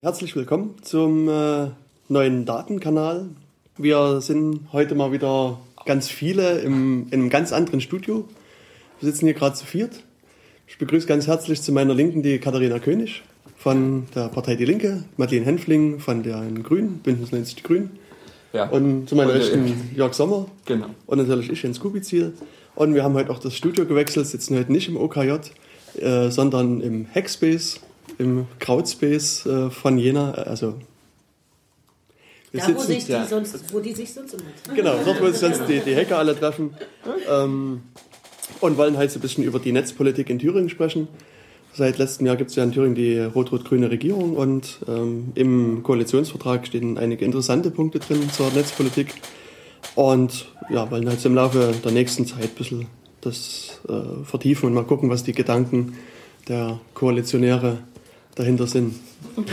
Herzlich willkommen zum äh, neuen Datenkanal. Wir sind heute mal wieder ganz viele im, in einem ganz anderen Studio. Wir sitzen hier gerade zu viert. Ich begrüße ganz herzlich zu meiner Linken die Katharina König von der Partei Die Linke, Madeleine Henfling von den Grünen, Bündnis 90 Die Grünen. Ja. Und zu meiner Und, Rechten Jörg Sommer. Genau. Und natürlich ich, Jens Kubizil. Und wir haben heute auch das Studio gewechselt, sitzen heute nicht im OKJ, äh, sondern im Hackspace, im Krautspace äh, von Jena. Also wir Da, wo, sich die ja. sonst, wo die sich sonst immer treffen. Genau, dort, wo sich sonst die, die Hacker alle treffen. Ähm, und wollen halt so ein bisschen über die Netzpolitik in Thüringen sprechen. Seit letztem Jahr gibt es ja in Thüringen die rot-rot-grüne Regierung und ähm, im Koalitionsvertrag stehen einige interessante Punkte drin zur Netzpolitik. Und ja, wollen halt im Laufe der nächsten Zeit ein bisschen das äh, vertiefen und mal gucken, was die Gedanken der Koalitionäre dahinter sind.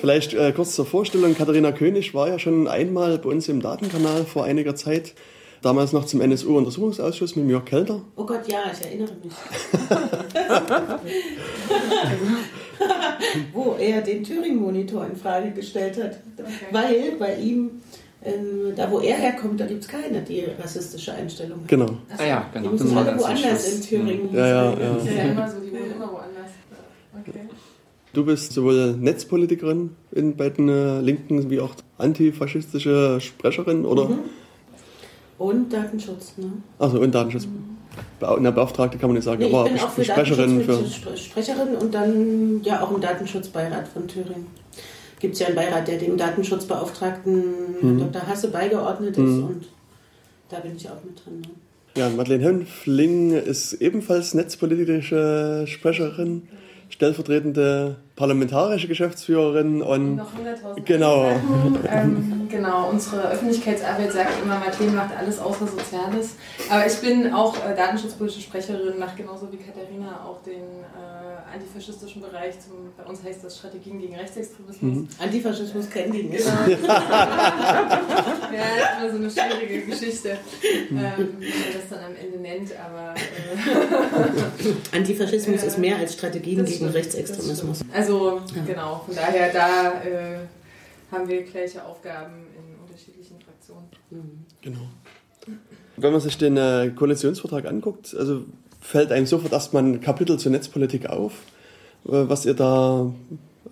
Vielleicht äh, kurz zur Vorstellung. Katharina König war ja schon einmal bei uns im Datenkanal vor einiger Zeit. Damals noch zum NSU-Untersuchungsausschuss mit Jörg Kelter. Oh Gott, ja, ich erinnere mich. wo er den Thüringen-Monitor in Frage gestellt hat. Weil bei ihm, ähm, da wo er herkommt, da gibt es keine, die rassistische Einstellung. hat. Genau. Ah ja, Die genau. müssen war alle woanders in Thüringen Ja, ja, ja. Ja immer so, die wohnen immer woanders. Okay. Du bist sowohl Netzpolitikerin in, bei den äh, Linken wie auch antifaschistische Sprecherin, oder? Mhm. Und Datenschutz, ne? Also und Datenschutz. Bea eine Beauftragte kann man nicht sagen, Nee, ich aber bin auch für Sprecherin für. Sprecherin und dann ja auch im Datenschutzbeirat von Thüringen. Gibt es ja einen Beirat, der dem Datenschutzbeauftragten Mhm. Dr. Hasse beigeordnet ist und da bin ich auch mit drin. Ne? Ja, Madeleine Hönnfling ist ebenfalls netzpolitische Sprecherin, stellvertretende parlamentarische Geschäftsführerin und Noch 100.000 Genau. Ähm, genau, unsere Öffentlichkeitsarbeit sagt immer, Martin macht alles außer Soziales. Aber ich bin auch äh, datenschutzpolitische Sprecherin, mache genauso wie Katharina auch den äh, antifaschistischen Bereich. Zum, bei uns heißt das Strategien gegen Rechtsextremismus. Mhm. Antifaschismus kennen die nicht. Genau. ja, ist immer so eine schwierige Geschichte, ähm, wie man das dann am Ende nennt. Aber äh, Antifaschismus Ja. ist mehr als Strategien Das gegen stimmt, Rechtsextremismus. das. Also, Ja. genau, von daher, da äh, haben wir gleiche Aufgaben in unterschiedlichen Fraktionen. Mhm. Genau. Wenn man sich den äh, Koalitionsvertrag anguckt, also fällt einem sofort erstmal ein Kapitel zur Netzpolitik auf, äh, was ihr da,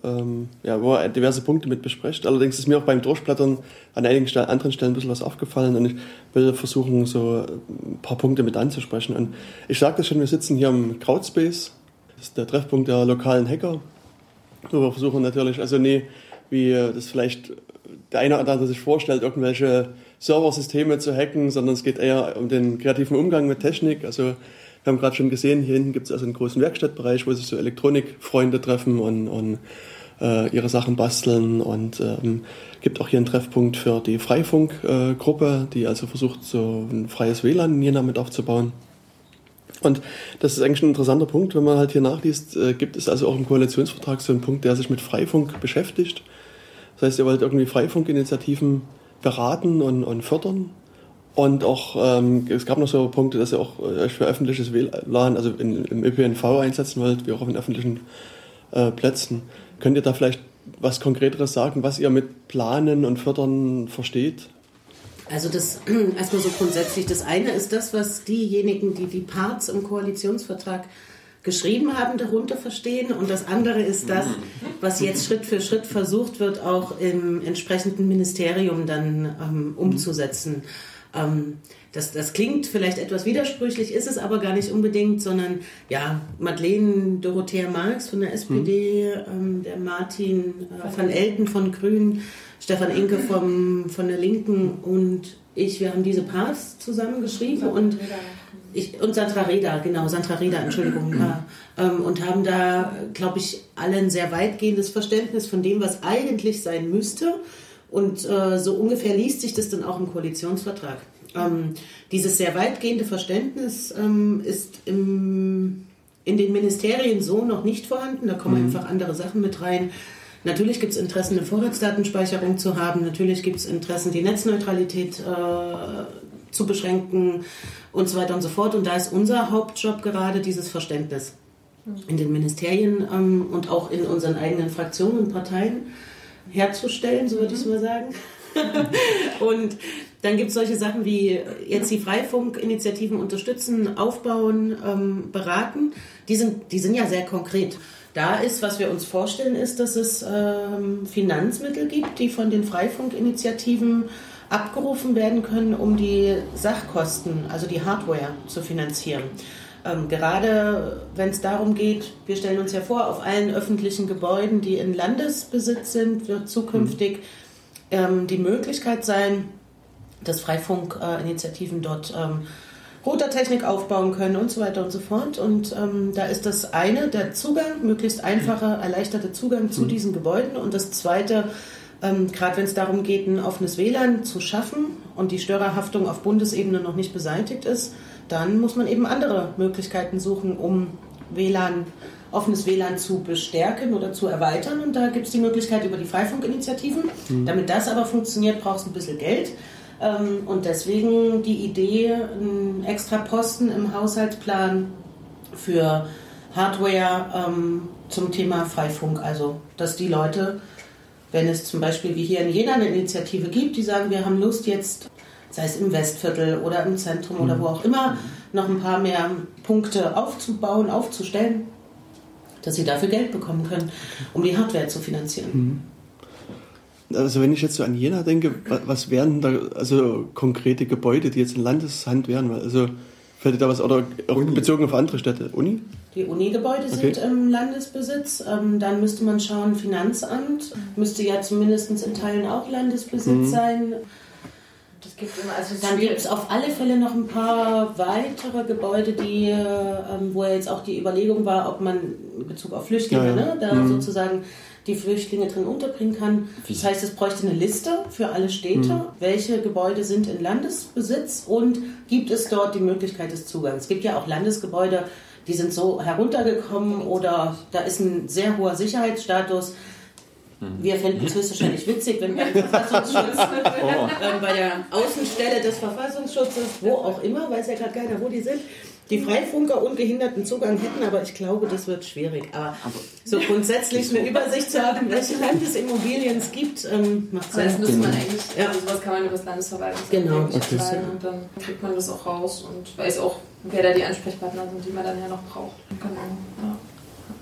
ähm, ja, wo ihr diverse Punkte mit besprecht. Allerdings ist mir auch beim Durchblättern an einigen Stellen, anderen Stellen ein bisschen was aufgefallen und ich will versuchen, so ein paar Punkte mit anzusprechen. Und ich sagte schon, wir sitzen hier im Crowdspace, das ist der Treffpunkt der lokalen Hacker, wo wir versuchen natürlich, also nee, wie äh, das vielleicht der eine oder andere sich vorstellt, irgendwelche Serversysteme zu hacken, sondern es geht eher um den kreativen Umgang mit Technik. Also wir haben gerade schon gesehen, hier hinten gibt es also einen großen Werkstattbereich, wo sich so Elektronikfreunde treffen und, und äh, ihre Sachen basteln und ähm, gibt auch hier einen Treffpunkt für die Freifunkgruppe, äh, die also versucht, so ein freies WLAN in Jena mit aufzubauen. Und das ist eigentlich ein interessanter Punkt, wenn man halt hier nachliest, äh, gibt es also auch im Koalitionsvertrag so einen Punkt, der sich mit Freifunk beschäftigt. Das heißt, ihr wollt irgendwie Freifunkinitiativen beraten und, und fördern. Und auch, ähm, es gab noch so Punkte, dass ihr auch äh, euch für öffentliches WLAN, also in, im ÖPNV einsetzen wollt, wie auch auf den öffentlichen äh, Plätzen. Könnt ihr da vielleicht was Konkreteres sagen, was ihr mit Planen und Fördern versteht? Also das erstmal so grundsätzlich. Das eine ist das, was diejenigen, die die Parts im Koalitionsvertrag geschrieben haben, darunter verstehen. Und das andere ist das, was jetzt Schritt für Schritt versucht wird, auch im entsprechenden Ministerium dann ähm, umzusetzen. Ähm, das, das klingt vielleicht etwas widersprüchlich, ist es aber gar nicht unbedingt, sondern ja, Madeleine Dorothea Marx von der SPD, ähm, der Martin äh, van Elten von Grünen, Stefan Inke vom, von der Linken und ich, wir haben diese Parts zusammengeschrieben und ich, und Sandra Reda, genau, Sandra Reda, Entschuldigung, ja, ähm, und haben da, glaube ich, alle ein sehr weitgehendes Verständnis von dem, was eigentlich sein müsste. Und äh, so ungefähr liest sich das dann auch im Koalitionsvertrag. Ähm, dieses sehr weitgehende Verständnis ähm, ist im, in den Ministerien so noch nicht vorhanden. Da kommen einfach andere Sachen mit rein. Natürlich gibt es Interessen, eine Vorratsdatenspeicherung zu haben. Natürlich gibt es Interessen, die Netzneutralität äh, zu beschränken und so weiter und so fort. Und da ist unser Hauptjob gerade dieses Verständnis in den Ministerien ähm, und auch in unseren eigenen Fraktionen und Parteien herzustellen, so würde ich es mal sagen. und dann gibt es solche Sachen wie jetzt die Freifunkinitiativen unterstützen, aufbauen, ähm, beraten. Die sind, die sind ja sehr konkret. Da ist, was wir uns vorstellen, ist, dass es ähm, Finanzmittel gibt, die von den Freifunkinitiativen abgerufen werden können, um die Sachkosten, also die Hardware zu finanzieren. Ähm, gerade wenn es darum geht, wir stellen uns ja vor, auf allen öffentlichen Gebäuden, die in Landesbesitz sind, wird zukünftig ähm, die Möglichkeit sein, dass Freifunkinitiativen dort ähm, Routertechnik aufbauen können und so weiter und so fort. Und ähm, da ist das eine der Zugang, möglichst einfacher, erleichterte Zugang zu mhm. diesen Gebäuden. Und das zweite, ähm, gerade wenn es darum geht, ein offenes WLAN zu schaffen und die Störerhaftung auf Bundesebene noch nicht beseitigt ist, dann muss man eben andere Möglichkeiten suchen, um WLAN, offenes WLAN zu bestärken oder zu erweitern. Und da gibt es die Möglichkeit über die Freifunkinitiativen. Mhm. Damit das aber funktioniert, braucht es ein bisschen Geld. Ähm, und deswegen die Idee, einen extra Posten im Haushaltsplan für Hardware ähm, zum Thema Freifunk. Also, dass die Leute, wenn es zum Beispiel wie hier in Jena eine Initiative gibt, die sagen, wir haben Lust jetzt, sei es im Westviertel oder im Zentrum mhm. oder wo auch immer, noch ein paar mehr Punkte aufzubauen, aufzustellen, dass sie dafür Geld bekommen können, um die Hardware zu finanzieren. Mhm. Also wenn ich jetzt so an Jena denke, was wären da also konkrete Gebäude, die jetzt in Landeshand wären? Also fällt dir da was oder bezogen auf andere Städte? Uni? Die Uni-Gebäude okay. sind im Landesbesitz. Ähm, dann müsste man schauen, Finanzamt müsste ja zumindest in Teilen auch Landesbesitz mhm. sein. Das gibt immer, also dann gibt es auf alle Fälle noch ein paar weitere Gebäude, die, ähm, wo jetzt auch die Überlegung war, ob man in Bezug auf Flüchtlinge, ja, ja. Ne, da mhm. sozusagen die Flüchtlinge drin unterbringen kann. Das heißt, es bräuchte eine Liste für alle Städte, mhm. welche Gebäude sind in Landesbesitz und gibt es dort die Möglichkeit des Zugangs. Es gibt ja auch Landesgebäude, die sind so heruntergekommen oder da ist ein sehr hoher Sicherheitsstatus. Mhm. Wir fänden es höchstwahrscheinlich witzig, wenn beim Verfassungsschutz, oh. ähm, bei der Außenstelle des Verfassungsschutzes, wo auch immer, weiß ja gerade keiner, wo die sind, die Freifunker ungehinderten Zugang hätten, aber ich glaube, das wird schwierig. Aber so grundsätzlich eine Übersicht zu haben, welche Landesimmobilien es gibt, ähm, macht Sinn. Das müsste man eigentlich, ja. also sowas kann man über das Landesverwaltungsamt genau. okay. und dann kriegt man das auch raus und weiß auch, wer da die Ansprechpartner sind, die man dann ja noch braucht. Genau. Ja.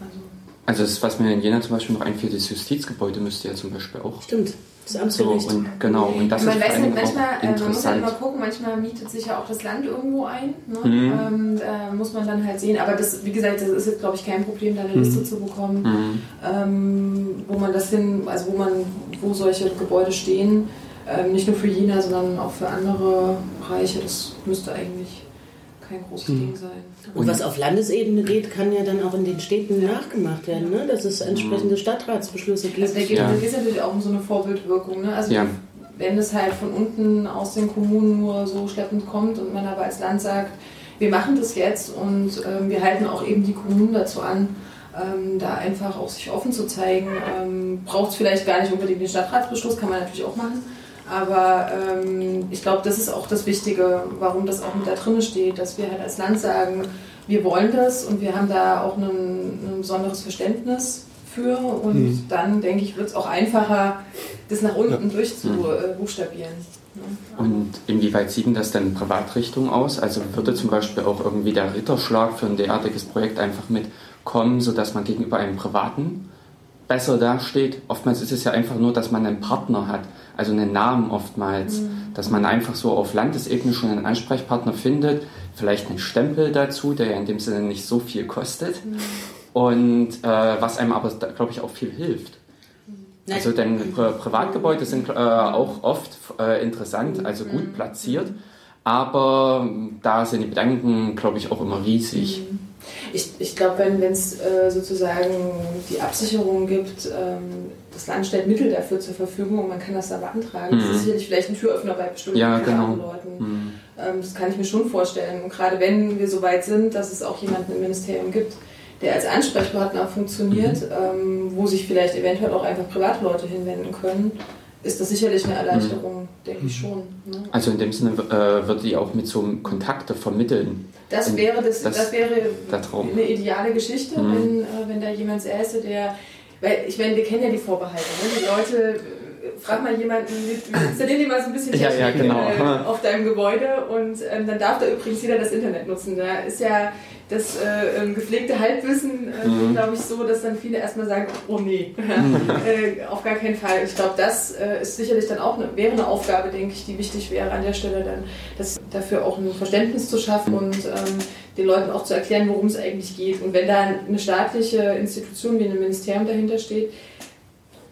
Also. Also das, was mir in Jena zum Beispiel noch einfällt, das Justizgebäude müsste ja zum Beispiel auch. Stimmt. Das Amtsgericht. So, und genau, und das man ist weiß nicht, manchmal, äh, man muss halt mal gucken, manchmal mietet sich ja auch das Land irgendwo ein. Ne? Mhm. Ähm, da muss man dann halt sehen. Aber das, wie gesagt, das ist jetzt, glaube ich, kein Problem, da eine mhm. Liste zu bekommen, mhm. ähm, wo man das hin, also wo man, wo solche Gebäude stehen. Ähm, nicht nur für Jena, sondern auch für andere Bereiche. Das müsste eigentlich kein großes hm. Ding sein. Und was auf Landesebene geht, kann ja dann auch in den Städten nachgemacht werden, ne? dass es entsprechende Stadtratsbeschlüsse gibt. Also da geht es ja. natürlich auch um so eine Vorbildwirkung. Ne? Also ja. wenn es halt von unten aus den Kommunen nur so schleppend kommt und man aber als Land sagt, wir machen das jetzt und ähm, wir halten auch eben die Kommunen dazu an, ähm, da einfach auch sich offen zu zeigen, ähm, braucht es vielleicht gar nicht unbedingt den Stadtratsbeschluss, kann man natürlich auch machen aber ähm, ich glaube, das ist auch das Wichtige, warum das auch mit da drin steht, dass wir halt als Land sagen, wir wollen das und wir haben da auch ein, ein besonderes Verständnis für. Und mhm. dann, denke ich, wird es auch einfacher, das nach unten ja. durchzubuchstabieren. Mhm. Und inwieweit sieht denn das denn Privatrichtung aus? Also würde zum Beispiel auch irgendwie der Ritterschlag für ein derartiges Projekt einfach mitkommen, sodass man gegenüber einem Privaten besser dasteht? Oftmals ist es ja einfach nur, dass man einen Partner hat also einen Namen oftmals, mhm. dass man einfach so auf Landesebene schon einen Ansprechpartner findet, vielleicht einen Stempel dazu, der ja in dem Sinne nicht so viel kostet mhm. und äh, was einem aber, glaube ich, auch viel hilft. Mhm. Also denn Pri Privatgebäude sind äh, auch oft äh, interessant, also gut mhm. platziert, aber da sind die Bedenken, glaube ich, auch immer riesig. Mhm. Ich, ich glaube, wenn es äh, sozusagen die Absicherung gibt, ähm, das Land stellt Mittel dafür zur Verfügung und man kann das da beantragen. Mhm. Das ist sicherlich vielleicht ein Türöffner bei bestimmten ja, genau. Leuten. Mhm. Ähm, das kann ich mir schon vorstellen. Und gerade wenn wir so weit sind, dass es auch jemanden im Ministerium gibt, der als Ansprechpartner funktioniert, mhm. ähm, wo sich vielleicht eventuell auch einfach Privatleute hinwenden können, ist das sicherlich eine Erleichterung, mhm. denke ich schon. Ne? Also in dem Sinne äh, würde die auch mit so einem Kontakte vermitteln. Das wäre, das, das, das wäre eine ideale Geschichte, mhm. wenn, äh, wenn da jemand säße, der, weil ich meine, wir kennen ja die Vorbehalte. Ne? Die Leute frag mal jemanden, installier dir mal so ein bisschen Technik ja, ja, genau. äh, auf deinem Gebäude und ähm, dann darf da übrigens jeder das Internet nutzen. Da ist ja das äh, ähm, gepflegte Halbwissen, äh, mhm. glaube ich, so, dass dann viele erstmal sagen, oh nee, mhm. äh, auf gar keinen Fall. Ich glaube, das äh, ist sicherlich dann auch eine, wäre eine Aufgabe, denke ich, die wichtig wäre an der Stelle dann, das dafür auch ein Verständnis zu schaffen mhm. und ähm, den Leuten auch zu erklären, worum es eigentlich geht. Und wenn da eine staatliche Institution wie ein Ministerium dahinter steht,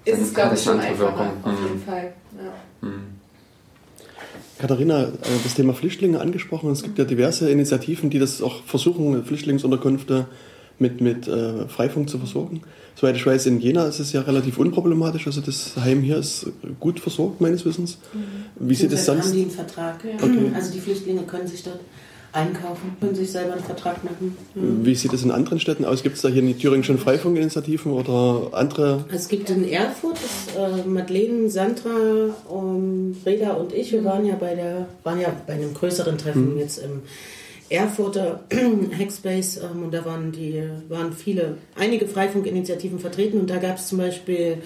ist es, glaube ich, schon einfacher, auf jeden mhm. Fall. Ja. Mhm. Katharina, äh, das Thema Flüchtlinge angesprochen. Es gibt ja diverse Initiativen, die das auch versuchen, Flüchtlingsunterkünfte mit, mit äh, Freifunk zu versorgen. Soweit ich weiß, in Jena ist es ja relativ unproblematisch. Also das Heim hier ist gut versorgt, meines Wissens. Mhm. Wie sieht es sonst? Haben die einen Vertrag. Ja. Okay. Also die Flüchtlinge können sich dort einkaufen, können sich selber einen Vertrag machen. Mhm. Wie sieht es in anderen Städten aus? Gibt es da hier in Thüringen schon Freifunkinitiativen oder andere? Es gibt in Erfurt, das, äh, Madeleine, Sandra, um, Reda und ich, wir waren ja bei der, waren ja bei einem größeren Treffen mhm. jetzt im Erfurter Hackspace ähm, und da waren die waren viele, einige Freifunkinitiativen vertreten und da gab es zum Beispiel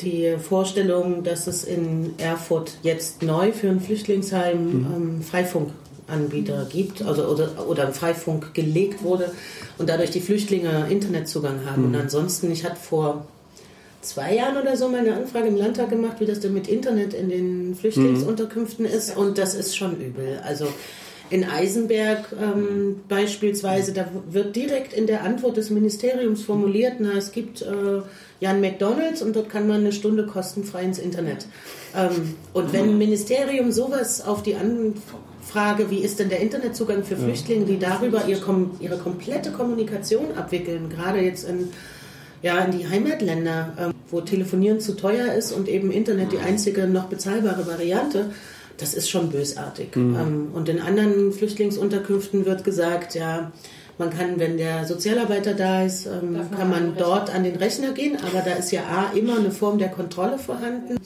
die Vorstellung, dass es in Erfurt jetzt neu für ein Flüchtlingsheim mhm. ähm, Freifunk Anbieter gibt, also oder, oder im Freifunk gelegt wurde und dadurch die Flüchtlinge Internetzugang haben. Mhm. Und ansonsten, ich hatte vor zwei Jahren oder so mal eine Anfrage im Landtag gemacht, wie das denn mit Internet in den Flüchtlingsunterkünften mhm. ist und das ist schon übel. Also in Eisenberg ähm, beispielsweise, da wird direkt in der Antwort des Ministeriums formuliert, na, es gibt äh, ja ein McDonalds und dort kann man eine Stunde kostenfrei ins Internet. Ähm, und wenn ein Ministerium sowas auf die An Frage, wie ist denn der Internetzugang für Flüchtlinge, die darüber ihr, ihre komplette Kommunikation abwickeln, gerade jetzt in, ja, in die Heimatländer, ähm, wo Telefonieren zu teuer ist und eben Internet die einzige noch bezahlbare Variante. Das ist schon bösartig. Mhm. Ähm, und in anderen Flüchtlingsunterkünften wird gesagt, ja, man kann, wenn der Sozialarbeiter da ist, ähm, kann man dort an den Rechner gehen, aber da ist ja A immer eine Form der Kontrolle vorhanden.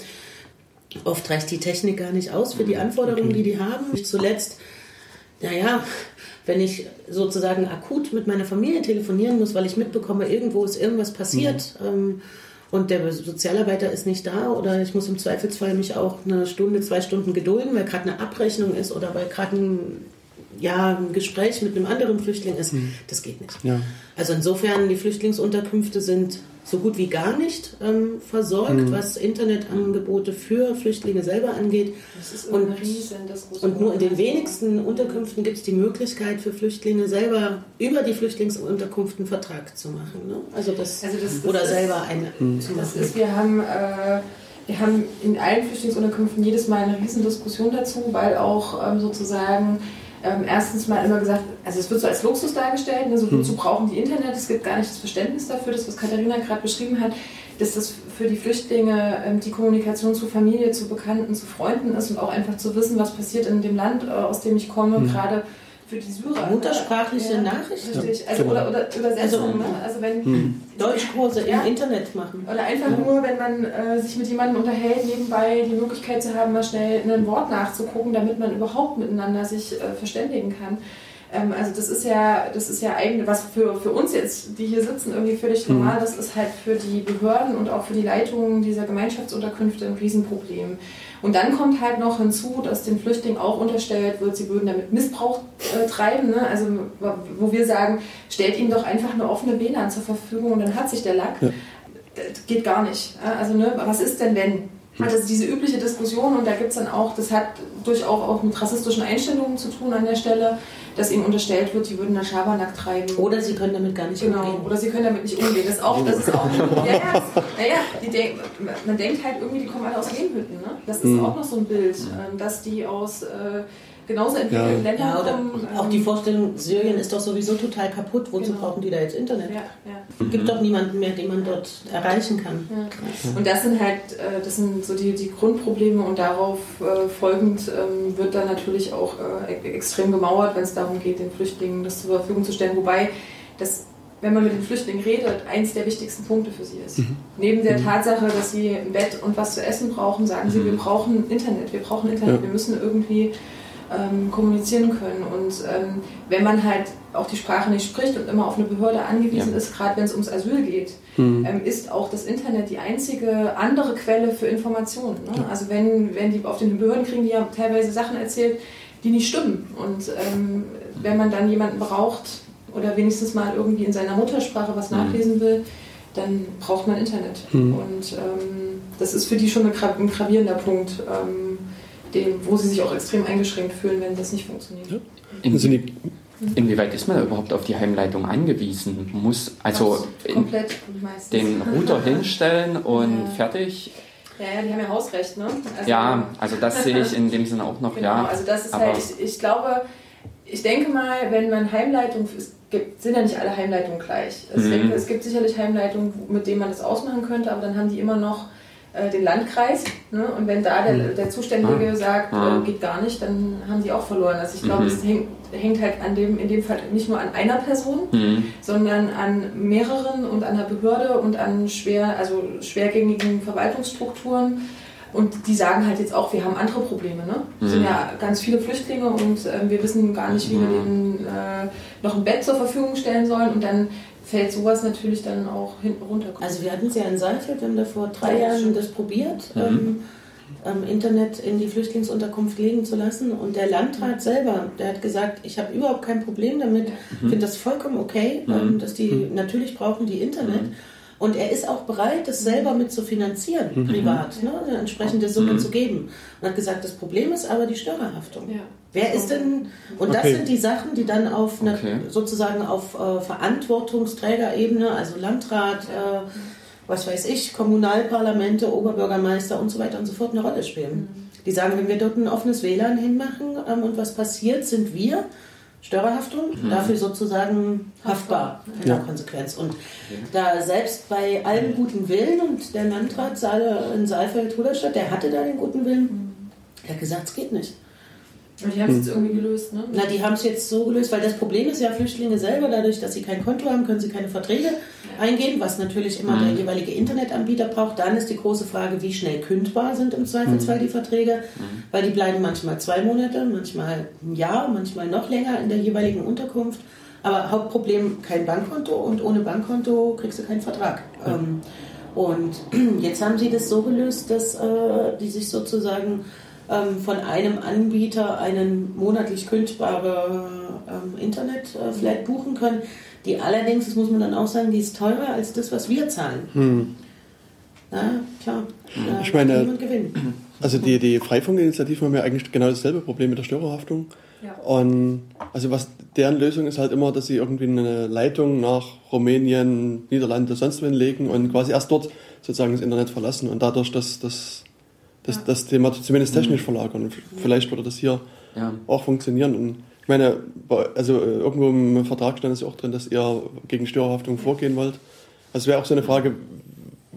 Oft reicht die Technik gar nicht aus für die mhm. Anforderungen, die die haben. Nicht zuletzt, naja, wenn ich sozusagen akut mit meiner Familie telefonieren muss, weil ich mitbekomme, irgendwo ist irgendwas passiert mhm. ähm, und der Sozialarbeiter ist nicht da oder ich muss im Zweifelsfall mich auch eine Stunde, zwei Stunden gedulden, weil gerade eine Abrechnung ist oder weil gerade ein ja, ein Gespräch mit einem anderen Flüchtling ist, mhm. das geht nicht. Ja. Also insofern, die Flüchtlingsunterkünfte sind so gut wie gar nicht ähm, versorgt, mhm. was Internetangebote für Flüchtlinge selber angeht. Das ist und, riesen, das und nur in den wenigsten Unterkünften gibt es die Möglichkeit für Flüchtlinge selber über die Flüchtlingsunterkunft einen Vertrag zu machen. Ne? Also das, also das, das oder ist, selber eine mhm. zu machen. Das ist, wir haben äh, wir haben in allen Flüchtlingsunterkünften jedes Mal eine Riesendiskussion dazu, weil auch ähm, sozusagen ähm, erstens mal immer gesagt, also es wird so als Luxus dargestellt, ne, so wozu brauchen die Internet, es gibt gar nicht das Verständnis dafür, das was Katharina gerade beschrieben hat, dass das für die Flüchtlinge ähm, die Kommunikation zu Familie, zu Bekannten, zu Freunden ist und auch einfach zu wissen, was passiert in dem Land, äh, aus dem ich komme, mhm. gerade für die Syrer. Muttersprachliche ja, Nachrichten. Richtig. Also, genau. oder, oder Übersetzung. Also, ne? also wenn hm. Deutschkurse ja. im Internet machen. Oder einfach ja. nur, wenn man äh, sich mit jemandem unterhält, nebenbei die Möglichkeit zu haben, mal schnell ein Wort nachzugucken, damit man überhaupt miteinander sich äh, verständigen kann. Ähm, also das ist ja, das ist ja eigentlich, was für, für uns jetzt, die hier sitzen, irgendwie völlig hm. normal, das ist halt für die Behörden und auch für die Leitungen dieser Gemeinschaftsunterkünfte ein Riesenproblem. Und dann kommt halt noch hinzu, dass den Flüchtlingen auch unterstellt wird, sie würden damit Missbrauch äh, treiben. Ne? Also wo wir sagen, stellt ihnen doch einfach eine offene WLAN zur Verfügung und dann hat sich der Lack. Ja. Das geht gar nicht. Also ne, was ist denn wenn? Also diese übliche Diskussion und da gibt es dann auch, das hat durchaus auch mit rassistischen Einstellungen zu tun an der Stelle dass ihnen unterstellt wird, sie würden da Schabernack treiben. Oder sie können damit gar nicht genau. umgehen. Oder sie können damit nicht umgehen. Das ist auch, das ist auch, ja, ja, naja, denk, man denkt halt irgendwie, die kommen alle aus Lehmhütten. Ne? Das ist mhm. auch noch so ein Bild, ähm, dass die aus äh, genauso entwickelten ja. Ländern ja, oder kommen. Auch die Vorstellung, Syrien ist doch sowieso total kaputt, wozu genau. brauchen die da jetzt Internet? Ja, ja. Gibt doch niemanden mehr, den man dort erreichen kann. Ja. Und das sind halt, äh, das sind so die, die Grundprobleme und darauf äh, folgend ähm, wird dann natürlich auch äh, extrem gemauert, wenn es darum geht, den Flüchtlingen das zur Verfügung zu stellen. Wobei das wenn man mit den Flüchtlingen redet, eins der wichtigsten Punkte für sie ist. Mhm. Neben der mhm. Tatsache, dass sie ein Bett und was zu essen brauchen, sagen sie, wir mhm. brauchen Internet, wir brauchen Internet, ja. wir müssen irgendwie ähm, kommunizieren können. Und ähm, wenn man halt auch die Sprache nicht spricht und immer auf eine Behörde angewiesen ja. ist, gerade wenn es ums Asyl geht, mhm. ähm, ist auch das Internet die einzige andere Quelle für Informationen. Ne? Ja. Also wenn, wenn die auf den Behörden kriegen, die ja teilweise Sachen erzählt, die nicht stimmen. Und ähm, wenn man dann jemanden braucht oder wenigstens mal irgendwie in seiner Muttersprache was mhm. nachlesen will, dann braucht man Internet. Mhm. Und ähm, das ist für die schon ein gravierender Punkt. Ähm, dem, wo sie sich auch extrem eingeschränkt fühlen, wenn das nicht funktioniert. Ja. In, also inwieweit ist man da überhaupt auf die Heimleitung angewiesen? Muss also komplett den Router hinstellen und ja. fertig? Ja, ja, die haben ja Hausrecht, ne? Also, ja, also das sehe ich in dem Sinne auch noch, genau, ja. Also das ist halt, ich, ich glaube, ich denke mal, wenn man Heimleitung, es gibt, sind ja nicht alle Heimleitungen gleich. Also mhm. denke, es gibt sicherlich Heimleitungen, mit denen man das ausmachen könnte, aber dann haben die immer noch äh, den Landkreis. Ne? Und wenn da der, hm. der Zuständige ah. sagt, ah. Äh, geht gar nicht, dann haben die auch verloren. Also ich glaube, mhm. es hängt, hängt, halt an dem, in dem Fall nicht nur an einer Person, mhm. sondern an mehreren und an der Behörde und an schwer, also schwergängigen Verwaltungsstrukturen. Und die sagen halt jetzt auch, wir haben andere Probleme. Ne? Es mhm. sind ja ganz viele Flüchtlinge und äh, wir wissen gar nicht, wie wir denen äh, noch ein Bett zur Verfügung stellen sollen. Und dann fällt sowas natürlich dann auch hinten runter. Also wir hatten es ja in Seinfeld, wir haben da vor drei ja, Jahren das probiert, mhm. ähm, ähm, Internet in die Flüchtlingsunterkunft legen zu lassen. Und der Landrat selber, der hat gesagt, ich habe überhaupt kein Problem damit, mhm. finde das vollkommen okay, mhm. ähm, dass die, mhm. natürlich brauchen die Internet. Mhm. Und er ist auch bereit, das selber mit zu finanzieren, mhm. privat, ne, eine entsprechende Summe zu geben. Und hat gesagt, das Problem ist aber die Störerhaftung. Ja. Wer ist denn, und das okay. sind die Sachen, die dann auf eine, okay. sozusagen auf äh, Verantwortungsträgerebene, also Landrat, äh, was weiß ich, Kommunalparlamente, Oberbürgermeister und so weiter und so fort eine Rolle spielen. Mhm. Die sagen, wenn wir dort ein offenes WLAN hinmachen ähm, und was passiert, sind wir Störerhaftung, mhm. dafür sozusagen haftbar in der Konsequenz. Und da selbst bei allem guten Willen und der Landrat in Saalfeld-Ruderstadt, der hatte da den guten Willen, mhm. der hat gesagt, es geht nicht. Und die haben es jetzt irgendwie gelöst, ne? Na, die haben es jetzt so gelöst, weil das Problem ist ja, Flüchtlinge selber, dadurch, dass sie kein Konto haben, können sie keine Verträge eingehen, was natürlich immer mhm. der jeweilige Internetanbieter braucht. Dann ist die große Frage, wie schnell kündbar sind im Zweifelsfall mhm. die Verträge, mhm. weil die bleiben manchmal zwei Monate, manchmal ein Jahr, manchmal noch länger in der jeweiligen Unterkunft. Aber Hauptproblem, kein Bankkonto und ohne Bankkonto kriegst du keinen Vertrag. Ähm, und jetzt haben sie das so gelöst, dass äh, die sich sozusagen ähm, von einem Anbieter einen monatlich kündbare ähm, Internetflat buchen können, die allerdings, das muss man dann auch sagen, die ist teurer als das, was wir zahlen. Hm. Na, klar. Da ich meine, also die, die Freifunkinitiativen haben ja eigentlich genau dasselbe Problem mit der Störerhaftung. Ja. Und also was deren Lösung ist halt immer, dass sie irgendwie eine Leitung nach Rumänien, Niederlande, sonst wohin legen und quasi erst dort sozusagen das Internet verlassen und dadurch, dass das das, ja. das Thema zumindest technisch mhm. verlagern. Vielleicht würde das hier ja. auch funktionieren. Und ich meine, also äh, irgendwo im Vertrag stand es ja auch drin, dass ihr gegen Störerhaftung vorgehen wollt. Also wäre auch so eine Frage,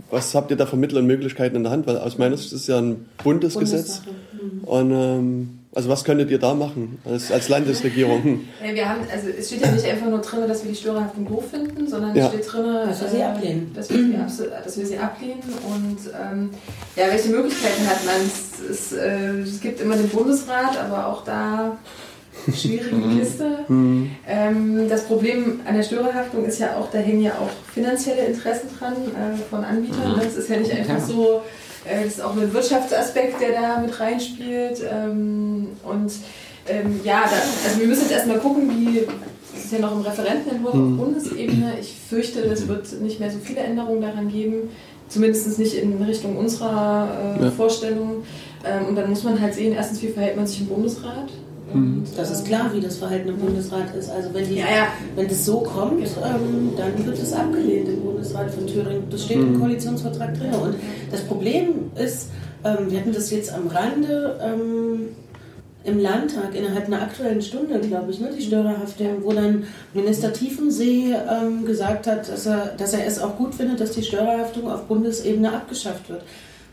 was habt ihr da für Mittel und Möglichkeiten in der Hand? Weil aus meiner Sicht ist es ja ein Bundesgesetz. Mhm. Und ähm, also was könntet ihr da machen als, als Landesregierung? wir haben, also es steht ja nicht einfach nur drin, dass wir die Störerhaftung doof finden, sondern ja. es steht drin, dass wir sie äh, ablehnen. Dass wir sie, dass wir sie ablehnen. Und ähm, ja, welche Möglichkeiten hat man? Es, es, äh, es gibt immer den Bundesrat, aber auch da schwierige mhm. Kiste. Mhm. Ähm, das Problem an der Störerhaftung ist ja auch, da hängen ja auch finanzielle Interessen dran äh, von Anbietern. Das ist ja nicht einfach so äh, das ist auch ein Wirtschaftsaspekt, der da mit reinspielt. Ähm, und ähm, ja, da, also wir müssen jetzt erstmal gucken, wie, das ist ja noch im Referentenentwurf mhm. auf Bundesebene. Ich fürchte, es wird nicht mehr so viele Änderungen daran geben, zumindest nicht in Richtung unserer äh, ja. Vorstellung. Ähm, und dann muss man halt sehen, erstens, wie verhält man sich im Bundesrat? Mhm. Das ist klar, wie das Verhalten im Bundesrat ist. Also wenn, die, ja, ja. wenn das so kommt, ähm, dann wird es abgelehnt im Bundesrat von Thüringen. Das steht mhm. im Koalitionsvertrag drin. Und das Problem ist, ähm, wir hatten das jetzt am Rande ähm, im Landtag innerhalb einer aktuellen Stunde, glaube ich, ne, die Störerhaftung, wo dann Minister Tiefensee ähm, gesagt hat, dass er, dass er es auch gut findet, dass die Störerhaftung auf Bundesebene abgeschafft wird.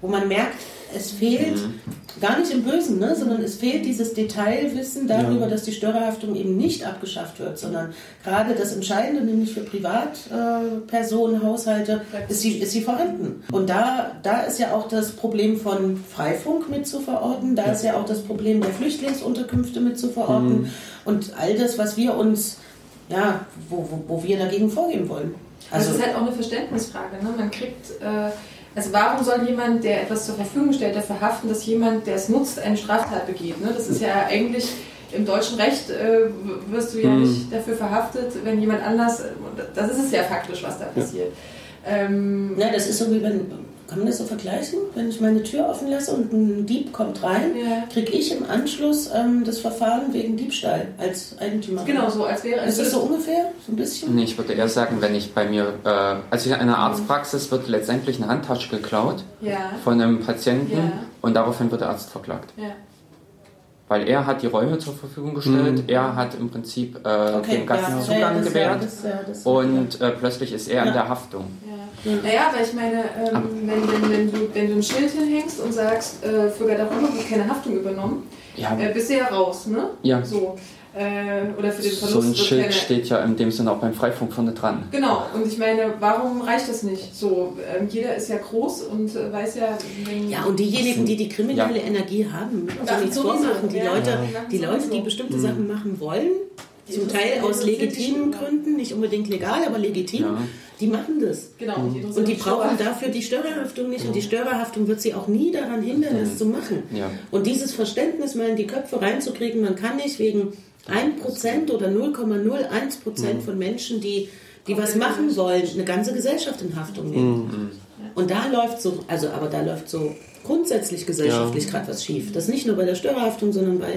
Wo man merkt, es fehlt mhm. gar nicht im Bösen, ne, sondern es fehlt dieses Detailwissen darüber, ja. dass die Störerhaftung eben nicht abgeschafft wird, sondern gerade das Entscheidende, nämlich für Privatpersonen, äh, Haushalte, ist sie, ist sie vorhanden. Und da, da ist ja auch das Problem von Freifunk mit zu verorten, da ja. ist ja auch das Problem der Flüchtlingsunterkünfte mit zu verorten mhm. und all das, was wir uns, ja, wo, wo, wo wir dagegen vorgehen wollen. Also, das ist halt auch eine Verständnisfrage. Ne? Man kriegt äh, also warum soll jemand, der etwas zur Verfügung stellt, dafür haften, dass jemand, der es nutzt, eine Straftat begeht? Ne? Das ist ja eigentlich im deutschen Recht äh, wirst du ja mhm. nicht dafür verhaftet, wenn jemand anders, das ist es ja faktisch, was da passiert. Ja, ähm, ja das ist so wie wenn kann man das so vergleichen? Wenn ich meine Tür offen lasse und ein Dieb kommt rein, ja. kriege ich im Anschluss ähm, das Verfahren wegen Diebstahl als Eigentümer. Genau, so als wäre es. Ist das so ungefähr? So ein bisschen? Nee, ich würde eher sagen, wenn ich bei mir, äh, also in einer Arztpraxis wird letztendlich eine Handtasche geklaut ja. von einem Patienten ja. und daraufhin wird der Arzt verklagt. Ja weil er hat die Räume zur Verfügung gestellt, mhm. er hat im Prinzip äh, okay, dem Gast ja, Zugang ja, gewährt das, ja, das, und äh, plötzlich ist er in der Haftung. Naja, aber ich meine, ähm, wenn, wenn, wenn, du, wenn du ein Schild hinhängst und sagst, äh, für Garderobe wird keine Haftung übernommen, ja. äh, bist du ja raus, ne? Ja. So. Äh, oder für den Verlust. So ein Schild keine... steht ja in dem Sinne auch beim Freifunk vorne dran. Genau, und ich meine, warum reicht das nicht? So, ähm, jeder ist ja groß und äh, weiß ja. ja, und diejenigen, die die kriminelle ja. Energie haben, also nichts vormachen, die ja, Leute, die Leute, die bestimmte mhm. Sachen machen wollen, zum Teil aus legitimen Gründen, nicht unbedingt legal, aber legitim. Ja. Die machen das. Genau. Und, und die brauchen dafür die Störerhaftung nicht. Ja. Und die Störerhaftung wird sie auch nie daran hindern, das zu machen. Ja. Und dieses Verständnis mal in die Köpfe reinzukriegen, man kann nicht wegen 1% oder 0,01% von Menschen, die, die was machen wollen, eine ganze Gesellschaft in Haftung nehmen. Mhm. Und da läuft so, also aber da läuft so grundsätzlich gesellschaftlich ja. gerade was schief. Das nicht nur bei der Störerhaftung, sondern bei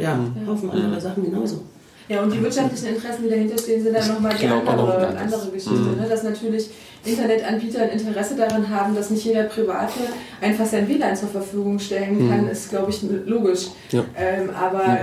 ja, ja, Haufen anderer Sachen genauso. Ja, und die wirtschaftlichen Interessen, die dahinter stehen, sind dann nochmal die andere, andere Geschichte. Mhm. Ne? Dass natürlich Internetanbieter ein Interesse daran haben, dass nicht jeder Private einfach sein WLAN zur Verfügung stellen kann, mhm. ist, glaube ich, logisch. Ja. Ähm, aber ja.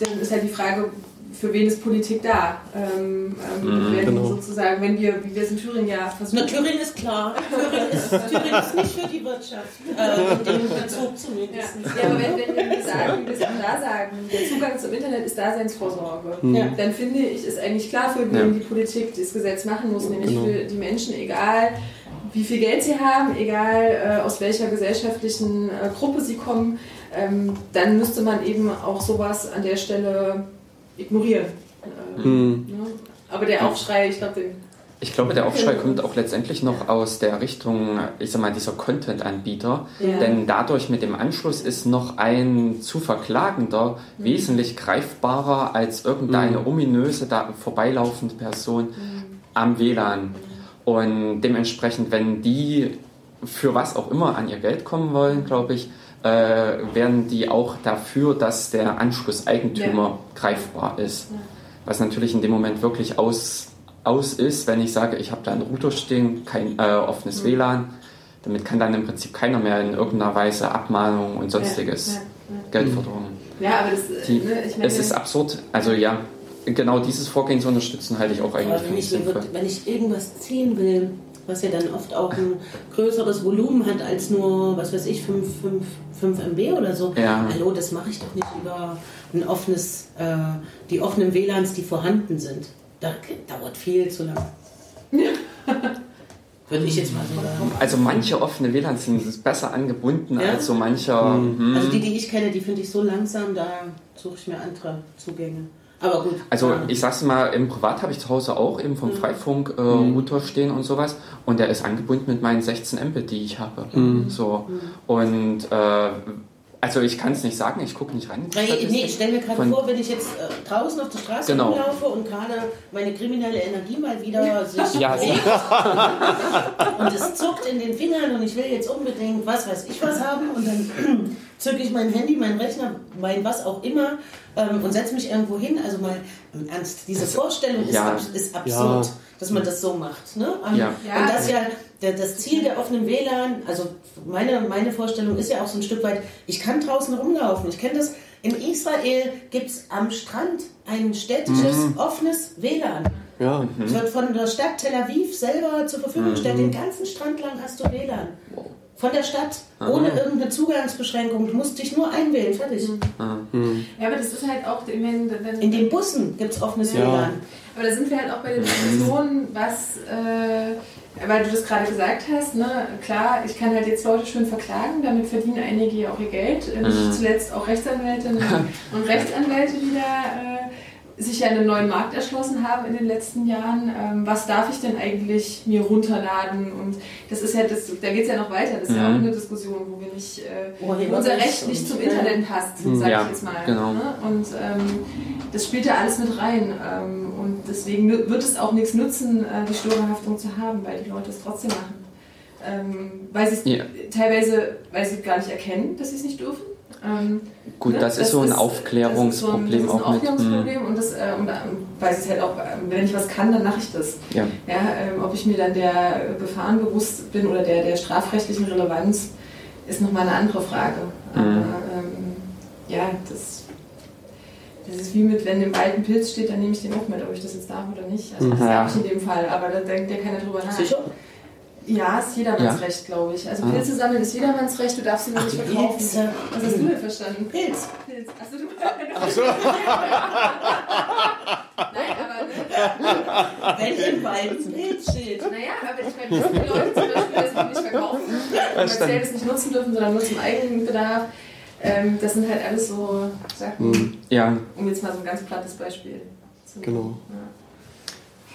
dann ist halt die Frage, für wen ist Politik da? Ähm, ähm, mhm, wenn genau. sozusagen, wenn wir, wie wir es in Thüringen ja versuchen. Na, Thüringen ist klar. Thüringen ist, Thüringen ist nicht für die Wirtschaft. Äh, den Bezug zumindest. Ja. ja, aber wenn, wenn, wenn wir sagen, wie wir es auch da sagen, der Zugang zum Internet ist Daseinsvorsorge, mhm. dann finde ich, ist eigentlich klar, für wen ja. die Politik das Gesetz machen muss, nämlich genau. für die Menschen, egal wie viel Geld sie haben, egal äh, aus welcher gesellschaftlichen äh, Gruppe sie kommen, ähm, dann müsste man eben auch sowas an der Stelle ignorieren. Hm. Ne? Aber der Aufschrei, ich glaube, ich glaube, der Aufschrei kommt auch letztendlich noch aus der Richtung, ich sag mal, dieser Content-Anbieter. Ja. Denn dadurch mit dem Anschluss ist noch ein zu verklagender mhm. wesentlich greifbarer als irgendeine mhm. ominöse, da vorbeilaufende Person mhm. am WLAN. Und dementsprechend, wenn die für was auch immer an ihr Geld kommen wollen, glaube ich, äh, werden die auch dafür, dass der Anschlusseigentümer ja. greifbar ist. Ja. Was natürlich in dem Moment wirklich aus, aus ist, wenn ich sage, ich habe da einen Router stehen, kein äh, offenes mhm. WLAN. Damit kann dann im Prinzip keiner mehr in irgendeiner Weise Abmahnungen und sonstiges ja, Geldforderungen. Ja, aber das, die, ne, ich meine, es ist absurd. Also ja, genau dieses Vorgehen zu unterstützen, halte ich auch eigentlich für nicht sinnvoll. Wenn ich irgendwas ziehen will, was ja dann oft auch ein größeres Volumen hat als nur, was weiß ich, 5, 5, 5 MB oder so. Ja. Hallo, das mache ich doch nicht über ein offenes, äh, die offenen WLANs, die vorhanden sind. Das dauert viel zu lang. Ja. Würde ich jetzt mal so sagen. Also manche offene WLANs sind besser angebunden ja? als so mancher. Mhm. Also die, die ich kenne, die finde ich so langsam, da suche ich mir andere Zugänge. Aber gut. Also ich sag's mal, im Privat habe ich zu Hause auch eben vom mhm. Freifunk äh, mhm. stehen und sowas und der ist angebunden mit meinen 16 Mbit, die ich habe. Mhm. So mhm. und äh, also ich kann es nicht sagen, ich gucke nicht rein. Nee, nee ich stelle mir gerade vor, wenn ich jetzt äh, draußen auf der Straße genau. rumlaufe und gerade meine kriminelle Energie mal wieder sich ja, und es zuckt in den Fingern und ich will jetzt unbedingt was weiß ich was haben und dann zücke ich mein Handy, mein Rechner, mein was auch immer ähm, und setze mich irgendwo hin. Also mal im Ernst, diese also, Vorstellung ja, ist, ist, absurd, ja. dass man das so macht. Ne? Um, ja. Und das ja der, das Ziel der offenen WLAN, also meine, meine Vorstellung ist ja auch so ein Stück weit, ich kann draußen rumlaufen. Ich kenne das, in Israel gibt es am Strand ein städtisches mhm. offenes WLAN. Ja. Mhm. Wird von der Stadt Tel Aviv selber zur Verfügung gestellt. Mhm. Den ganzen Strand lang hast du WLAN. von der Stadt, ohne irgendeine Zugangsbeschränkung. Du musst dich nur einwählen, fertig. Ja, aber das ist halt auch, meine, dann, In den Bussen gibt es offenes Ja. WLAN. aber da sind wir halt auch bei der Diskussion, was, äh, weil du das gerade gesagt hast, ne, klar, ich kann halt jetzt Leute schön verklagen, damit verdienen einige ja auch ihr Geld, äh, nicht zuletzt auch Rechtsanwältinnen und Rechtsanwälte, die da äh, sich ja einen neuen Markt erschlossen haben in den letzten Jahren. Ähm, was darf ich denn eigentlich mir runterladen? Und das ist ja, das, da geht es ja noch weiter, das ist ja auch eine Diskussion, wo wir nicht, äh, Urheberrecht unser Recht nicht zum Internet passt, sage Ja, ich jetzt mal. genau. Ne? Und ähm, das spielt da alles mit rein. Ähm, und deswegen wird es auch nichts nützen, äh, die Störerhaftung zu haben, weil die Leute es trotzdem machen. Ähm, weil sie es Ja. teilweise, weil sie gar nicht erkennen, dass sie es nicht dürfen. Ähm, Gut, ne? das ist so ein das ist Aufklärungsproblem so ein, auch das ist ein mit. hm, Aufklärungsproblem und, das, äh, und, sie es halt auch, ähm, wenn ich was kann, dann mache ich das. Ja. Ja, ähm, ob ich mir dann der Gefahren bewusst bin oder der, der strafrechtlichen Relevanz, ist nochmal eine andere Frage. Mhm. Aber ähm, ja, das, das ist wie mit, wenn im Wald ein Pilz steht, dann nehme ich den auch mit, ob ich das jetzt darf oder nicht. Also das Mhm. Ja. darf ich in dem Fall, aber da denkt ja keiner drüber nach. Sicher? Ja, ist jedermanns Recht, glaube ich. Also Ah. Pilze sammeln ist jedermanns Recht, du darfst sie nur nicht verkaufen. Pilze. Was hast du denn verstanden? Pilz. Pilz. Achso, du Ach so. Nein, aber ne, Wenn im Wald ein Pilz steht. naja, aber ich meine, gibt Leute zum Beispiel, dass sie nicht verkaufen, kommerziell das nicht nutzen dürfen, sondern nur zum eigenen Bedarf. Ähm, das sind halt alles so Sachen, Hm, Ja, um jetzt mal so ein ganz plattes Beispiel zu nehmen. Genau. Ja.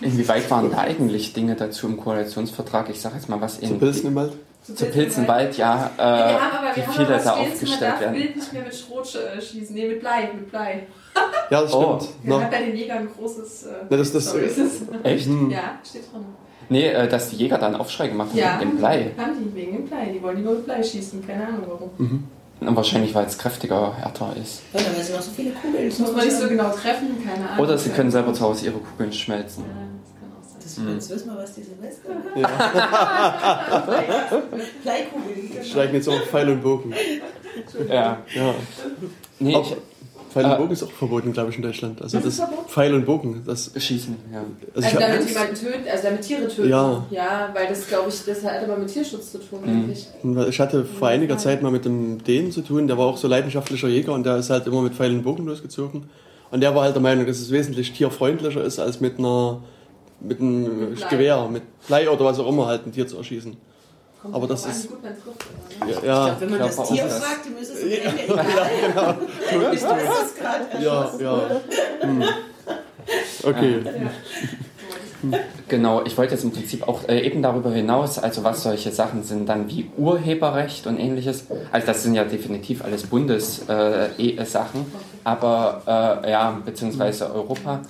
Inwieweit waren da eigentlich Dinge dazu im Koalitionsvertrag? Ich sage jetzt mal was Zu in. Pilzen im Wald? Zu Pilzenwald, ja, äh, wir haben aber, wie wir haben viele da stehen, man aufgestellt darf werden. Wild nicht mehr mit Schrot äh, schießen. Nee, mit Blei, mit Blei. Ja, das Oh. stimmt. Wir Na, haben bei den Jägern ein großes... Äh, Na, das- das- ist es. Echt? hm. Ja, steht drin. Nee, äh, dass die Jäger da einen Aufschrei gemacht haben Ja, wegen dem Blei. haben die wegen dem Blei. Die wollen lieber mit Blei schießen, keine Ahnung warum. Und wahrscheinlich, weil es kräftiger, härter ist. Ja, weil sie noch so viele Kugeln Das muss man nicht so genau treffen, keine Ahnung. Oder sie können selber zu Hause ihre Kugeln schmelzen. Ja, auch jetzt wissen wir, was die Silvester Ja. Bleikugeln. Steigen jetzt auf Pfeil und Bogen. Ja. Ja. Nee, Aber ich, Pfeil und äh, Bogen ist auch verboten, glaube ich, in Deutschland. Also das? Pfeil und Bogen. Das, schießen, ja. also Also damit jemanden töten, also damit Tiere töten. Ja. Ja, weil das glaube ich, das hat aber mit Tierschutz zu tun, denke ich. Ich hatte vor einiger Zeit mal mit dem Dänen zu tun, der war auch so leidenschaftlicher Jäger und der ist halt immer mit Pfeil und Bogen losgezogen. Und der war halt der Meinung, dass es wesentlich tierfreundlicher ist, als mit einer mit einem Mit. Gewehr, mit Blei oder was auch immer halt ein Tier zu erschießen. Kommt Aber das ist- wie gut man trifft. Oder? Ja, Ich ja, glaube, wenn man glaub das Tier das. fragt, dem ist es am Ende egal. du weiß es gerade ja, ja. Hm. Okay. Genau, ich wollte jetzt im Prinzip auch äh, eben darüber hinaus, also was solche Sachen sind, dann wie Urheberrecht und ähnliches. Also das sind ja definitiv alles Bundessachen, äh, Sachen, aber äh, ja, beziehungsweise Europa.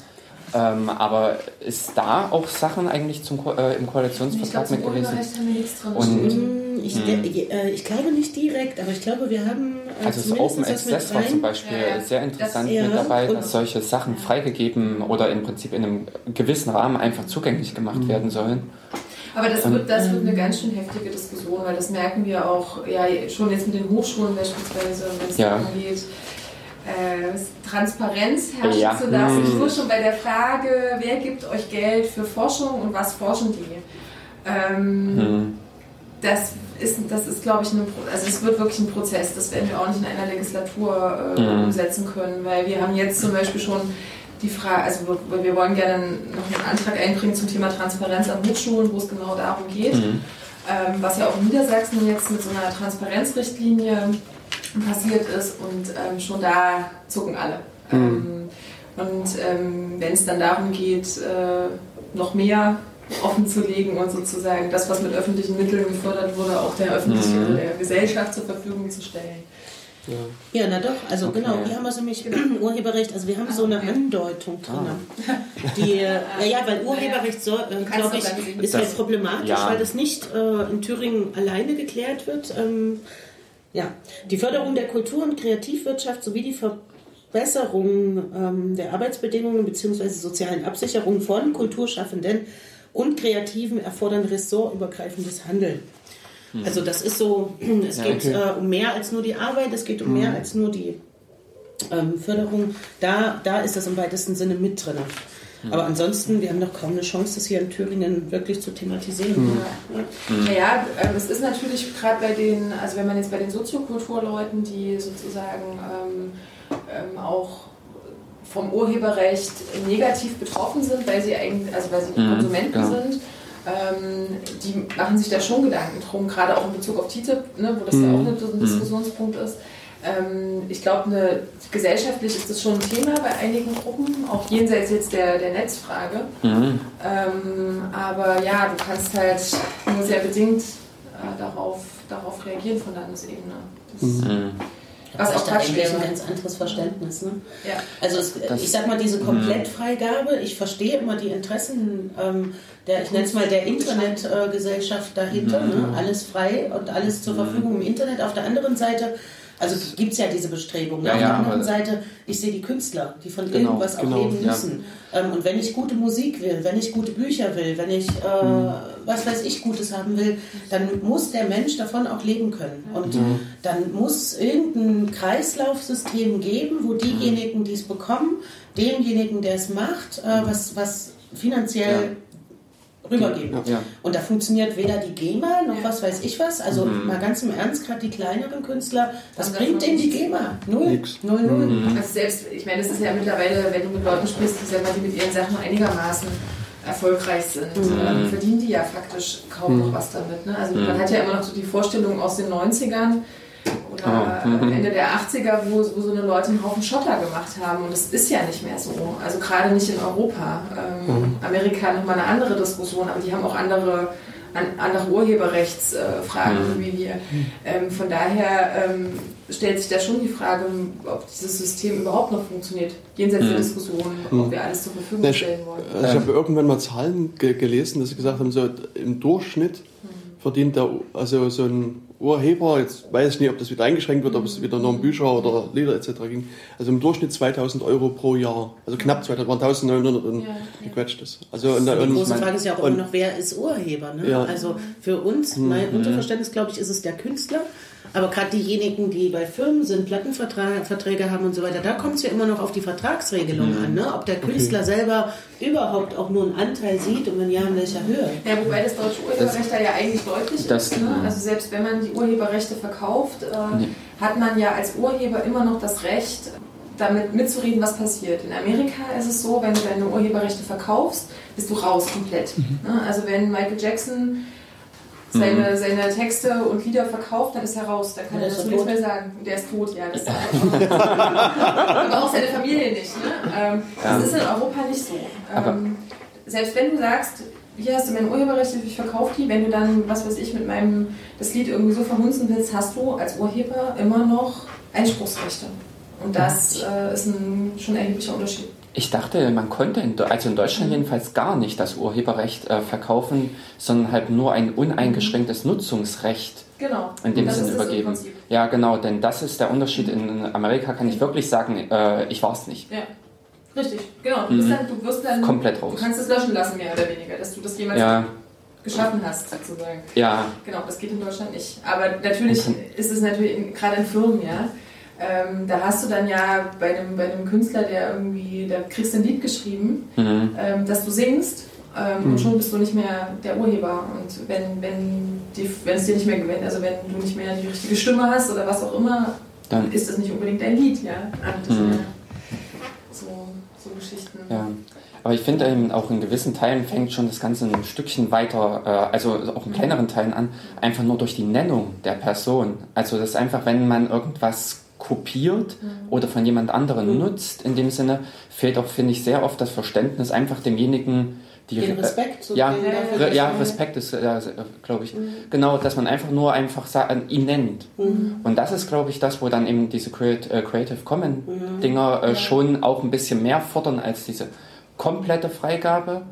Ähm, aber ist da auch Sachen eigentlich zum, Ko- äh, im Ich Koalitionsvertrag mit gewesen? Und- stehen. Hm, Ich, de- äh, ich glaube nicht direkt, aber ich glaube, wir haben äh, Also das Open Access war zum. Beispiel Ja, ja. sehr interessant Das- ja, mit dabei, dass solche Sachen freigegeben oder im Prinzip in einem gewissen Rahmen einfach zugänglich gemacht werden sollen. Aber das Und- wird, das wird eine ganz schön heftige Diskussion, weil das merken wir auch ja, schon jetzt mit den Hochschulen beispielsweise, wenn es Ja. darum geht, äh, Transparenz herrschen Ja. zu lassen. Hm. Nur schon bei der Frage, wer gibt euch Geld für Forschung und was forschen die? Ähm, Hm. das ist, das ist glaube ich, ein, Pro- also es wird wirklich ein Prozess. Das werden wir auch nicht in einer Legislatur äh, Mhm. umsetzen können, weil wir haben jetzt zum Beispiel schon die Frage, also wir, wir wollen gerne noch einen Antrag einbringen zum Thema Transparenz an Hochschulen, wo es genau darum geht, Mhm. ähm, was ja auch in Niedersachsen jetzt mit so einer Transparenzrichtlinie passiert ist und ähm, schon da zucken alle. Ähm, und ähm, wenn es dann darum geht, äh, noch mehr offen zu legen und sozusagen das, was mit öffentlichen Mitteln gefördert wurde, auch der Öffentlichkeit, Mhm. der Gesellschaft zur Verfügung zu stellen. Ja, na doch, also Okay. genau, hier haben wir nämlich Urheberrecht, also wir haben so eine okay. Andeutung drin. Die, äh, ja, ja, weil Urheberrecht, so, äh, glaube ich, ist Das- halt problematisch, ja. weil das nicht äh, in Thüringen alleine geklärt wird. Ähm, ja, die Förderung der Kultur- und Kreativwirtschaft sowie die Verbesserung ähm, der Arbeitsbedingungen bzw. sozialen Absicherung von Kulturschaffenden und Kreativen erfordern ressortübergreifendes Handeln. Also das ist so, es Ja, geht okay. äh, um mehr als nur die Arbeit, es geht um mehr als nur die ähm, Förderung. Da, da ist das im weitesten Sinne mit drin. Mhm. Aber ansonsten, wir haben noch kaum eine Chance, das hier in Thüringen wirklich zu thematisieren. Mhm. Mhm. Naja, äh, es ist natürlich gerade bei den, also wenn man jetzt bei den Soziokulturleuten, die sozusagen ähm, ähm, auch vom Urheberrecht negativ betroffen sind, weil sie eigentlich, also weil sie mhm, Konsumenten ja. sind, ähm, die machen sich da schon Gedanken drum, gerade auch in Bezug auf TTIP, ne, wo das mhm. ja auch ein mhm. Diskussionspunkt ist. Ähm, ich glaube, ne, gesellschaftlich ist das schon ein Thema bei einigen Gruppen, auch jenseits jetzt der, der Netzfrage. Mhm. Ähm, aber ja, du kannst halt nur sehr bedingt äh, darauf, darauf reagieren von Landesebene. Das, mhm. Was auch tatsächlich ein ganz anderes Verständnis. Ne? Ja. Also es, ich sag mal, diese mhm. Komplettfreigabe, ich verstehe immer die Interessen ähm, der, ich nenne es mal der Internetgesellschaft äh, dahinter, mhm. ne? alles frei und alles zur Verfügung im Internet. Auf der anderen Seite also gibt es ja diese Bestrebungen. Ja, Auf der anderen Seite, ich sehe die Künstler, die von genau, irgendwas auch genau, leben müssen. Ähm, und wenn ich gute Musik will, wenn ich gute Bücher will, wenn ich, äh, mhm. was weiß ich, Gutes haben will, dann muss der Mensch davon auch leben können. Und mhm. dann muss irgendein Kreislaufsystem geben, wo diejenigen, die es bekommen, demjenigen, der es macht, äh, was, was finanziell rübergeben. Ja, ja. Und da funktioniert weder die GEMA noch was weiß ich was. Also mhm. mal ganz im Ernst, gerade die kleineren Künstler, was bringt denn die GEMA? Null. Nix. Null, null. Mhm. Also selbst, ich meine, das ist ja mittlerweile, wenn du mit Leuten sprichst, die, sagen, die mit ihren Sachen einigermaßen erfolgreich sind, mhm. äh, verdienen die ja faktisch kaum noch mhm. was damit. Ne? Also man mhm. hat ja immer noch so die Vorstellung aus den 90ern, oder oh. Ende der 80er, wo, wo so eine Leute einen Haufen Schotter gemacht haben. Und das ist ja nicht mehr so. Also gerade nicht in Europa. Ähm, mhm. Amerika nochmal eine andere Diskussion, aber die haben auch andere, an, andere Urheberrechtsfragen mhm. wie wir. Ähm, von daher ähm, stellt sich da schon die Frage, ob dieses System überhaupt noch funktioniert. Jenseits mhm. der Diskussion, ob mhm. wir alles zur Verfügung stellen wollen. Also ich habe irgendwann mal Zahlen ge gelesen, dass sie gesagt haben, so im Durchschnitt. Verdient der, also so ein Urheber, jetzt weiß ich nicht, ob das wieder eingeschränkt wird, ob es wieder nur um Bücher oder Lieder etc. ging, also im Durchschnitt 2000 Euro pro Jahr. Also knapp 2000, waren 1900 und ja, gequetschtes. Also, und, die und, große Frage ist ja auch immer noch, wer ist Urheber? Ne? Ja. Also für uns, mein mhm. Unterverständnis, glaube ich, ist es der Künstler. Aber gerade diejenigen, die bei Firmen sind, Plattenverträge haben und so weiter, da kommt es ja immer noch auf die Vertragsregelung mhm. an, ne? ob der Künstler okay. selber überhaupt auch nur einen Anteil sieht und wenn ja, in welcher Höhe. Ja, wobei das deutsche Urheberrecht da ja eigentlich deutlich das, ist. Ne? Also selbst wenn man die Urheberrechte verkauft, äh, nee. hat man ja als Urheber immer noch das Recht, damit mitzureden, was passiert. In Amerika ist es so, wenn du deine Urheberrechte verkaufst, bist du raus komplett. Mhm. Ne? Also wenn Michael Jackson seine, mhm. seine Texte und Lieder verkauft, dann ist er raus. Da kann er dazu nichts mehr sagen. Der ist tot, ja. Das ist Aber auch seine Familie nicht. Ne? Ähm, ja. Das ist in Europa nicht so. Ähm, selbst wenn du sagst, hier hast du meine Urheberrechte, ich verkaufe die, wenn du dann, was weiß ich, mit meinem das Lied irgendwie so verhunzen willst, hast du als Urheber immer noch Einspruchsrechte. Und das äh, ist ein schon erheblicher Unterschied. Ich dachte, man konnte, in, also in Deutschland mhm. jedenfalls gar nicht das Urheberrecht äh, verkaufen, sondern halt nur ein uneingeschränktes Nutzungsrecht genau. in dem Sinne übergeben. Ja, genau, denn das ist der Unterschied. In Amerika kann ich wirklich sagen, äh, ich war es nicht. Ja. Richtig, genau. Du, mhm. dann, du, wirst dann komplett raus. Du kannst es löschen lassen, mehr oder weniger, dass du das jemals ja. geschaffen hast, sozusagen. Ja. Genau, das geht in Deutschland nicht. Aber natürlich ist es natürlich gerade in Firmen, ja ähm, da hast du dann ja bei einem, bei einem Künstler, der irgendwie, da kriegst du ein Lied geschrieben, mhm. ähm, dass du singst ähm, mhm. und schon bist du nicht mehr der Urheber. Und wenn, wenn, die, wenn es dir nicht mehr gewinnt, also wenn du nicht mehr die richtige Stimme hast oder was auch immer, dann ist das nicht unbedingt dein Lied, ja. Das mhm. so, so Geschichten. Ja. Aber ich finde eben auch in gewissen Teilen fängt schon das Ganze ein Stückchen weiter, äh, also auch in kleineren Teilen an, einfach nur durch die Nennung der Person. Also das ist einfach, wenn man irgendwas kopiert mhm. oder von jemand anderem mhm. nutzt. In dem Sinne fehlt auch, finde ich, sehr oft das Verständnis, einfach demjenigen die, den Respekt. So ja, re, ja, Respekt ist, ja, glaube ich. Mhm. Genau, dass man einfach nur einfach ihn nennt. Mhm. Und das ist, glaube ich, das, wo dann eben diese äh, Creative Commons-Dinger äh, schon auch ein bisschen mehr fordern als diese komplette Freigabe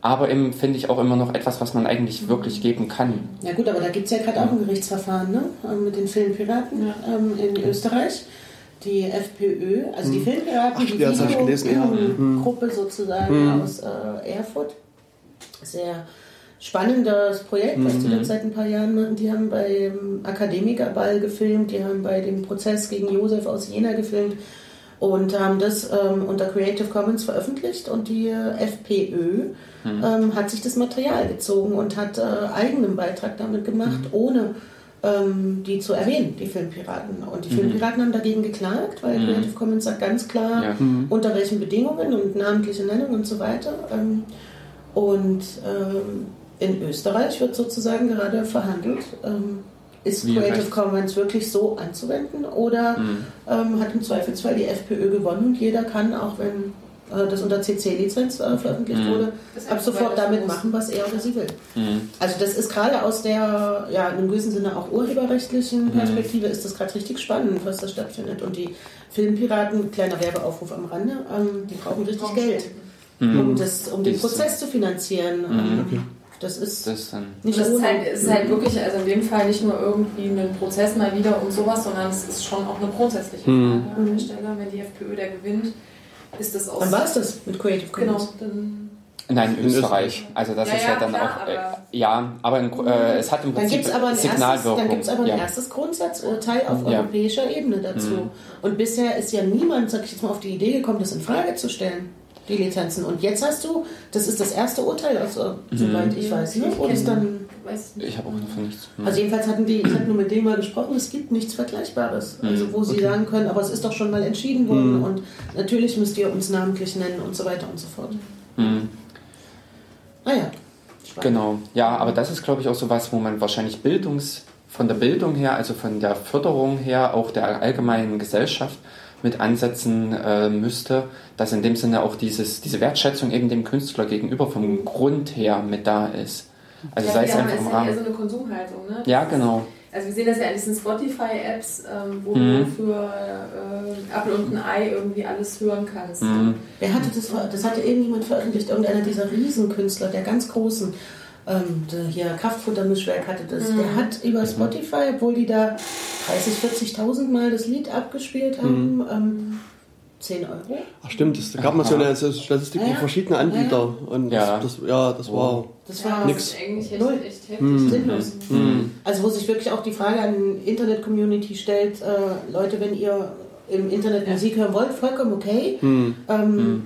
aber eben finde ich auch immer noch etwas, was man eigentlich wirklich geben kann. Ja gut, aber da gibt es ja gerade auch ein Gerichtsverfahren ne? Ähm, mit den Filmpiraten ja. ähm, in Österreich. Die FPÖ, also die hm. Filmpiraten, Ach, die Videogruppe ja. sozusagen mhm. aus äh, Erfurt. Sehr spannendes Projekt, was die mhm. seit ein paar Jahren machen. Die haben beim Akademikerball gefilmt, die haben bei dem Prozess gegen Josef aus Jena gefilmt und haben das ähm, unter Creative Commons veröffentlicht und die äh, FPÖ mhm. ähm, hat sich das Material gezogen und hat äh, eigenen Beitrag damit gemacht, mhm. ohne ähm, die zu erwähnen, die Filmpiraten. Und die mhm. Filmpiraten haben dagegen geklagt, weil mhm. Creative Commons sagt ganz klar, ja. Mhm. unter welchen Bedingungen und namentliche Nennung und so weiter. Ähm, und ähm, in Österreich wird sozusagen gerade verhandelt, ähm, ist Wie Creative? Commons wirklich so anzuwenden oder mhm. ähm, hat im Zweifelsfall die FPÖ gewonnen und jeder kann, auch wenn äh, das unter CC-Lizenz äh, veröffentlicht mhm. wurde, ab sofort damit machen, was er oder sie will. Mhm. Also das ist gerade aus der, ja, in einem gewissen Sinne auch urheberrechtlichen mhm. Perspektive ist das gerade richtig spannend, was da stattfindet. Und die Filmpiraten, kleiner Werbeaufruf am Rande, ähm, die brauchen richtig Geld, mhm. um, das, um den Prozess zu finanzieren. Mhm. Ähm, okay. Das ist, das dann nicht das ist halt, ist halt wirklich, also in dem Fall nicht nur irgendwie ein Prozess mal wieder um sowas, sondern es ist schon auch eine grundsätzliche mhm. Frage an der Stelle, wenn die FPÖ da gewinnt, ist das auch. Wann war es das mit Creative Commons? Genau, Nein, in Österreich. Also das ja, ist ja, ja dann klar, auch, äh, ja, aber in, äh, es hat im Prinzip dann aber ein Signalwirkung. dann gibt es aber ein ja. erstes Grundsatzurteil auf europäischer Ebene dazu. Mhm. Und bisher ist ja niemand, sag ich jetzt mal, auf die Idee gekommen, das in Frage zu stellen die Lizenzen. Und jetzt hast du, das ist das erste Urteil, also, mhm. soweit ich weiß, ne? Oder ist dann. Ich habe auch davon nichts. Mhm. Also jedenfalls hatten die, ich habe nur mit denen mal gesprochen, es gibt nichts Vergleichbares. Mhm. Also wo sie okay. sagen können, aber es ist doch schon mal entschieden worden mhm. und natürlich müsst ihr uns namentlich nennen und so weiter und so fort. Mhm. Naja. Spannend. Genau, ja, aber das ist glaube ich auch so was, wo man wahrscheinlich Bildungs, von der Bildung her, also von der Förderung her, auch der allgemeinen Gesellschaft, mit ansetzen äh, müsste, dass in dem Sinne auch dieses, diese Wertschätzung eben dem Künstler gegenüber vom Grund her mit da ist. Also ja, sei es einfach im Rahmen. Ja so eine Konsumhaltung, ne? Ja, genau. Also wir sehen das ja an diesen Spotify-Apps, ähm, wo mhm. du für äh, Apple und ein Ei irgendwie alles hören kannst. Mhm. Wer hatte das? Das hatte irgendjemand veröffentlicht, irgendeiner dieser Riesenkünstler, der ganz großen ähm, hier Kraftfuttermischwerk hatte das. Mhm. Der hat über mhm. Spotify, obwohl die da 30, 40.000 Mal das Lied abgespielt haben, mhm. ähm, 10 Euro. Ach stimmt, es gab mal so eine Statistik ja, ja. verschiedene Anbieter. Ja. Und ja. Das, ja, das war, das war nix. eigentlich echt, echt heftig. Mhm. Sinnlos. Mhm. Also wo sich wirklich auch die Frage an die Internet-Community stellt, äh, Leute, wenn ihr im Internet Musik hören wollt, vollkommen okay. Mhm. Ähm, mhm.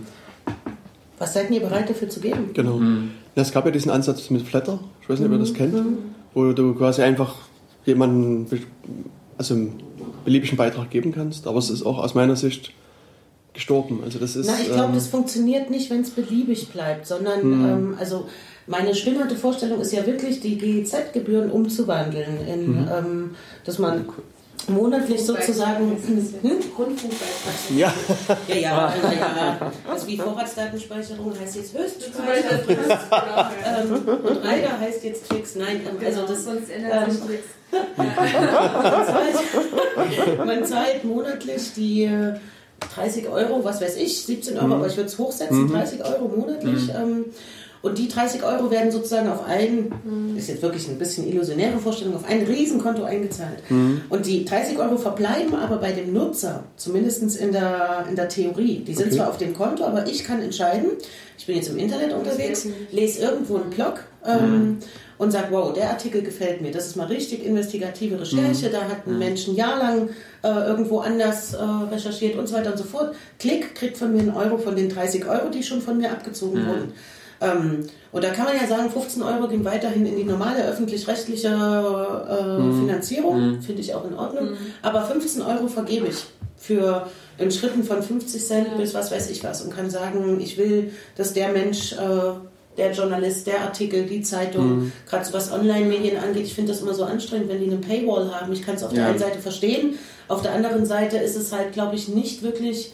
was seid ihr bereit dafür zu geben? Genau. Mhm. Ja, es gab ja diesen Ansatz mit Flatter, ich weiß nicht, ob ihr das kennt, mhm. wo du quasi einfach jemanden also einen beliebigen Beitrag geben kannst, aber es ist auch aus meiner Sicht gestorben. Also das ist, Na, ich glaube, ähm, das funktioniert nicht, wenn es beliebig bleibt, sondern mhm. ähm, also meine schwimmende Vorstellung ist ja wirklich, die GEZ-Gebühren umzuwandeln in, mhm. ähm, dass man monatlich sozusagen. Hm? Rundfunkbeitrag. Ja. Ja, ja, ja, ja. Also wie Vorratsdatenspeicherung heißt jetzt Höchstspeicherung. ähm, und Rider heißt jetzt Twix. Nein, ähm, also das. Sonst ändert sich nichts. man zahlt monatlich die 30 Euro, was weiß ich, 17 Euro, mhm. aber ich würde es hochsetzen, 30 mhm. Euro monatlich. Mhm. Ähm, und die 30 Euro werden sozusagen auf ein, mhm. ist jetzt wirklich ein bisschen illusionäre Vorstellung, auf ein Riesenkonto eingezahlt. Mhm. Und die 30 Euro verbleiben aber bei dem Nutzer, zumindest in der, in der Theorie. Die sind okay. zwar auf dem Konto, aber ich kann entscheiden, ich bin jetzt im Internet unterwegs, lese irgendwo einen Blog ähm, mhm. und sage, wow, der Artikel gefällt mir. Das ist mal richtig investigative Recherche. Mhm. Da hat ein mhm. Mensch ein Jahr lang äh, irgendwo anders äh, recherchiert und so weiter und so fort. Klick, kriegt von mir einen Euro von den 30 Euro, die schon von mir abgezogen mhm. wurden. Ähm, und da kann man ja sagen, 15 Euro gehen weiterhin in die normale öffentlich-rechtliche äh, mhm. Finanzierung, mhm. finde ich auch in Ordnung. Mhm. Aber 15 Euro vergebe ich für in Schritten von 50 Cent bis was weiß ich was und kann sagen, ich will, dass der Mensch, äh, der Journalist, der Artikel, die Zeitung, mhm. gerade so was Online-Medien angeht, ich finde das immer so anstrengend, wenn die eine Paywall haben. Ich kann es auf ja. der einen Seite verstehen, auf der anderen Seite ist es halt, glaube ich, nicht wirklich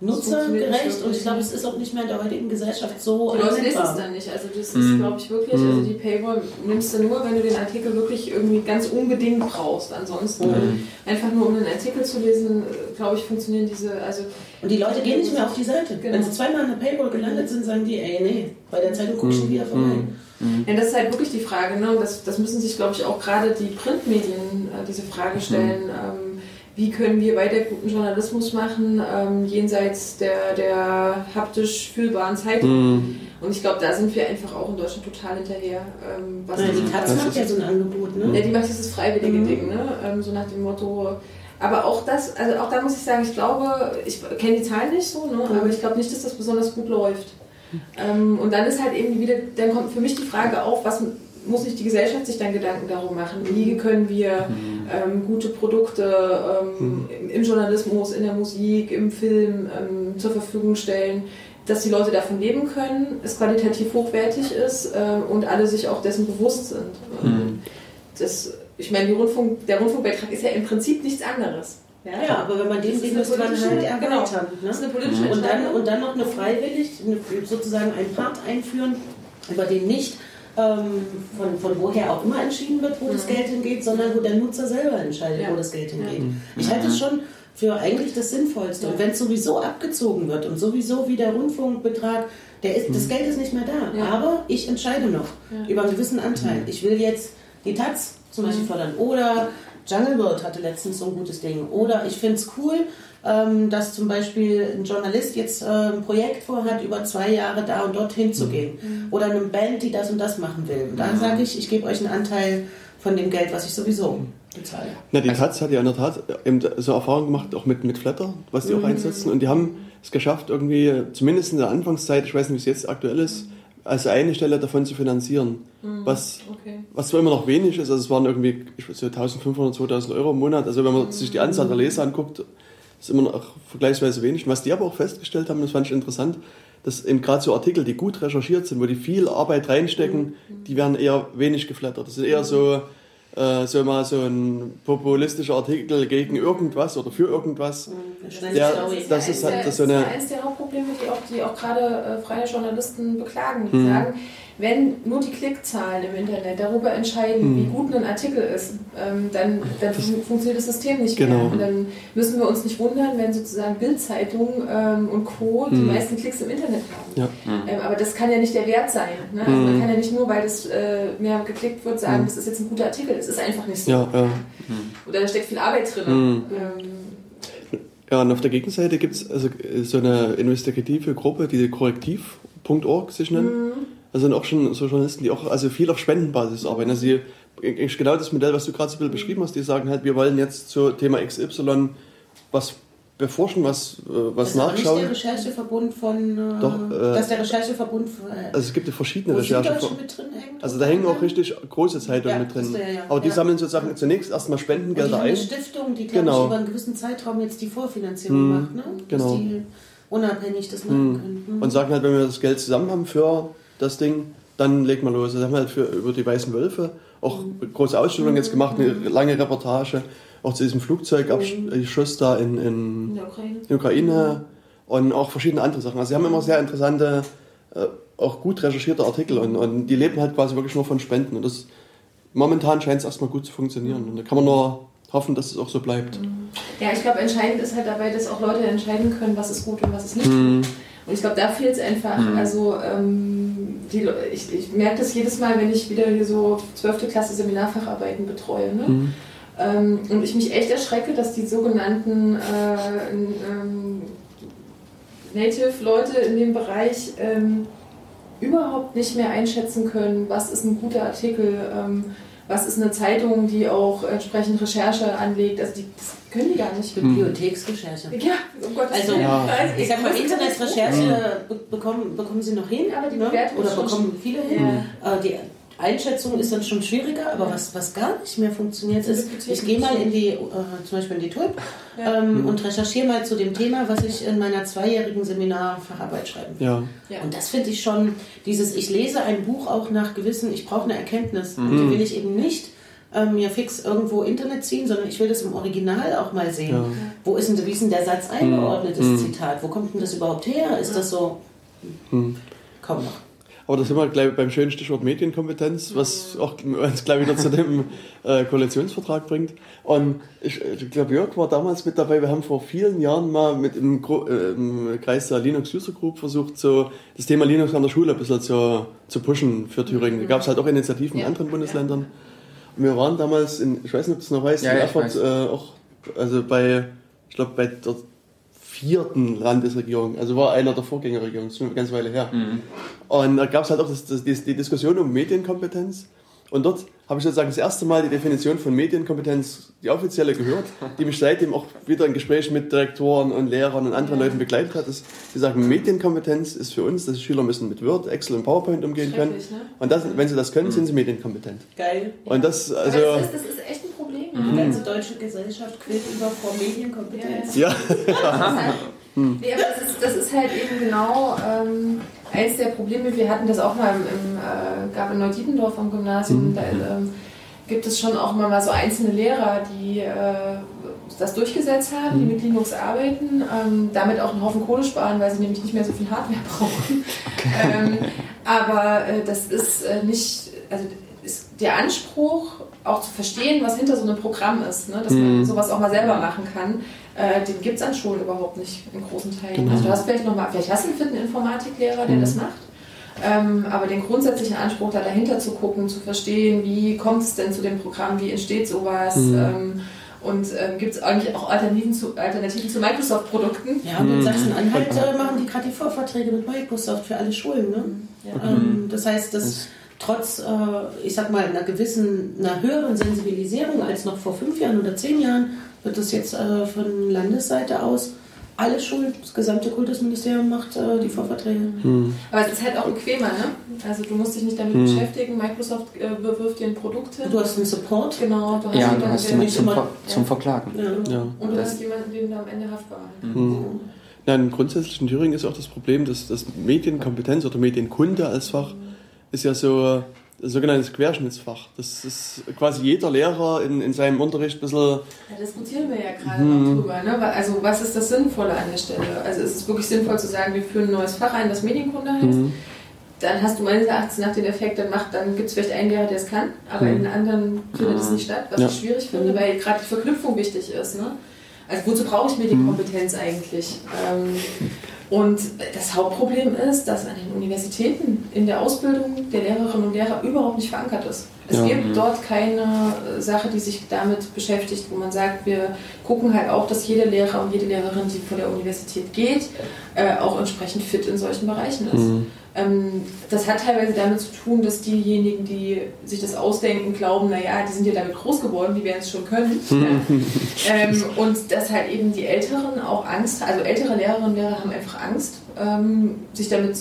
nutzergerecht und ich glaube, es ist auch nicht mehr in der heutigen Gesellschaft so Die Leute lesen es dann nicht. Also das ist, glaube ich, wirklich, mhm. also die Paywall nimmst du nur, wenn du den Artikel wirklich irgendwie ganz unbedingt brauchst. Ansonsten mhm. einfach nur um einen Artikel zu lesen, glaube ich, funktionieren diese, also... Und die Leute gehen nicht mehr auf die Seite. Genau. Wenn sie zweimal in der Paywall gelandet sind, sagen die, ey, nee, bei der Zeitung guckst du mhm. wieder vorbei. Mhm. Ja, das ist halt wirklich die Frage, ne? das, das müssen sich, glaube ich, auch gerade die Printmedien äh, diese Frage stellen. Mhm. Ähm, wie können wir weiter guten Journalismus machen, ähm, jenseits der, der haptisch fühlbaren Zeitung. Mm. Und ich glaube, da sind wir einfach auch in Deutschland total hinterher. Ähm, was ja, die Taz macht ja so ein Angebot, ne? Ja, die macht dieses freiwillige mhm. Ding, ne? Ähm, so nach dem Motto. Aber auch das, also auch da muss ich sagen, ich glaube, ich kenne die Zahlen nicht so, ne? Mhm. aber ich glaube nicht, dass das besonders gut läuft. Ähm, und dann ist halt eben wieder, dann kommt für mich die Frage auf, was muss sich die Gesellschaft sich dann Gedanken darum machen, wie können wir mhm. ähm, gute Produkte ähm, mhm. im Journalismus, in der Musik, im Film ähm, zur Verfügung stellen, dass die Leute davon leben können, es qualitativ hochwertig ist äh, und alle sich auch dessen bewusst sind. Mhm. Das, ich meine, Rundfunk, der Rundfunkbeitrag ist ja im Prinzip nichts anderes. Ja, ja, aber wenn man den sieht, müsste man halt erweitern. Genau. Ne? Das ist eine politische und dann, und dann noch eine freiwillig, sozusagen einen Part einführen, über den nicht ähm, von, von woher auch immer entschieden wird, wo mhm. das Geld hingeht, sondern wo der Nutzer selber entscheidet, ja. wo das Geld hingeht. Mhm. Ich halte es schon für eigentlich das Sinnvollste. Und wenn es sowieso abgezogen wird und sowieso wie der Rundfunkbetrag, der ist, das mhm. Geld ist nicht mehr da. Ja. Aber ich entscheide noch über einen gewissen Anteil. Ich will jetzt die Taz zum Beispiel fördern oder Jungle World hatte letztens so ein gutes Ding. Oder ich finde es cool, dass zum Beispiel ein Journalist jetzt äh, ein Projekt vorhat, über zwei Jahre da und dort hinzugehen. Mhm. Oder eine Band, die das und das machen will. Und dann mhm. sage ich, ich gebe euch einen Anteil von dem Geld, was ich sowieso bezahle. Na, die Taz hat ja in der Tat eben so Erfahrungen gemacht, auch mit, mit Flatter, was die mhm. auch einsetzen. Und die haben es geschafft, irgendwie, zumindest in der Anfangszeit, ich weiß nicht, wie es jetzt aktuell ist, als eine Stelle davon zu finanzieren. Mhm. Was, okay. was zwar immer noch wenig ist, also es waren irgendwie ich weiß, so 1500, 2000 Euro im Monat. Also wenn man mhm. sich die Anzahl der Leser anguckt, ist immer noch vergleichsweise wenig. was die aber auch festgestellt haben, das fand ich interessant, dass eben gerade so Artikel, die gut recherchiert sind, wo die viel Arbeit reinstecken, mhm. die werden eher wenig geflattert. Das sind eher so, äh, so mal so ein populistischer Artikel gegen irgendwas oder für irgendwas. Mhm. Der, das, ist halt das so eine. Das ist eines der Hauptprobleme, die auch, die auch gerade äh, freie Journalisten beklagen. Die mhm. sagen, wenn nur die Klickzahlen im Internet darüber entscheiden, mhm. wie gut ein Artikel ist, ähm, dann, dann funktioniert das System nicht genau. mehr. Und dann müssen wir uns nicht wundern, wenn sozusagen Bildzeitung ähm, und Co. die mhm. meisten Klicks im Internet haben. Ja. Ähm, aber das kann ja nicht der Wert sein. Ne? Also man mhm. kann ja nicht nur, weil das äh, mehr geklickt wird, sagen, mhm. das ist jetzt ein guter Artikel. Das ist einfach nicht so. Ja, ja. Oder da steckt viel Arbeit drin. Ähm, ja, und auf der Gegenseite gibt es also so eine investigative Gruppe, die korrektiv.org sich nennt. Mhm. Also sind auch schon so Journalisten, die auch also viel auf Spendenbasis arbeiten. Also die, genau das Modell, was du gerade so ein bisschen beschrieben hast, die sagen halt, wir wollen jetzt zu Thema XY was beforschen, was, äh, was das nachschauen. Das ist der Rechercheverbund von. Äh, Doch, äh, das ist der Rechercheverbund von. Äh, also es gibt ja verschiedene Rechercheverbunde. Also da hängen auch richtig große Zeitungen ja, mit drin. Ja, ja. Aber die sammeln sozusagen zunächst erstmal Spendengelder ein. Eine Stiftung, die glaube genau. ich über einen gewissen Zeitraum jetzt die Vorfinanzierung hm, macht, ne? Genau. Dass die unabhängig das machen hm. können. Hm. Und sagen halt, wenn wir das Geld zusammen haben für das Ding, dann legt man los. Das haben wir halt für, über die Weißen Wölfe auch mhm. große Ausstellungen jetzt gemacht, eine lange Reportage, auch zu diesem Flugzeugschuss da in, in, in der Ukraine, in Ukraine und auch verschiedene andere Sachen. Also sie haben immer sehr interessante, äh, auch gut recherchierte Artikel und, und die leben halt quasi wirklich nur von Spenden. Und das momentan scheint es erstmal gut zu funktionieren. Und da kann man nur hoffen, dass es auch so bleibt. Ja, ich glaube, entscheidend ist halt dabei, dass auch Leute entscheiden können, was ist gut und was ist nicht mhm. Und ich glaube, da fehlt es einfach. Mhm. Also ähm, die, ich, ich merke das jedes Mal, wenn ich wieder hier so 12. Klasse Seminarfacharbeiten betreue. Ne? Mhm. Ähm, und ich mich echt erschrecke, dass die sogenannten äh, ähm, Native-Leute in dem Bereich ähm, überhaupt nicht mehr einschätzen können, was ist ein guter Artikel ähm, was ist eine Zeitung, die auch entsprechend Recherche anlegt. Also die, das können die gar nicht. Bibliotheksrecherche. Ja, um Gottes also, ja. ich sag mal, Internetrecherche bekommen, bekommen sie noch hin, aber die ne? oder bekommen viele hin. Ja. Äh, die Einschätzung ist dann schon schwieriger, aber was, was gar nicht mehr funktioniert ist, ich gehe mal in die, äh, zum Beispiel in die TULP ja. ähm, mhm. und recherchiere mal zu dem Thema, was ich in meiner zweijährigen Seminarfacharbeit schreiben will. Ja. Ja. Und das finde ich schon, dieses, ich lese ein Buch auch nach gewissen, ich brauche eine Erkenntnis mhm. und die will ich eben nicht ähm, mir fix irgendwo Internet ziehen, sondern ich will das im Original auch mal sehen. Ja. Wo ist denn, wie ist denn der Satz eingeordnet, das mhm. Zitat? Wo kommt denn das überhaupt her? Ist das so? Mhm. Kaum noch. Aber da sind wir gleich beim schönen Stichwort Medienkompetenz, was auch uns gleich wieder zu dem äh, Koalitionsvertrag bringt. Und ich, ich glaube, Jörg war damals mit dabei. Wir haben vor vielen Jahren mal mit im, äh, im Kreis der Linux User Group versucht, so das Thema Linux an der Schule ein bisschen zu, zu pushen für Thüringen. Da gab es halt auch Initiativen ja. in anderen Bundesländern. Und wir waren damals in, ich weiß nicht, ob du es noch weißt, ja, in Erfurt äh, auch, also bei, ich glaube, bei der vierten Landesregierung, also war einer der Vorgängerregierungen, schon eine ganze Weile her. Mhm. Und da gab es halt auch das, das, die, die Diskussion um Medienkompetenz. Und dort habe ich sozusagen das erste Mal die Definition von Medienkompetenz, die offizielle gehört, die mich seitdem auch wieder in Gesprächen mit Direktoren und Lehrern und anderen Leuten begleitet hat. Dass die sagen, Medienkompetenz ist für uns, dass die Schüler müssen mit Word, Excel und PowerPoint umgehen können. Ne? Und das, wenn sie das können, sind sie medienkompetent. Geil. Und das, also, das, ist, das ist echt ein Problem. Die ganze deutsche Gesellschaft quillt über vor Medienkompetenz. Ja. ja. Hm. Nee, aber das ist, das ist halt eben genau ähm, eines der Probleme. Wir hatten das auch mal im, im äh, gab in Neudietendorf am Gymnasium. Mhm. Da ähm, gibt es schon auch mal so einzelne Lehrer, die äh, das durchgesetzt haben, die mhm. mit Linux arbeiten, ähm, damit auch einen Haufen Kohle sparen, weil sie nämlich nicht mehr so viel Hardware brauchen. Ähm, aber äh, das ist äh, nicht, also ist der Anspruch, auch zu verstehen, was hinter so einem Programm ist, ne? dass man mhm. sowas auch mal selber machen kann, äh, den gibt es an Schulen überhaupt nicht in großen Teilen. Genau. Also du hast vielleicht noch mal, vielleicht hast du einen fitten Informatiklehrer, der mhm. das macht. Ähm, aber den grundsätzlichen Anspruch, da dahinter zu gucken, zu verstehen, wie kommt es denn zu dem Programm, wie entsteht sowas, mhm. ähm, und ähm, gibt es eigentlich auch Alternativen zu, Alternativen zu Microsoft-Produkten? Ja, und in mhm. Sachsen-Anhalt äh, machen die gerade die Vorverträge mit Microsoft für alle Schulen. Ne? Ja. Ähm, das heißt, dass trotz, äh, ich sag mal, einer gewissen, einer höheren Sensibilisierung als noch vor fünf Jahren oder zehn Jahren, wird das jetzt äh, von Landesseite aus alle Schulen, das gesamte Kultusministerium macht äh, die Vorverträge. Hm. Aber es ist halt auch bequemer, ne? Also du musst dich nicht damit hm. beschäftigen. Microsoft äh, bewirft dir ein Produkt hin. Du hast einen Support. Genau, du hast ja, du hast jemanden zum, Ver zum Verklagen. Ja. Ja. Und du das hast jemanden, den du am Ende haftbar hm. Nein, grundsätzlich in Thüringen ist auch das Problem, dass das Medienkompetenz oder Medienkunde als Fach ist ja so sogenanntes Querschnittsfach. Das ist quasi jeder Lehrer in, in seinem Unterricht ein bisschen. Da diskutieren wir ja gerade hm. noch drüber. Ne? Also, was ist das Sinnvolle an der Stelle? Also, ist es wirklich sinnvoll zu sagen, wir führen ein neues Fach ein, das Medienkunde heißt? Hm. Dann hast du meines Erachtens nach den Effekt, dann, macht, dann gibt es vielleicht einen Lehrer, der es kann, aber hm. in den anderen findet es nicht statt, was ja. ich schwierig finde, weil gerade die Verknüpfung wichtig ist. Ne? Also wozu brauche ich Medienkompetenz hm. eigentlich? Ähm, und das Hauptproblem ist, dass an den Universitäten in der Ausbildung der Lehrerinnen und Lehrer überhaupt nicht verankert ist. Es ja. gibt dort keine äh, Sache, die sich damit beschäftigt, wo man sagt, wir gucken halt auch, dass jeder Lehrer und jede Lehrerin, die von der Universität geht, äh, auch entsprechend fit in solchen Bereichen ist. Mhm. Ähm, das hat teilweise damit zu tun, dass diejenigen, die sich das ausdenken, glauben, naja, die sind ja damit groß geworden, die werden es schon können. ähm, und dass halt eben die Älteren auch Angst, also ältere Lehrerinnen und Lehrer haben einfach Angst, ähm, sich damit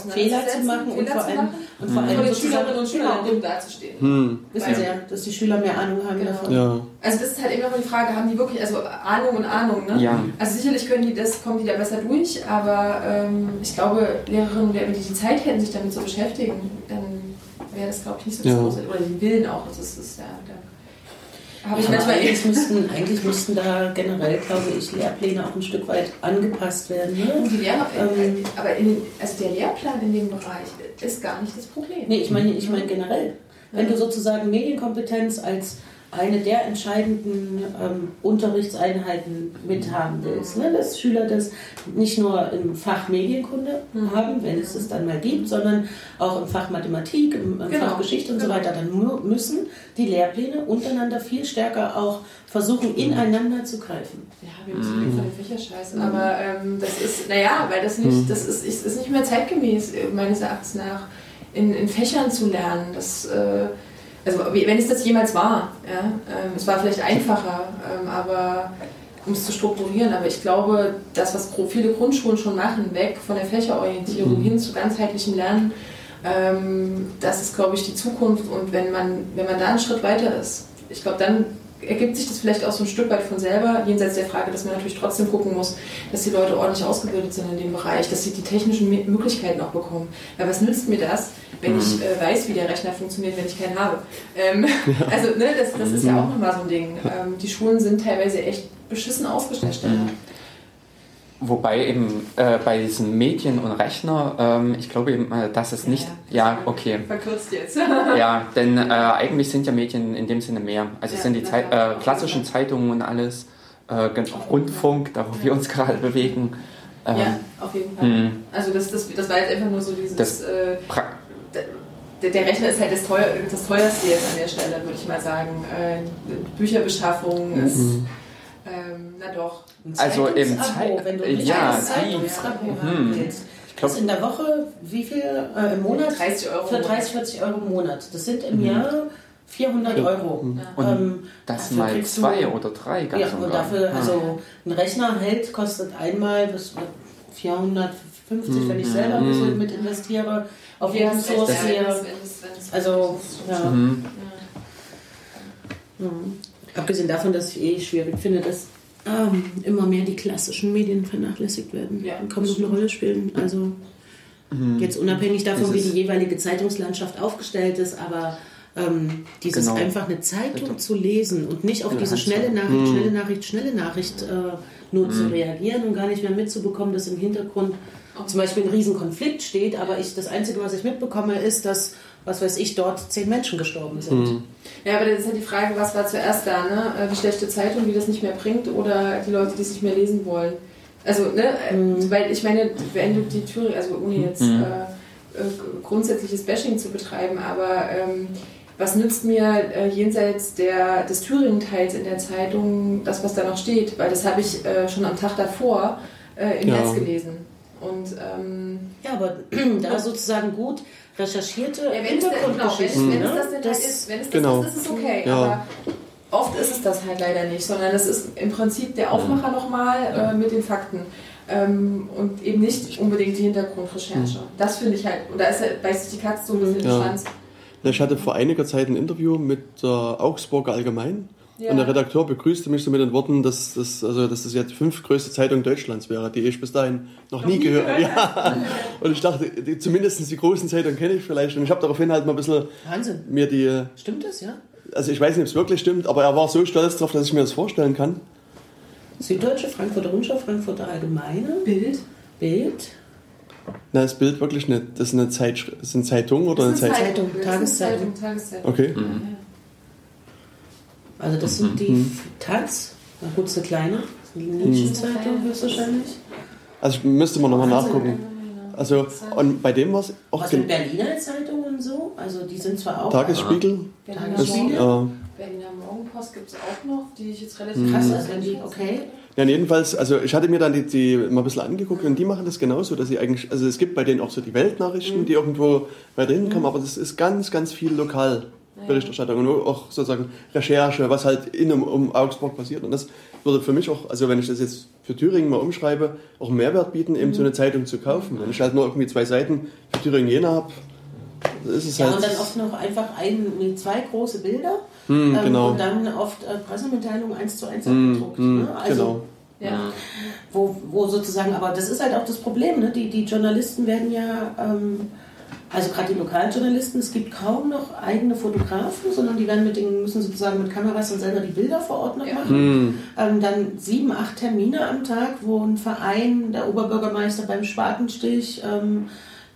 Fehler zu machen und vor allem, und vor allem den Schülerinnen und Schülern dumm dazustehen. Hm. Wissen Sie ja, dass die Schüler mehr Ahnung haben genau. davon. Ja. Also das ist halt immer noch die Frage, haben die wirklich, also Ahnung und Ahnung, ne? Ja. Also sicherlich können die das, kommen die da besser durch, aber ähm, ich glaube, Lehrerinnen und Lehrer, die die Zeit hätten, sich damit zu beschäftigen, dann wäre das, glaube ich, nicht so ja. groß. Oder den Willen auch, das ist, ist ja, der habe ich manchmal eigentlich müssten, eigentlich müssten da generell, glaube ich, Lehrpläne auch ein Stück weit angepasst werden. Ne? Lehrer, ähm, aber in, also der Lehrplan in dem Bereich ist gar nicht das Problem. Nee, ich meine ich mein generell. Wenn du sozusagen Medienkompetenz als eine der entscheidenden ähm, Unterrichtseinheiten mithaben willst. Ne? Dass Schüler das nicht nur im Fach Medienkunde mhm. haben, wenn es es dann mal gibt, sondern auch im Fach Mathematik, im, im genau. Fach Geschichte und genau. so weiter. Dann müssen die Lehrpläne untereinander viel stärker auch versuchen, mhm. ineinander zu greifen. Ja, wir müssen mhm. von den Fächerscheiße. Mhm. Aber ähm, das ist, naja, weil das nicht, mhm. das ist, ist, ist nicht mehr zeitgemäß, meines Erachtens nach, in, in Fächern zu lernen. Das äh, also wenn es das jemals war, ja, ähm, es war vielleicht einfacher, ähm, aber um es zu strukturieren, aber ich glaube, das, was viele Grundschulen schon machen, weg von der Fächerorientierung mhm. hin zu ganzheitlichem Lernen, ähm, das ist, glaube ich, die Zukunft und wenn man, wenn man da einen Schritt weiter ist, ich glaube, dann ergibt sich das vielleicht auch so ein Stück weit von selber, jenseits der Frage, dass man natürlich trotzdem gucken muss, dass die Leute ordentlich ausgebildet sind in dem Bereich, dass sie die technischen Möglichkeiten auch bekommen. Weil was nützt mir das, wenn ich mhm. äh, weiß, wie der Rechner funktioniert, wenn ich keinen habe? Ähm, ja. Also ne, das, das ist ja auch nochmal so ein Ding. Ähm, die Schulen sind teilweise echt beschissen aufgestellt. Mhm. Wobei eben äh, bei diesen Medien und Rechner, ähm, ich glaube eben, äh, dass es nicht. Ja, ja okay. Verkürzt jetzt. ja, denn äh, eigentlich sind ja Medien in dem Sinne mehr. Also ja, es sind die Zeit, äh, klassischen Zeitungen und alles, äh, Rundfunk, da wo ja. wir uns gerade bewegen. Ähm, ja, auf jeden Fall. Mh. Also das, das, das war jetzt einfach nur so dieses. Das, äh, der, der, Rechner ist halt das, teuer, das teuerste jetzt an der Stelle, würde ich mal sagen. Bücherbeschaffung mhm. ist Ähm, na doch. Ein Also im Zeit- wenn du ja, ein kleines die- Zeitungsabo Mhm. haben willst. glaub- Das in der Woche, wie viel äh, im Monat? 30 Euro Für im 30, 40 Euro im Monat. Das sind im Jahr 400 Euro. Und Ähm, das mal du- zwei oder drei ganz Ja, und dafür, Ja. also ein Rechner hält, kostet einmal bis 450, wenn ich selber ein bisschen mit investiere. Auf Source hier. Also, ja. Mhm. Mhm. Abgesehen davon, dass ich eh schwierig finde, dass ähm, immer mehr die klassischen Medien vernachlässigt werden Ja, und kaum noch eine Rolle spielen. Also jetzt unabhängig davon, wie die jeweilige Zeitungslandschaft aufgestellt ist, aber ähm, dieses Genau. einfach eine Zeitung zu lesen und nicht auf Ja, diese schnelle Nachricht, schnelle Nachricht, schnelle Nachricht äh, nur zu reagieren und gar nicht mehr mitzubekommen, dass im Hintergrund zum Beispiel ein Riesenkonflikt steht, aber ich das Einzige, was ich mitbekomme, ist, dass, was weiß ich, dort zehn Menschen gestorben sind. Ja, aber das ist halt die Frage, was war zuerst da, ne? Äh, Die schlechte Zeitung, die das nicht mehr bringt, oder die Leute, die es nicht mehr lesen wollen. Also, ne, äh, weil ich meine, wenn du die Thüringen, also ohne jetzt Mhm. äh, äh, grundsätzliches Bashing zu betreiben, aber ähm, was nützt mir äh, jenseits der, des Thüringen-Teils in der Zeitung das, was da noch steht? Weil das habe ich äh, schon am Tag davor äh, im Ja. Netz gelesen. Und ähm, Ja, aber da sozusagen gut recherchierte Ja, wenn es, denn- genau, wenn, es- Hintergrundgeschichten. wenn es ne? das denn Das- halt ist, wenn es das Genau. ist, ist es okay. Ja. Aber oft ist es das halt leider nicht, sondern das ist im Prinzip der Aufmacher nochmal äh, mit den Fakten. Ähm, und eben nicht unbedingt die Hintergrundrecherche. Das finde ich halt, und da ist halt, beißt sich die Katze so ein bisschen Ja. den Schwanz. Ich hatte vor einiger Zeit ein Interview mit der Augsburger Allgemein Ja. und der Redakteur begrüßte mich so mit den Worten, dass das, also, dass das ja die fünftgrößte Zeitung Deutschlands wäre, die ich bis dahin noch, nie, nie gehört habe. Ja. Und ich dachte, die, zumindest die großen Zeitungen kenne ich vielleicht. Und ich habe daraufhin halt mal ein bisschen Wahnsinn. mir die, Stimmt das, ja? also ich weiß nicht, ob es wirklich stimmt, aber er war so stolz darauf, dass ich mir das vorstellen kann. Süddeutsche, Frankfurter Rundschau, Frankfurter Allgemeine, Bild. Bild. Na, das Bild wirklich nicht, das ist eine, Zeitschrift, das ist eine Zeitung oder eine Das ist eine Zeitung? Zeitung, Tageszeitung. Zeitung, Tageszeitung. Okay. Also das sind die Taz. Na gut, ist eine kleine. Die Nischenzeitung höchstwahrscheinlich. Also ich müsste mal nochmal Wahnsinn. nachgucken. Also, und bei dem war es auch Was mit Berliner Zeitungen so? Also die sind zwar auch... Tagesspiegel. Tagesspiegel? Äh, Berliner Morgenpost gibt es auch noch, die ich jetzt relativ Krass, also wenn die, okay. Ja, jedenfalls, also ich hatte mir dann die, die mal ein bisschen angeguckt und die machen das genauso, dass sie eigentlich, also es gibt bei denen auch so die Weltnachrichten, die irgendwo weiter hinkommen, aber das ist ganz, ganz viel Lokalberichterstattung und auch sozusagen Recherche, was halt in und um Augsburg passiert. Und das würde für mich auch, also wenn ich das jetzt für Thüringen mal umschreibe, auch einen Mehrwert bieten, eben so eine Zeitung zu kaufen. Wenn ich halt nur irgendwie zwei Seiten für Thüringen-Jena habe, ist es Ja, halt... und dann oft noch einfach ein, zwei große Bilder Hm, ähm, genau. und dann oft äh, Pressemitteilungen eins zu eins Hm, abgedruckt. hm, ne? Also, genau. Ja. wo, wo sozusagen, aber das ist halt auch das Problem, ne? die, die Journalisten werden ja, ähm, also gerade die lokalen Journalisten, es gibt kaum noch eigene Fotografen, sondern die werden mit den, müssen sozusagen mit Kameras und selber die Bilder vor Ort noch Ja. machen. Hm, Ähm, dann sieben, acht Termine am Tag, wo ein Verein, der Oberbürgermeister beim Spatenstich, ähm,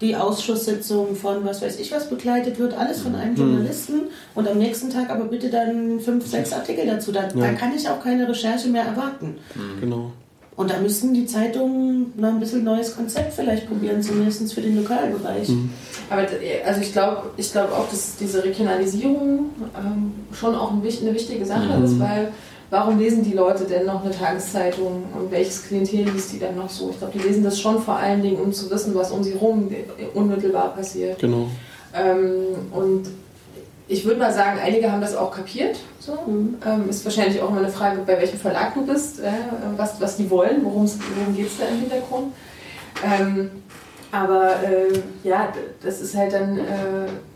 die Ausschusssitzung von was weiß ich was begleitet wird, alles von einem Journalisten und am nächsten Tag aber bitte dann fünf, sechs Artikel dazu. Da, da kann ich auch keine Recherche mehr erwarten. genau. Und da müssten die Zeitungen noch ein bisschen neues Konzept vielleicht probieren, zumindest für den Lokalbereich. Aber d- also ich glaube ich glaub auch, dass diese Regionalisierung ähm, schon auch ein, eine wichtige Sache ist, weil warum lesen die Leute denn noch eine Tageszeitung und welches Klientel liest die dann noch so? Ich glaube, die lesen das schon vor allen Dingen, um zu wissen, was um sie rum unmittelbar passiert. Genau. Ähm, und ich würde mal sagen, einige haben das auch kapiert. So. Ähm, ist wahrscheinlich auch immer eine Frage, bei welchem Verlag du bist, äh, was, was die wollen, worum geht es da im Hintergrund. Ähm, aber äh, ja, das ist halt dann äh,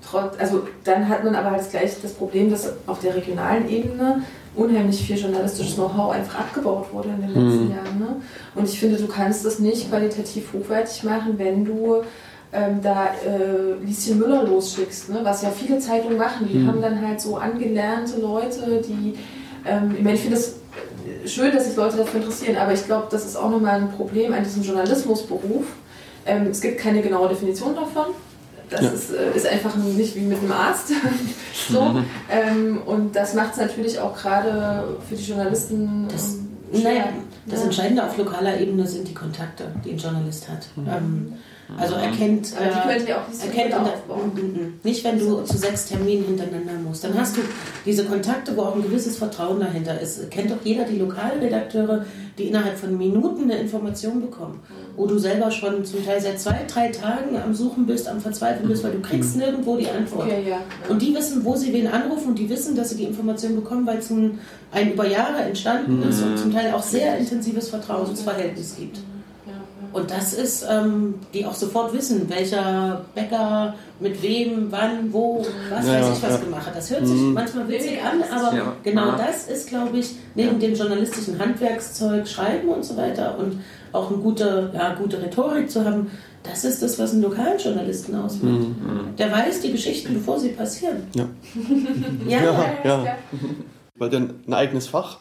trotz, also dann hat man aber halt gleich das Problem, dass auf der regionalen Ebene unheimlich viel journalistisches Know-how einfach abgebaut wurde in den letzten Jahren. Ne? Und ich finde, du kannst das nicht qualitativ hochwertig machen, wenn du ähm, da äh, Lieschen Müller losschickst, ne? was ja viele Zeitungen machen. Die haben dann halt so angelernte Leute, die, ähm, ich meine, ich finde es schön, dass sich Leute dafür interessieren, aber ich glaube, das ist auch nochmal ein Problem an diesem Journalismusberuf. Ähm, es gibt keine genaue Definition davon. Das Ja. ist, äh, ist einfach nicht wie mit einem Arzt. so. ähm, und das macht es natürlich auch gerade für die Journalisten Das- ähm. Naja, Das Entscheidende auf lokaler Ebene sind die Kontakte, die ein Journalist hat. Mhm. Ähm, also er kennt, Aber die äh, könnt ihr auch nicht so er kennt gut in der, aufbauen. Mm, mm, mm. nicht, wenn du zu sechs Terminen hintereinander musst. Dann hast du diese Kontakte, wo auch ein gewisses Vertrauen dahinter ist. Kennt doch jeder die Lokalredakteure, die innerhalb von Minuten eine Information bekommen. Wo du selber schon zum Teil seit zwei, drei Tagen am Suchen bist, am Verzweifeln bist, weil du kriegst nirgendwo die Antwort. Okay, ja. Und die wissen, wo sie wen anrufen und die wissen, dass sie die Information bekommen, weil es ein, ein über Jahre entstanden ist und zum Teil auch sehr intensives Vertrauensverhältnis gibt. Und das ist, ähm, die auch sofort wissen, welcher Bäcker mit wem, wann, wo, was Ja, weiß ich was ja. gemacht hat. Das hört sich manchmal witzig an, aber Ja. genau Ja. das ist, glaube ich, neben dem journalistischen Handwerkszeug, Schreiben und so weiter und auch eine gute, ja, gute Rhetorik zu haben, das ist das, was einen lokalen Journalisten ausmacht. Der weiß die Geschichten, bevor sie passieren. Ja. Ja, Ja. Wollt ihr ein eigenes Fach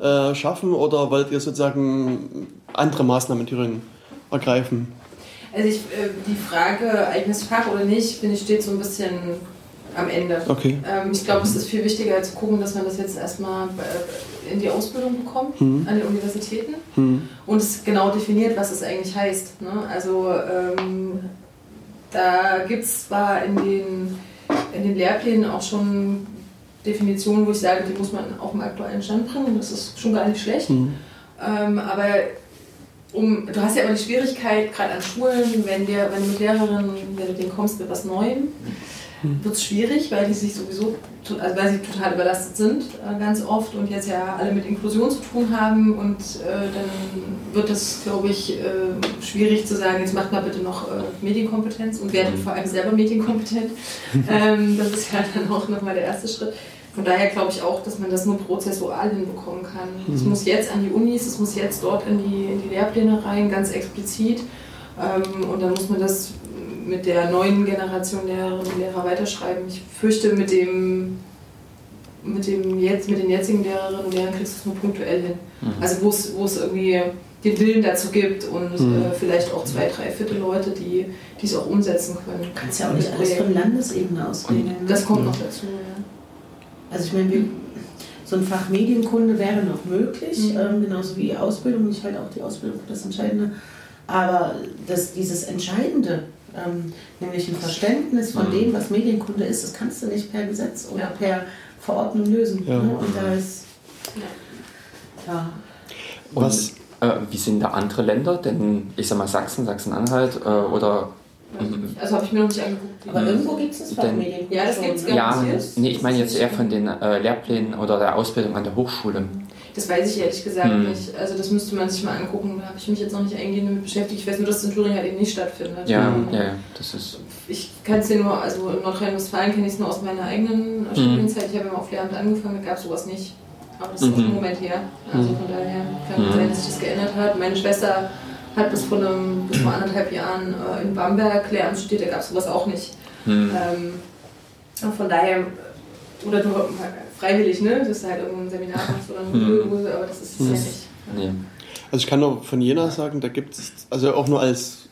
äh, schaffen oder wollt ihr sozusagen andere Maßnahmen in Thüringen ergreifen? Also ich, äh, die Frage, eigenes Fach oder nicht, finde ich, steht so ein bisschen am Ende. Okay. Ähm, ich glaube, es ist viel wichtiger zu gucken, dass man das jetzt erstmal äh, in die Ausbildung bekommt an den Universitäten Hm. und es genau definiert, was es eigentlich heißt. Ne? Also ähm, da gibt es zwar in den, in den Lehrplänen auch schon Definitionen, wo ich sage, die muss man auf den aktuellen Stand bringen, das ist schon gar nicht schlecht. Hm. Ähm, aber um, du hast ja immer die Schwierigkeit, gerade an Schulen, wenn, dir, wenn du mit Lehrerinnen, wenn du denen kommst mit was Neuem, wird es schwierig, weil die sich sowieso, also weil sie total überlastet sind, äh, ganz oft und jetzt ja alle mit Inklusion zu tun haben und äh, dann wird es, glaube ich, äh, schwierig zu sagen, jetzt macht mal bitte noch äh, Medienkompetenz und werdet vor allem selber medienkompetent. ähm, das ist ja dann auch nochmal der erste Schritt. Von daher glaube ich auch, dass man das nur prozessual hinbekommen kann. Es muss jetzt an die Unis, es muss jetzt dort in die, in die Lehrpläne rein, ganz explizit. Ähm, und dann muss man das mit der neuen Generation Lehrerinnen und Lehrer weiterschreiben. Ich fürchte, mit dem mit, dem jetzt, mit den jetzigen Lehrerinnen und Lehrern kriegst du es nur punktuell hin. Also wo es, wo es irgendwie den Willen dazu gibt und äh, vielleicht auch zwei, drei Viertel Leute, die es auch umsetzen können. Du kannst ja auch nicht alles von Landesebene aus regeln. ne? Das kommt noch dazu. Ja. Also ich meine, so ein Fach Medienkunde wäre noch möglich, Mhm. ähm, genauso wie Ausbildung. Ich halte auch die Ausbildung für das Entscheidende. Aber das, dieses Entscheidende, ähm, nämlich ein Verständnis von Mhm. dem, was Medienkunde ist, das kannst du nicht per Gesetz oder Ja. per Verordnung lösen. Ja. Ne? Und da ist, ja, Und Was- äh, wie sind da andere Länder? Denn ich sag mal Sachsen, Sachsen-Anhalt äh, oder Mhm. Also habe ich mir noch nicht angeguckt. aber irgendwo gibt es das Fach Denn- Medienkunde. Ja, das schon, gibt's ne? gar ja, nicht. nee, ich meine jetzt eher von den äh, Lehrplänen oder der Ausbildung an der Hochschule. Das weiß ich ehrlich gesagt Hm. nicht. Also das müsste man sich mal angucken. Da habe ich mich jetzt noch nicht eingehend damit beschäftigt. Ich weiß nur, dass es in Thüringen halt eben nicht stattfindet. Ja, Ähm, ja, ja, das ist. Ich kann es dir nur, also in Nordrhein-Westfalen kenne ich es nur aus meiner eigenen äh, Studienzeit. Ich habe ja mal auf Lehramt angefangen, da gab es sowas nicht. Aber das ist auch Mhm. ein Moment her. Also von daher kann Mhm. sein, dass sich das geändert hat. Meine Schwester hat bis vor, einem, bis vor anderthalb Jahren äh, in Bamberg Lehramt studiert, da gab es sowas auch nicht. Hm. Ähm, von daher, oder du freiwillig, ne? Dass du halt irgendein Seminar machst oder eine Mhm. Kurse, aber das ist es ja nicht. Nee. Also ich kann nur von Jena sagen, da gibt es, also auch nur als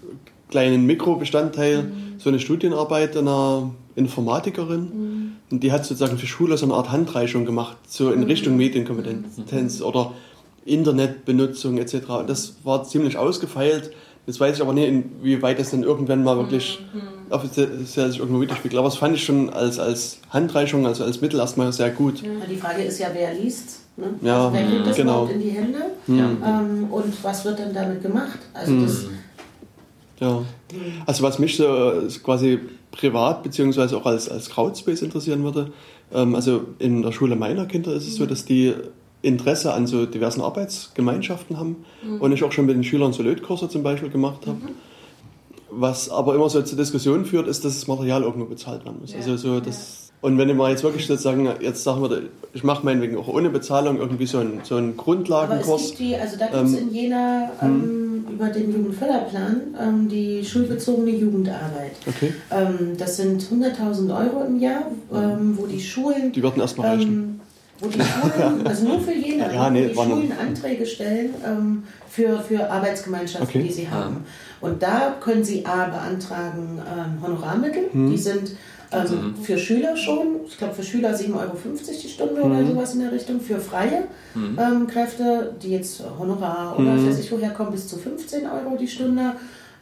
kleinen Mikrobestandteil, so eine Studienarbeit einer Informatikerin. Und die hat sozusagen für Schule so eine Art Handreichung gemacht, so in Richtung Medienkompetenz oder Internetbenutzung etc. Und das war ziemlich ausgefeilt. Jetzt weiß ich aber nicht, inwieweit das dann irgendwann mal wirklich offiziell sich irgendwo widerspiegelt. Aber das fand ich schon als, als Handreichung, also als Mittel erstmal sehr gut. Ja, Die Frage ist ja, wer liest. Ne? Ja, also wer kriegt das genau. überhaupt in die Hände? Ja. Ähm, und was wird dann damit gemacht? Also das, Ja. Also was mich so äh, quasi privat beziehungsweise auch als, als Crowdspace interessieren würde, ähm, also in der Schule meiner Kinder ist es so, dass die Interesse an so diversen Arbeitsgemeinschaften haben und ich auch schon mit den Schülern so Lötkurse zum Beispiel gemacht habe. Was aber immer so zur Diskussion führt, ist, dass das Material irgendwo bezahlt werden muss. Ja, Also so das und wenn ich mal jetzt wirklich sozusagen, jetzt sagen wir, ich mache meinetwegen auch ohne Bezahlung irgendwie so einen, so einen aber es Grundlagenkurs. gibt die, also da gibt es Ähm, in Jena ähm, über den Jugendförderplan ähm, die schulbezogene Jugendarbeit. Okay, Ähm, das sind 100.000 Euro im Jahr, ähm, wo die Schulen die würden erstmal reichen. Ähm, wo die Schulen, also nur für Jena, Ja, wo nee, die Schulen Anträge stellen ähm, für, für Arbeitsgemeinschaften, Okay. die sie haben. Und da können sie A beantragen ähm, Honorarmittel, Hm. die sind Also mhm. für Schüler schon, ich glaube für Schüler 7,50 Euro die Stunde mhm. oder sowas in der Richtung. Für freie mhm. ähm, Kräfte, die jetzt Honorar oder mhm. weiß ich woher kommen, bis zu 15 Euro die Stunde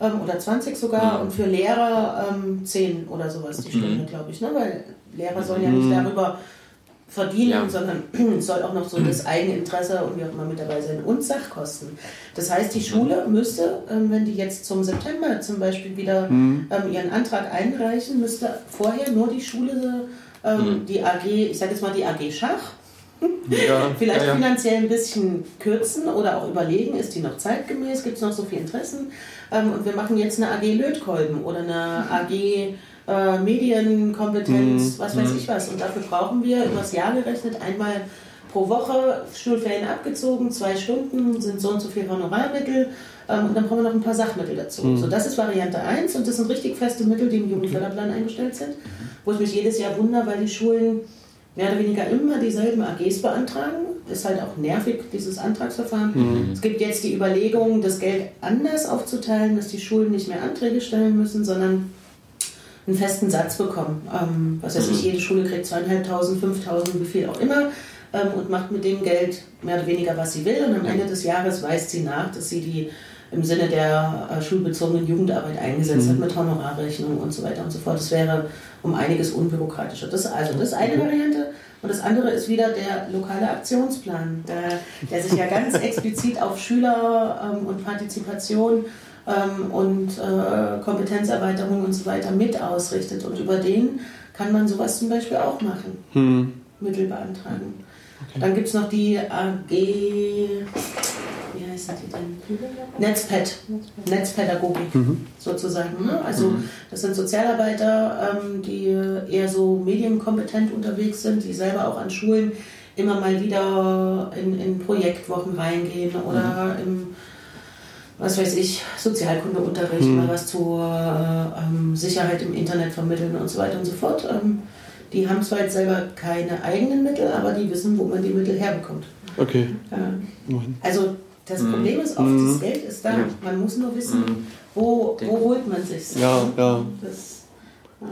ähm, oder 20 sogar. Und für Lehrer ähm, 10 oder sowas die Stunde, mhm. glaube ich. Ne? Weil Lehrer sollen ja nicht mhm. darüber verdienen, ja. sondern soll auch noch so das Eigeninteresse und wie auch immer mit dabei sein und Sachkosten. Das heißt, die Schule müsste, ähm, wenn die jetzt zum September zum Beispiel wieder mhm. ähm, ihren Antrag einreichen, müsste vorher nur die Schule, ähm, mhm. die AG, ich sage jetzt mal die AG Schach, ja, vielleicht ja, ja. finanziell ein bisschen kürzen oder auch überlegen, ist die noch zeitgemäß, gibt es noch so viele Interessen ähm, und wir machen jetzt eine AG Lötkolben oder eine AG äh, Medienkompetenz, mhm. was weiß mhm. ich was. Und dafür brauchen wir übers Jahr gerechnet einmal pro Woche Schulferien abgezogen, zwei Stunden sind so und so viel Honorarmittel ähm, und dann brauchen wir noch ein paar Sachmittel dazu. Mhm. So, das ist Variante 1 und das sind richtig feste Mittel, die im Jugendförderplan eingestellt sind, wo ich mich jedes Jahr wundere, weil die Schulen mehr oder weniger immer dieselben AGs beantragen. Ist halt auch nervig, dieses Antragsverfahren. Mhm. Es gibt jetzt die Überlegung, das Geld anders aufzuteilen, dass die Schulen nicht mehr Anträge stellen müssen, sondern einen festen Satz bekommen. Ähm, was weiß ich, mhm. jede Schule kriegt zweieinhalbtausend, fünftausend, wie viel auch immer ähm, und macht mit dem Geld mehr oder weniger, was sie will. Und am Ende des Jahres weist sie nach, dass sie die im Sinne der äh, schulbezogenen Jugendarbeit eingesetzt mhm. hat mit Honorarrechnung und so weiter und so fort. Das wäre um einiges unbürokratischer. Das, also das ist eine Variante. Und das andere ist wieder der lokale Aktionsplan, der, der sich ja ganz explizit auf Schüler ähm, und Partizipation ähm, und äh, Kompetenzerweiterung und so weiter mit ausrichtet. Und über den kann man sowas zum Beispiel auch machen. Hm. Mittel beantragen. Okay. Dann gibt es noch die AG, wie heißt die denn? Netzpad, Netzpädagogik mhm. sozusagen. Ne? Also mhm. das sind Sozialarbeiter, ähm, die eher so medienkompetent unterwegs sind, die selber auch an Schulen immer mal wieder in, in Projektwochen reingehen oder mhm. im was weiß ich, Sozialkundeunterricht, mhm. mal was zur äh, ähm, Sicherheit im Internet vermitteln und so weiter und so fort. Ähm, die haben zwar jetzt selber keine eigenen Mittel, aber die wissen, wo man die Mittel herbekommt. Okay. Äh, also das mhm. Problem ist oft, mhm. das Geld ist da. Ja. Man muss nur wissen, mhm. wo, wo holt man sich. Ja, ja. Das, ja.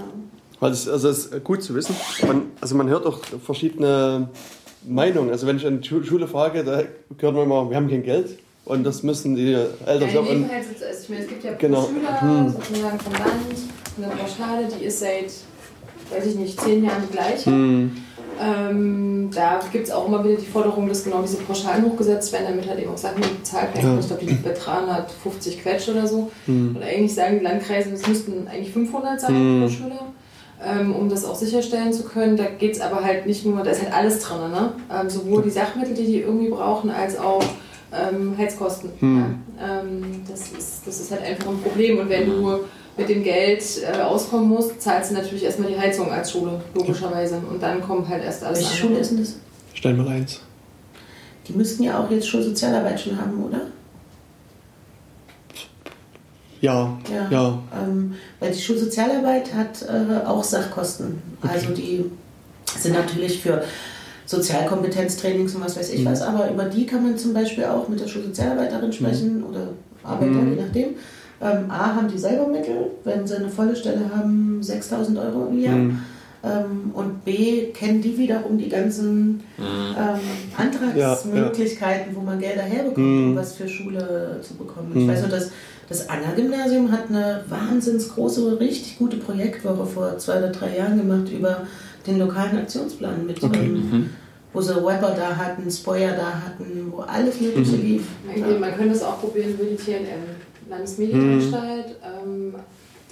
Also es ist gut zu wissen. Man, also man hört auch verschiedene Meinungen. Also wenn ich an die Schule frage, da hört man immer, wir haben kein Geld. Und das müssen die Eltern ja, in halt, also ich meine, es gibt ja genau. Schüler hm. sozusagen vom Land, eine Pauschale, die ist seit, weiß ich nicht, zehn Jahren die gleiche. Hm. Ähm, da gibt es auch immer wieder die Forderung, dass genau diese Pauschalen hochgesetzt werden, damit halt eben auch Sachen bezahlt werden. Ja. Ich glaube, die liegt bei 350 Quetsch oder so. Hm. Und eigentlich sagen die Landkreise, es müssten eigentlich 500 sein hm. pro Schüler. Ähm, um das auch sicherstellen zu können. Da geht es aber halt nicht nur, da ist halt alles drin, ne? Ähm, sowohl die Sachmittel, die die irgendwie brauchen, als auch ähm, Heizkosten. Hm. Ja, ähm, das, ist, das ist halt einfach ein Problem. Und wenn du mit dem Geld äh, auskommen musst, zahlst du natürlich erstmal die Heizung als Schule, logischerweise. Und dann kommt halt erst alles. Welche Schule ist denn das? Steinmal eins. Die müssten ja auch jetzt Schulsozialarbeit schon haben, oder? Ja, ja. ja. Ähm, weil die Schulsozialarbeit hat äh, auch Sachkosten. Okay. Also die sind natürlich für Sozialkompetenztrainings und was weiß ich mhm. was, aber über die kann man zum Beispiel auch mit der Schulsozialarbeiterin mhm. sprechen mhm. oder Arbeiter, mhm. je nachdem. Ähm, A, haben die selber Mittel, wenn sie eine volle Stelle haben, 6000 Euro im Jahr. Mhm. Ähm, und B, kennen die wiederum die ganzen mhm. ähm, Antragsmöglichkeiten, ja, ja. wo man Gelder herbekommt, um was für Schule zu bekommen. Ich weiß nur, dass das Anna-Gymnasium hat eine wahnsinns große, richtig gute Projektwoche vor zwei oder drei Jahren gemacht über den lokalen Aktionsplan mit okay. ähm, wo sie Webber da hatten, Spoyer da hatten, wo alles Mögliche mhm. lief. Man, man könnte es auch probieren über die TNM, Landesmedienanstalt. Mhm. Ähm,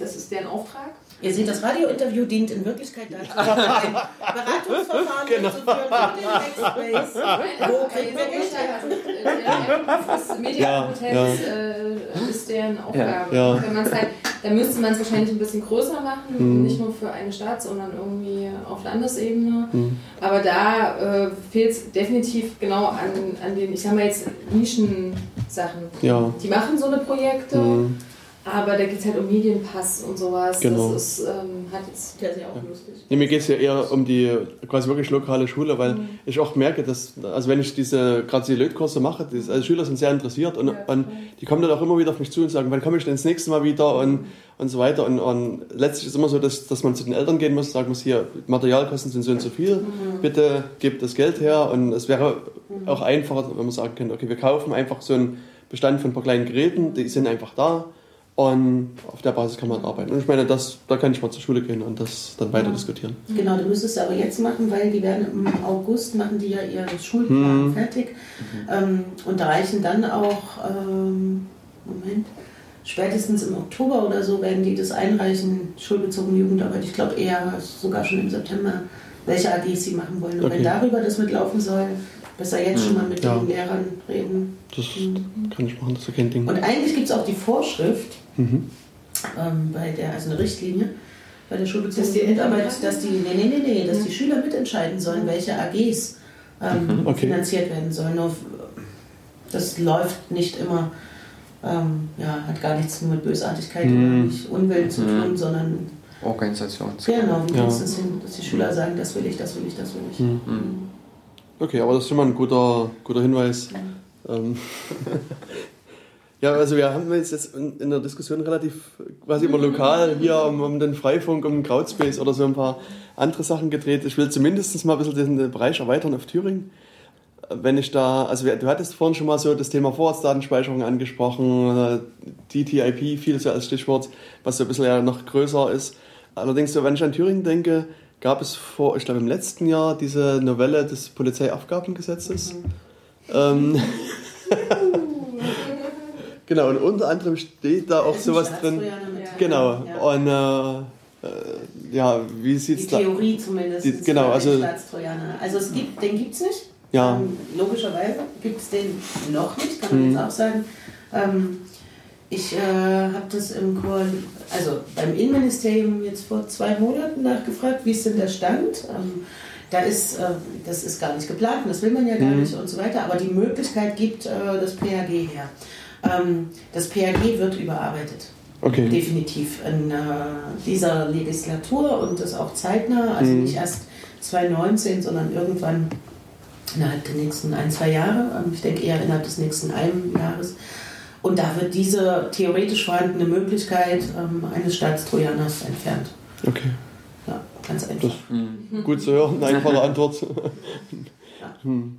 das ist deren Auftrag. Ihr seht, das Radiointerview dient in Wirklichkeit dazu, ein Beratungsverfahren genau. durchzuführen für den Hackspace. Wo kriegen wir Geld her? Medienkompetenz ja, ja. äh, ist deren Aufgabe. Ja. Wenn halt, dann müsste man es wahrscheinlich ein bisschen größer machen, mhm. nicht nur für eine Stadt, sondern irgendwie auf Landesebene. Mhm. Aber da äh, fehlt es definitiv genau an, an den, ich sag mal jetzt, Nischensachen. Ja. Die machen so eine Projekte. Mhm Aber da geht es halt um Medienpass und sowas. Genau. Das ist, ähm, hat jetzt Der ist ja auch lustig. Nee, mir geht es ja eher um die quasi wirklich lokale Schule, weil Mhm. ich auch merke, dass, also wenn ich diese, gerade die Lötkurse mache, die, also Schüler sind sehr interessiert und, Ja, und die kommen dann auch immer wieder auf mich zu und sagen, wann komme ich denn das nächste Mal wieder und, und so weiter. Und, und letztlich ist es immer so, dass, dass man zu den Eltern gehen muss, sagen muss, hier, Materialkosten sind so und so viel, Mhm. bitte gebt das Geld her. Und es wäre auch einfacher, wenn man sagen könnte, okay, wir kaufen einfach so einen Bestand von ein paar kleinen Geräten, die sind einfach da. Und auf der Basis kann man arbeiten. Und ich meine, das, da kann ich mal zur Schule gehen und das dann weiter diskutieren. Genau, du müsstest es aber jetzt machen, weil die werden im August machen die ja ihr Schulplan Hm. fertig ähm, und reichen dann auch, ähm, Moment, spätestens im Oktober oder so werden die das einreichen, schulbezogene Jugendarbeit. Ich glaube eher sogar schon im September, welche AGs sie machen wollen. Und Okay. wenn darüber das mitlaufen soll, besser jetzt schon mal mit Ja. den Lehrern reden. Das kann ich machen, das ist kein Ding. Und eigentlich gibt es auch die Vorschrift, Mhm. ähm, bei der, also eine Richtlinie bei der Dass schulbezogenen die Jugendarbeit, Eltern dass die, nee, nee, nee, nee, dass die Schüler mitentscheiden sollen, welche AGs ähm, Mhm, okay. finanziert werden sollen. Nur, das läuft nicht immer, ähm, ja, hat gar nichts mit Bösartigkeit Mhm. oder nicht Unwillen zu Mhm. tun, sondern Organisations. genau, wie Ja. kriegst es hin, dass die Schüler sagen, das will ich, das will ich, das will ich. Mhm. Mhm. Okay, aber das ist schon mal ein guter, guter Hinweis. Ähm, ja, also wir haben jetzt in, in der Diskussion relativ quasi immer lokal hier um, um den Freifunk, um den Crowdspace oder so ein paar andere Sachen gedreht. Ich will zumindest mal ein bisschen den Bereich erweitern auf Thüringen. Wenn ich da, also du hattest vorhin schon mal so das Thema Vorratsdatenspeicherung angesprochen, äh, DTIP fiel so als Stichwort, was so ein bisschen ja noch größer ist. Allerdings, so, wenn ich an Thüringen denke, gab es vor, ich glaube im letzten Jahr diese Novelle des Polizeiabgabengesetzes. Ähm, genau, und unter anderem steht da auch sowas drin. Genau, Ja. und äh, äh, ja, wie Die sieht's da Theorie zumindest. Die- genau, also- Staatstrojaner. Also es gibt, den gibt es nicht. Ja. Ähm, logischerweise gibt es den noch nicht, kann man Mhm. jetzt auch sagen. Ähm, ich äh, habe das im Chor, also beim Innenministerium jetzt vor zwei Monaten nachgefragt, wie ist denn der Stand? Ähm, da ist, äh, das ist gar nicht geplant, das will man ja gar Mhm. nicht und so weiter, aber die Möglichkeit gibt äh, das PAG her. Ähm, das PAG wird überarbeitet. Okay. Definitiv in äh, dieser Legislatur und das auch zeitnah, also Mhm. nicht erst 2019, sondern irgendwann innerhalb der nächsten ein, zwei Jahre. Ähm, Ich denke eher innerhalb des nächsten einen Jahres. Und da wird diese theoretisch vorhandene Möglichkeit ähm, eines Staatstrojaners entfernt. Okay. Ja, ganz einfach. Das Mhm. gut zu hören, eine einfache Antwort. Hm.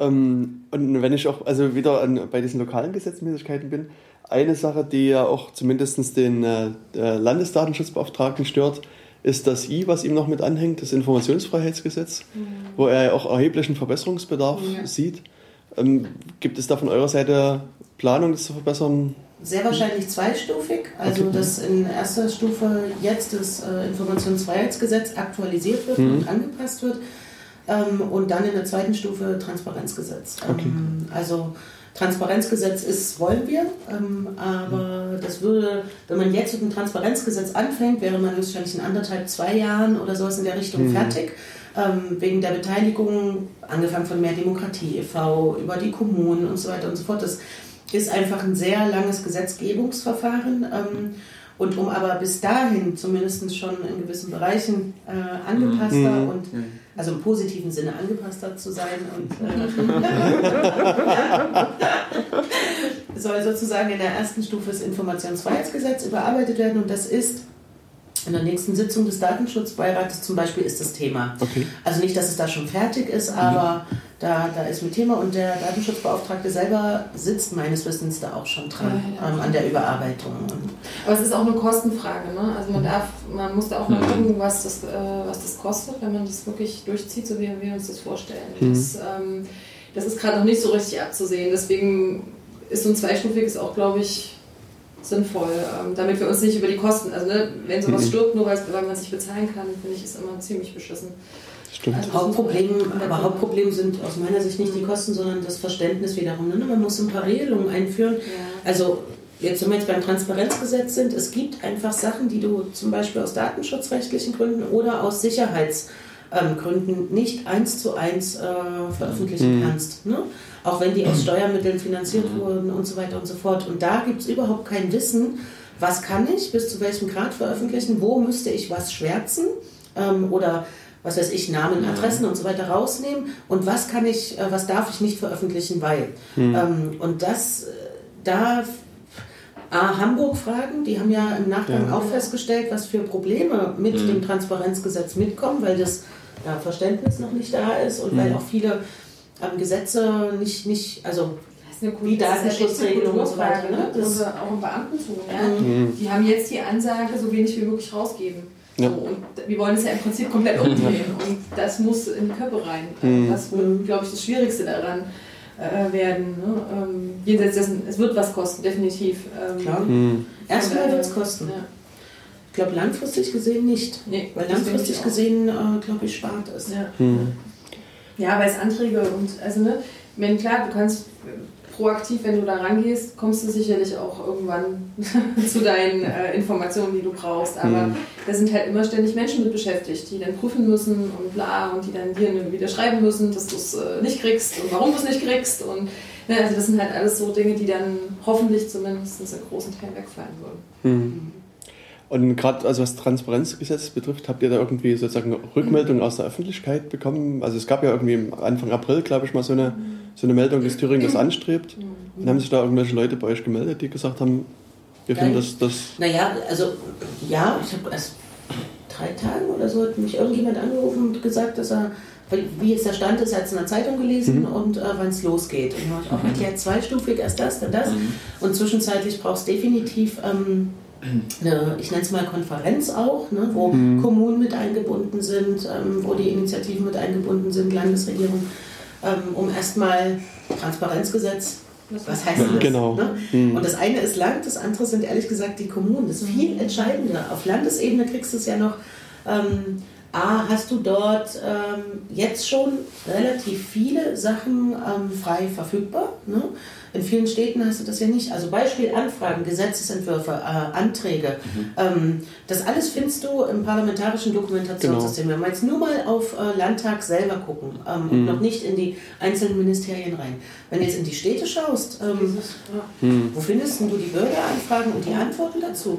Ähm, und wenn ich auch also wieder an, bei diesen lokalen Gesetzmäßigkeiten bin, eine Sache, die ja auch zumindest den äh, Landesdatenschutzbeauftragten stört, ist das I, was ihm noch mit anhängt, das Informationsfreiheitsgesetz, wo er ja auch erheblichen Verbesserungsbedarf Ja. sieht. Ähm, gibt es da von eurer Seite Planung, das zu verbessern? Sehr wahrscheinlich zweistufig, also Okay. dass in erster Stufe jetzt das äh, Informationsfreiheitsgesetz aktualisiert wird Mhm. und angepasst wird ähm, und dann in der zweiten Stufe Transparenzgesetz. Okay. Ähm, also Transparenzgesetz ist, wollen wir, ähm, aber das würde, wenn man jetzt mit dem Transparenzgesetz anfängt, wäre man höchstwahrscheinlich in anderthalb, zwei Jahren oder sowas in der Richtung Mhm. fertig. Ähm, wegen der Beteiligung, angefangen von Mehr Demokratie e.V., über die Kommunen und so weiter und so fort. Das ist einfach ein sehr langes Gesetzgebungsverfahren. Ähm, und um aber bis dahin zumindest schon in gewissen Bereichen äh, angepasster Mhm. und also im positiven Sinne angepasster zu sein und äh, soll sozusagen in der ersten Stufe das Informationsfreiheitsgesetz überarbeitet werden und das ist in der nächsten Sitzung des Datenschutzbeirates zum Beispiel ist das Thema. Okay. Also nicht, dass es da schon fertig ist, aber da, da ist mit Thema und der Datenschutzbeauftragte selber sitzt meines Wissens da auch schon dran Ja, ja. ähm, an der Überarbeitung. Aber es ist auch eine Kostenfrage, ne? Also man darf, man muss da auch mal Mhm. gucken, was das, äh, was das kostet, wenn man das wirklich durchzieht, so wie wir uns das vorstellen. Mhm. Das, ähm, das ist gerade noch nicht so richtig abzusehen. Deswegen ist so ein zweistufiges auch, glaube ich, sinnvoll, ähm, damit wir uns nicht über die Kosten, also ne, wenn sowas Mhm. stirbt, nur weil weil man es nicht bezahlen kann, finde ich, ist immer ziemlich beschissen. Stimmt. Also Hauptproblem, aber Hauptproblem sind aus meiner Sicht nicht die Kosten, sondern das Verständnis wiederum. Ne? Man muss ein paar Regelungen einführen. Ja. Also jetzt, wenn wir jetzt beim Transparenzgesetz sind, es gibt einfach Sachen, die du zum Beispiel aus datenschutzrechtlichen Gründen oder aus Sicherheitsgründen ähm, nicht eins zu eins äh, veröffentlichen mhm. kannst. Ne? Auch wenn die aus Steuermitteln finanziert mhm. wurden und so weiter und so fort. Und da gibt es überhaupt kein Wissen, was kann ich bis zu welchem Grad veröffentlichen, wo müsste ich was schwärzen ähm, oder was weiß ich, Namen, Adressen und so weiter rausnehmen und was kann ich, äh, was darf ich nicht veröffentlichen, weil. Mhm. Ähm, und das, äh, da A, Hamburg fragen, die haben ja im Nachgang ja. auch festgestellt, was für Probleme mit mhm. dem Transparenzgesetz mitkommen, weil das ja, Verständnis noch nicht da ist und mhm. weil auch viele ähm, Gesetze nicht, nicht, also wie Datenschutzregelungen und so weiter. Ne? Das auch im Beamtentum. Ja? Mhm. Die haben jetzt die Ansage, so wenig wie möglich rausgeben. Ja. So, und wir wollen es ja im Prinzip komplett umdrehen. Und das muss in die Köpfe rein. Mhm. Das wird, glaube ich, das Schwierigste daran äh, werden. Ne? Ähm, jenseits dessen, es wird was kosten, definitiv. Ähm, Klar. Mhm. Erstmal wird es kosten. Ja. Ich glaube, langfristig gesehen nicht. Nee, weil langfristig gesehen, äh, glaube ich, spart es. Ja, mhm. ja weil es Anträge und, also, ne, wenn klar, du kannst proaktiv, wenn du da rangehst, kommst du sicherlich auch irgendwann zu deinen äh, Informationen, die du brauchst. Aber mhm. da sind halt immer ständig Menschen mit beschäftigt, die dann prüfen müssen und bla und die dann dir wieder schreiben müssen, dass du es äh, nicht kriegst und warum du es nicht kriegst. Und ne, also das sind halt alles so Dinge, die dann hoffentlich zumindest in großen Teilen wegfallen würden. Mhm. Und gerade also was Transparenzgesetz betrifft, habt ihr da irgendwie sozusagen Rückmeldungen aus der Öffentlichkeit bekommen? Also es gab ja irgendwie Anfang April, glaube ich, mal so eine, so eine Meldung, dass Thüringen das anstrebt. Und haben sich da irgendwelche Leute bei euch gemeldet, die gesagt haben, wir finden das, das... Naja, also ja, ich habe erst drei Tagen oder so hat mich irgendjemand angerufen und gesagt, dass er, wie jetzt der Stand ist, er hat es in der Zeitung gelesen mhm. und äh, wann es losgeht. Und ich auch erklärt, zweistufig, erst das, dann das. Mhm. Und zwischenzeitlich brauchst du definitiv... Ähm, eine, ich nenne es mal Konferenz auch, ne, wo mhm. Kommunen mit eingebunden sind, ähm, wo die Initiativen mit eingebunden sind, Landesregierung, ähm, um erstmal Transparenzgesetz, was heißt das? Genau. Ne? Mhm. Und das eine ist Land, das andere sind ehrlich gesagt die Kommunen. Das ist viel mhm. entscheidender. Auf Landesebene kriegst du es ja noch. Ähm, A, hast du dort ähm, jetzt schon relativ viele Sachen ähm, frei verfügbar. Ne? In vielen Städten hast du das ja nicht. Also Beispiel Anfragen, Gesetzesentwürfe, äh, Anträge. Mhm. Ähm, das alles findest du im parlamentarischen Dokumentationssystem. Genau. Wenn wir jetzt nur mal auf äh, Landtag selber gucken ähm, mhm. und noch nicht in die einzelnen Ministerien rein. Wenn du jetzt in die Städte schaust, ähm, mhm. wo findest du die Bürgeranfragen und die Antworten dazu?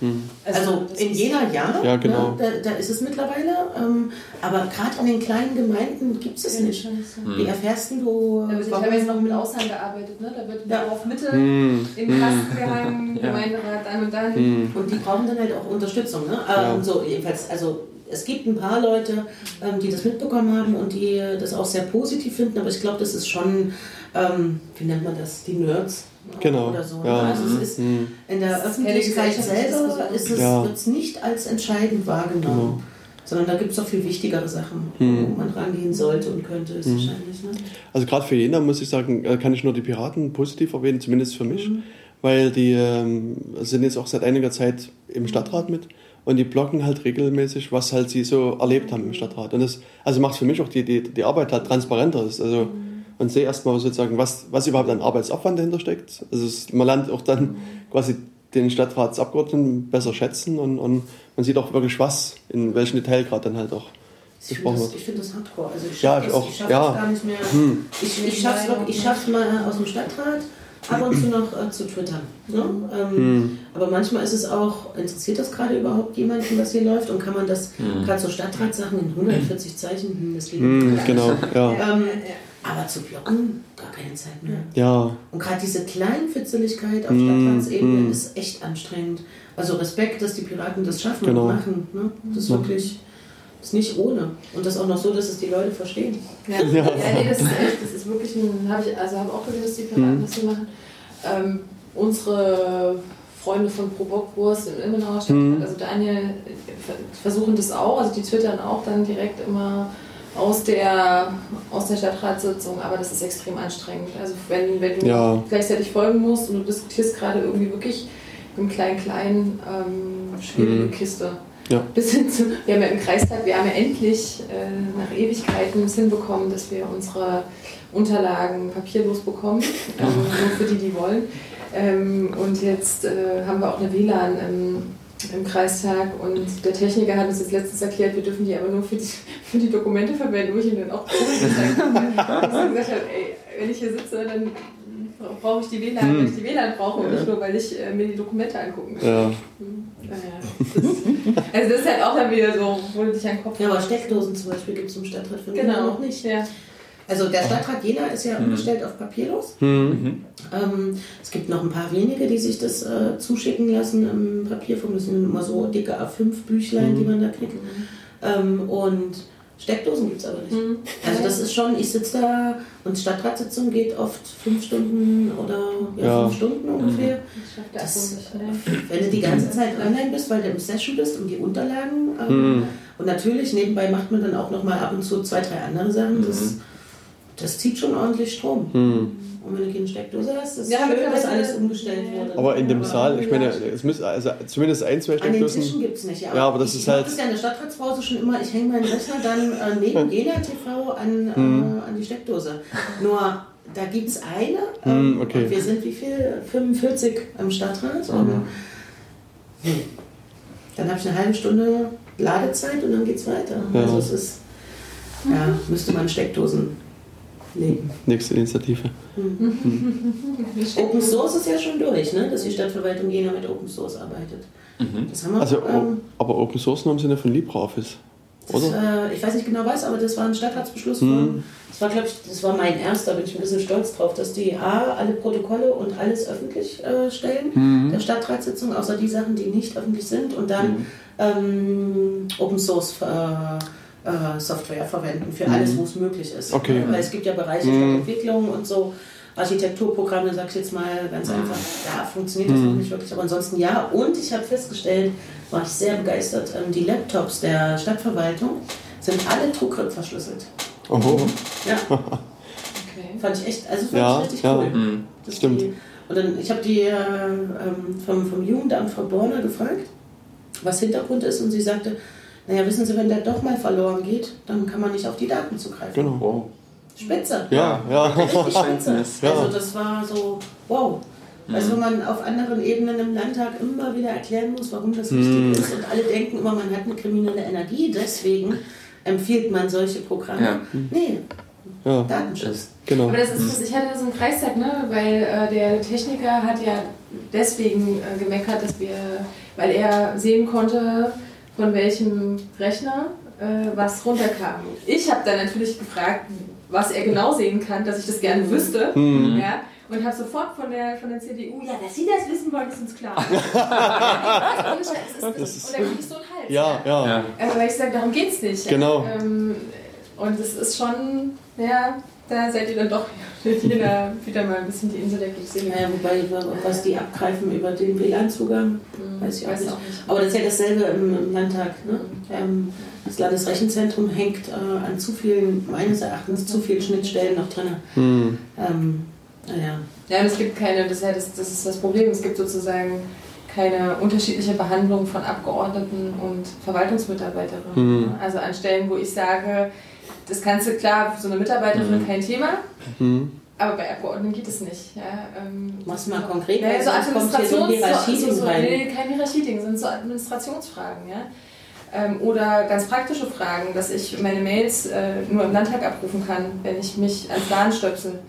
Mhm. Also, also in Jena ja, ja genau. Ne, da, da, ist es mittlerweile, ähm, aber gerade in den kleinen Gemeinden gibt es es ja, nicht. Mhm. Wie erfährst du? Da wird teilweise noch mit Aushang gearbeitet, ne? da wird ja. auf Mitte mhm. im mhm. Kasten gehangen, ja. Gemeinderat dann und dann. Mhm. Und die brauchen dann halt auch Unterstützung. Ne? Ähm, so, jedenfalls, also es gibt ein paar Leute, ähm, die das mitbekommen haben und die das auch sehr positiv finden, aber ich glaube, das ist schon, ähm, wie nennt man das, die Nerds genau. oder so. Ne? Ja. Also es ist mhm. in der Öffentlichkeit selber ist es, ja. wird es nicht als entscheidend wahrgenommen. Genau. Sondern da gibt es auch viel wichtigere Sachen, mhm. wo man rangehen sollte und könnte, ist mhm. wahrscheinlich. Ne? Also gerade für Jena muss ich sagen, äh, kann ich nur die Piraten positiv erwähnen, zumindest für mich, mhm. weil die ähm, sind jetzt auch seit einiger Zeit im Stadtrat mit und die blocken halt regelmäßig, was halt sie so erlebt haben im Stadtrat. Und das also macht für mich auch die, die, die Arbeit halt transparenter. Also mhm und sehe erstmal sozusagen, was, was überhaupt an Arbeitsaufwand dahinter steckt. Also es, man lernt auch dann quasi den Stadtratsabgeordneten besser schätzen und, und man sieht auch wirklich, was in welchem Detail gerade dann halt auch besprochen wird. Ich finde das hardcore. Also ich schaffe ja, das, schaff ja. das gar nicht mehr. Hm. Ich, ich schaffe es schaff's mal aus dem Stadtrat ab und zu noch äh, zu twittern. Ne? Ähm, hm. Aber manchmal ist es auch, interessiert das gerade überhaupt jemanden, was hier läuft? Und kann man das, hm. gerade so Stadtratssachen in 140 Zeichen, hm, das geht hm, Genau, ja. Ähm, aber zu blocken, gar keine Zeit mehr. Ja. Und gerade diese Kleinfitzeligkeit auf Stadtratsebene mm, ist echt anstrengend. Also Respekt, dass die Piraten das schaffen genau. und machen. Ne? Das ist ja. wirklich ist nicht ohne. Und das auch noch so, dass es die Leute verstehen. Ja, ja. ja nee, das ist echt, das ist wirklich ein, habe ich, also habe auch gesehen, dass die Piraten mhm. das hier machen. Ähm, unsere Freunde von Pro Bockwurst in Ilmenauer Stadt, mhm. also Daniel, versuchen das auch, also die twittern auch dann direkt immer aus der, aus der Stadtratssitzung, aber das ist extrem anstrengend. Also wenn, wenn du ja. gleichzeitig folgen musst und du diskutierst gerade irgendwie wirklich im Klein-Klein ähm, schwierige mhm. Kiste. Ja. Bis hin zu, wir haben ja im Kreistag, wir haben ja endlich äh, nach Ewigkeiten es hinbekommen, dass wir unsere Unterlagen papierlos bekommen, ähm, nur für die, die wollen. Ähm, und jetzt äh, haben wir auch eine WLAN. Ähm, im Kreistag und der Techniker hat uns jetzt letztens erklärt, wir dürfen die aber nur für die, für die Dokumente verwenden, wo ich ihm dann auch gesagt habe, ey, wenn ich hier sitze, dann brauche ich die WLAN, hm. weil ich die WLAN brauche und nicht nur, weil ich äh, mir die Dokumente angucken möchte. Ja. Hm. Naja, also das ist halt auch dann wieder so, wo du dich an den Kopf Ja, aber Steckdosen zum Beispiel gibt es im Stadtrat für genau. noch nicht. Ja. Also der Stadtrat Jena ist ja mhm. umgestellt auf papierlos. Mhm. Ähm, es gibt noch ein paar wenige, die sich das äh, zuschicken lassen im Papierform. Das sind immer so dicke A5-Büchlein, mhm. die man da kriegt. Ähm, und Steckdosen gibt es aber nicht. Mhm. Also das ist schon, ich sitze da und Stadtratssitzung geht oft fünf Stunden oder ja, ja. fünf Stunden ungefähr. Mhm. Das, wenn du die ganze Zeit online bist, weil du im Session bist und die Unterlagen ähm, mhm. und natürlich nebenbei macht man dann auch noch mal ab und zu zwei, drei andere Sachen. Das, mhm. Das zieht schon ordentlich Strom. Mhm. Und wenn du keine Steckdose hast, das ist ja, schön, dass alles umgestellt wurde. Aber in dem Saal, ich meine, es müssen also zumindest ein, zwei Steckdosen. An den Tischen gibt es nicht, ja. ja aber das ich, ist halt. Das ist ja in der Stadtratspause schon immer, ich hänge meinen Rechner dann äh, neben Jena TV an, hm. äh, an die Steckdose. Nur da gibt es eine. Ähm, hm, okay. wir sind wie viel? 45 im Stadtrat. Mhm. Hm. Dann habe ich eine halbe Stunde Ladezeit und dann geht es weiter. Ja. Also es ist, ja, müsste man Steckdosen Nee. Nächste Initiative. Mhm. Open Source ist ja schon durch, ne? dass die Stadtverwaltung Jena mit Open Source arbeitet. Mhm. Das haben wir, also, ähm, aber Open Source nur im Sinne von LibreOffice, oder? Das, äh, ich weiß nicht genau was, aber das war ein Stadtratsbeschluss mhm. von, das war glaube ich, das war mein erster, bin ich ein bisschen stolz drauf, dass die A, alle Protokolle und alles öffentlich äh, stellen, mhm. der Stadtratssitzung, außer die Sachen, die nicht öffentlich sind und dann mhm. ähm, Open Source äh, äh, Software verwenden für alles, mhm. wo es möglich ist. Okay. Weil es gibt ja Bereiche mhm. Entwicklung und so. Architekturprogramme, sag ich jetzt mal ganz mhm. einfach, da funktioniert das noch nicht wirklich, aber ansonsten ja. Und ich habe festgestellt, war ich sehr begeistert, ähm, die Laptops der Stadtverwaltung sind alle TrueCrypt verschlüsselt. Oh. Ja. okay. Fand ich echt, also fand ja, ich richtig ja. cool. Mhm. Das stimmt. Die, und dann, ich habe die äh, ähm, vom, vom Jugendamt Frau Borner gefragt, was Hintergrund ist, und sie sagte, naja, wissen Sie, wenn der doch mal verloren geht, dann kann man nicht auf die Daten zugreifen. Genau. Wow. Spitze. Ja, ja. Richtig spitze. Ja. Also das war so, wow. Also wenn man auf anderen Ebenen im Landtag immer wieder erklären muss, warum das wichtig mhm. ist und alle denken immer, man hat eine kriminelle Energie, deswegen empfiehlt man solche Programme. Ja. Nee, ja. Datenschutz. Genau. Aber das ist, was ich hatte so einen Kreistag, ne? weil äh, der Techniker hat ja deswegen äh, gemeckert, dass wir, weil er sehen konnte, von welchem Rechner äh, was runterkam. Ich habe dann natürlich gefragt, was er genau sehen kann, dass ich das gerne wüsste. Mhm. Ja, und habe sofort von der, von der CDU, ja, dass Sie das wissen wollen, ist uns klar. und dann kriege ich so einen Hals. Ja, ja. ja. Äh, weil ich sage, darum geht es nicht. Genau. Ähm, und es ist schon, ja, da seid ihr dann doch jeder wieder mal ein bisschen die Insel der Glückseligkeit. Naja, wobei, was die abgreifen über den WLAN-Zugang, mhm, weiß ich auch, weiß nicht. auch, nicht. Aber das ist ja dasselbe im, im Landtag. Ne? Ja. Ähm, das Landesrechenzentrum hängt äh, an zu vielen, meines Erachtens, zu vielen Schnittstellen noch drin. Mhm. Ähm, naja. Ja, und es gibt keine, das ist, ja das, das ist das Problem, es gibt sozusagen keine unterschiedliche Behandlung von Abgeordneten und Verwaltungsmitarbeiterinnen. Mhm. Also an Stellen, wo ich sage, das kannst du klar, für so eine Mitarbeiterin mhm. kein Thema. Mhm. Aber bei Abgeordneten geht es nicht. Ja, ähm, Machst du mal konkret? Ja, so Administrations... So, so, so, nee, kein Hierarchieding, sind so Administrationsfragen. Ja? Ähm, oder ganz praktische Fragen, dass ich meine Mails äh, nur im Landtag abrufen kann, wenn ich mich ans LAN stöpsel.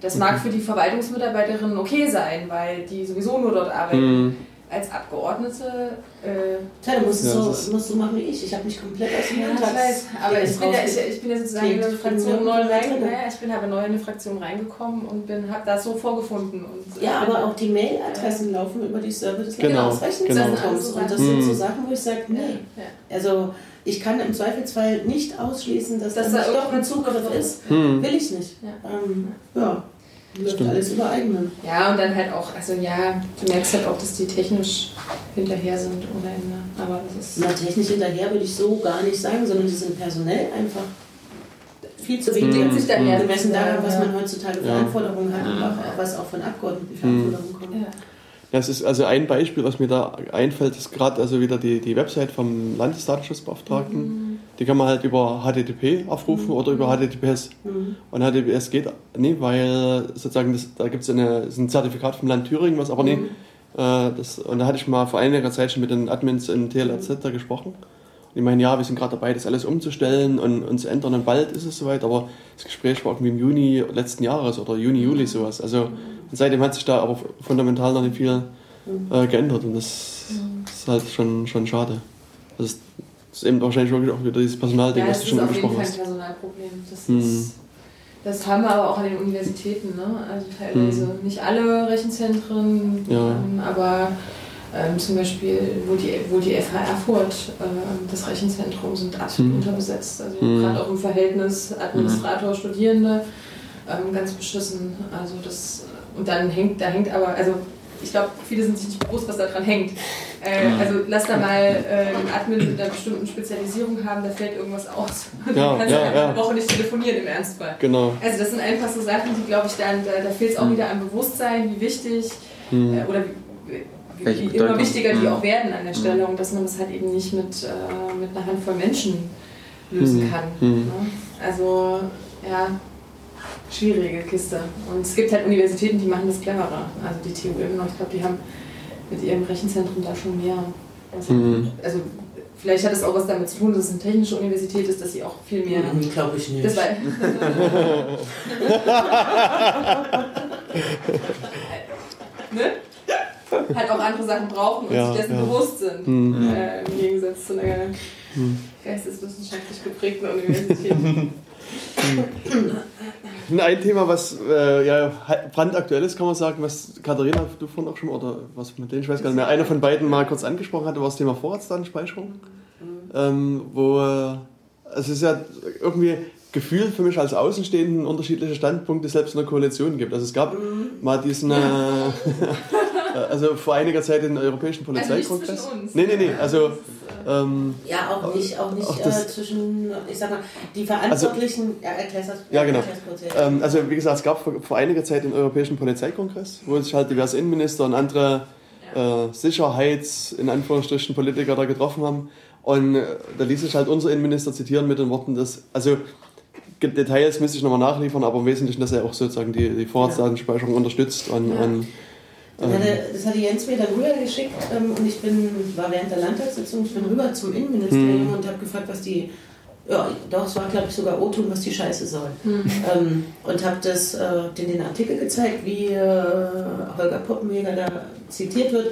Das mag mhm. für die Verwaltungsmitarbeiterinnen okay sein, weil die sowieso nur dort arbeiten. Mhm als Abgeordnete. Äh, Tja, du musst, ja, so, musst so machen wie ich. Ich habe mich komplett aus dem ja, Landtag. aber ich bin, ja, ich, ich bin ja sozusagen in eine Fraktion neu reingekommen. Ich bin aber neu in eine Fraktion reingekommen und habe das so vorgefunden. Und, ja, aber auch die Mailadressen laufen über die Server des genau, Landesrechenzentrums. Genau. Und das sind mhm. so Sachen, wo ich sage, nee. Also ich kann im Zweifelsfall nicht ausschließen, dass, dass da doch ein Zugriff ist. Mhm. Will ich nicht. Ähm, ja. Läuft alles über eigenen. Ja, und dann halt auch, also ja, du merkst halt auch, dass die technisch hinterher sind ohne Ende. Aber das ist. Na, technisch hinterher würde ich so gar nicht sagen, sondern die sind personell einfach viel zu wenig. Mhm. sich daher gemessen daran, was man heutzutage für ja. Anforderungen hat und auch, was auch von Abgeordneten für mhm. Anforderungen kommt. Ja. Das ist also ein Beispiel, was mir da einfällt, ist gerade also wieder die, die Website vom Landesdatenschutzbeauftragten. Mhm. Die kann man halt über HTTP aufrufen mhm. oder über HTTPS. Mhm. Und HTTPS geht nicht, weil sozusagen das, da gibt es ein Zertifikat vom Land Thüringen, was aber nicht mhm. Äh, das, und da hatte ich mal vor einiger Zeit schon mit den Admins in TLRZ da gesprochen. Und die meinen, ja, wir sind gerade dabei, das alles umzustellen und, und zu ändern und bald ist es soweit. Aber das Gespräch war irgendwie im Juni letzten Jahres oder Juni, Juli sowas. Also und seitdem hat sich da aber fundamental noch nicht viel äh, geändert und das ist halt schon, schon schade. Das ist eben wahrscheinlich wirklich auch wieder dieses Personalding, ja, was du schon angesprochen hast. Das ist auf jeden Fall ein Personalproblem. Das, ist, das haben wir aber auch an den Universitäten, ne? also teilweise. Mhm. Nicht alle Rechenzentren, Ja. ähm, aber ähm, zum Beispiel, wo die, wo die FH Erfurt, ähm, das Rechenzentrum, sind absolut Mhm. unterbesetzt. Also Mhm. gerade auch im Verhältnis Administrator, Studierende, ähm, ganz beschissen. Also das, und dann hängt, da hängt aber, also ich glaube, viele sind sich nicht bewusst, was da dran hängt. Äh, also lass da mal äh, einen Admin mit einer bestimmten Spezialisierung haben, da fällt irgendwas aus. Und Ja, dann kannst ja, du einfach ja. eine Woche nicht telefonieren im Ernstfall. Genau. Also das sind einfach so Sachen, die glaube ich dann, da, da fehlt es auch wieder am Bewusstsein, wie wichtig Hm. äh, oder wie, wie, wie immer wichtiger die Mhm. auch werden an der Stelle und dass man das halt eben nicht mit, äh, mit einer Handvoll Menschen lösen Mhm. kann. Mhm. Ne? Also ja, schwierige Kiste. Und es gibt halt Universitäten, die machen das cleverer. Also die TU immer noch, ich glaube, die haben mit ihrem Rechenzentrum da schon mehr. Also, Mhm. also vielleicht hat es auch was damit zu tun, dass es eine technische Universität ist, dass sie auch viel mehr. Glaube ich nicht. Das war, ne? Halt auch andere Sachen brauchen und Ja, sich dessen ja. bewusst sind. Mhm. Äh, Im Gegensatz zu einer geisteswissenschaftlich geprägten Universität. Ein Thema, was äh, ja, brandaktuell ist, kann man sagen, was Katharina, du vorhin auch schon, oder was mit denen, ich weiß gar nicht mehr, einer von beiden mal kurz angesprochen hatte, war das Thema Vorratsdatenspeicherung. Ähm, wo äh, es ist ja irgendwie gefühlt für mich als Außenstehenden unterschiedliche Standpunkte selbst in der Koalition gibt. Also es gab mal diesen, äh, also vor einiger Zeit den Europäischen Also Polizeikongress. uns. nee, nee, nee, also ähm, Ja, auch nicht, auch nicht Auch äh, das- zwischen, ich sag mal, die Verantwortlichen. ja, erklär's das. Ja, genau. kurz, ja. Ähm, also wie gesagt, es gab vor, vor einiger Zeit den Europäischen Polizeikongress, wo sich halt diverse Innenminister und andere äh, Sicherheits-, in Anführungsstrichen, Politiker da getroffen haben. Und äh, da ließ sich halt unser Innenminister zitieren mit den Worten, dass, also Details müsste ich nochmal nachliefern, aber im Wesentlichen, dass er auch sozusagen die, die Vorratsdatenspeicherung unterstützt. Und, Ja. und, Das ähm, hatte, das hatte Jens mir dann rübergeschickt ähm, und ich bin, war während der Landtagssitzung, ich bin rüber zum Innenministerium Hm. und habe gefragt, was die, ja, doch, es war glaube ich sogar O-Ton, was die Scheiße soll. Ähm, und habe das, äh, den, den Artikel gezeigt, wie äh, Holger Poppenweger da zitiert wird.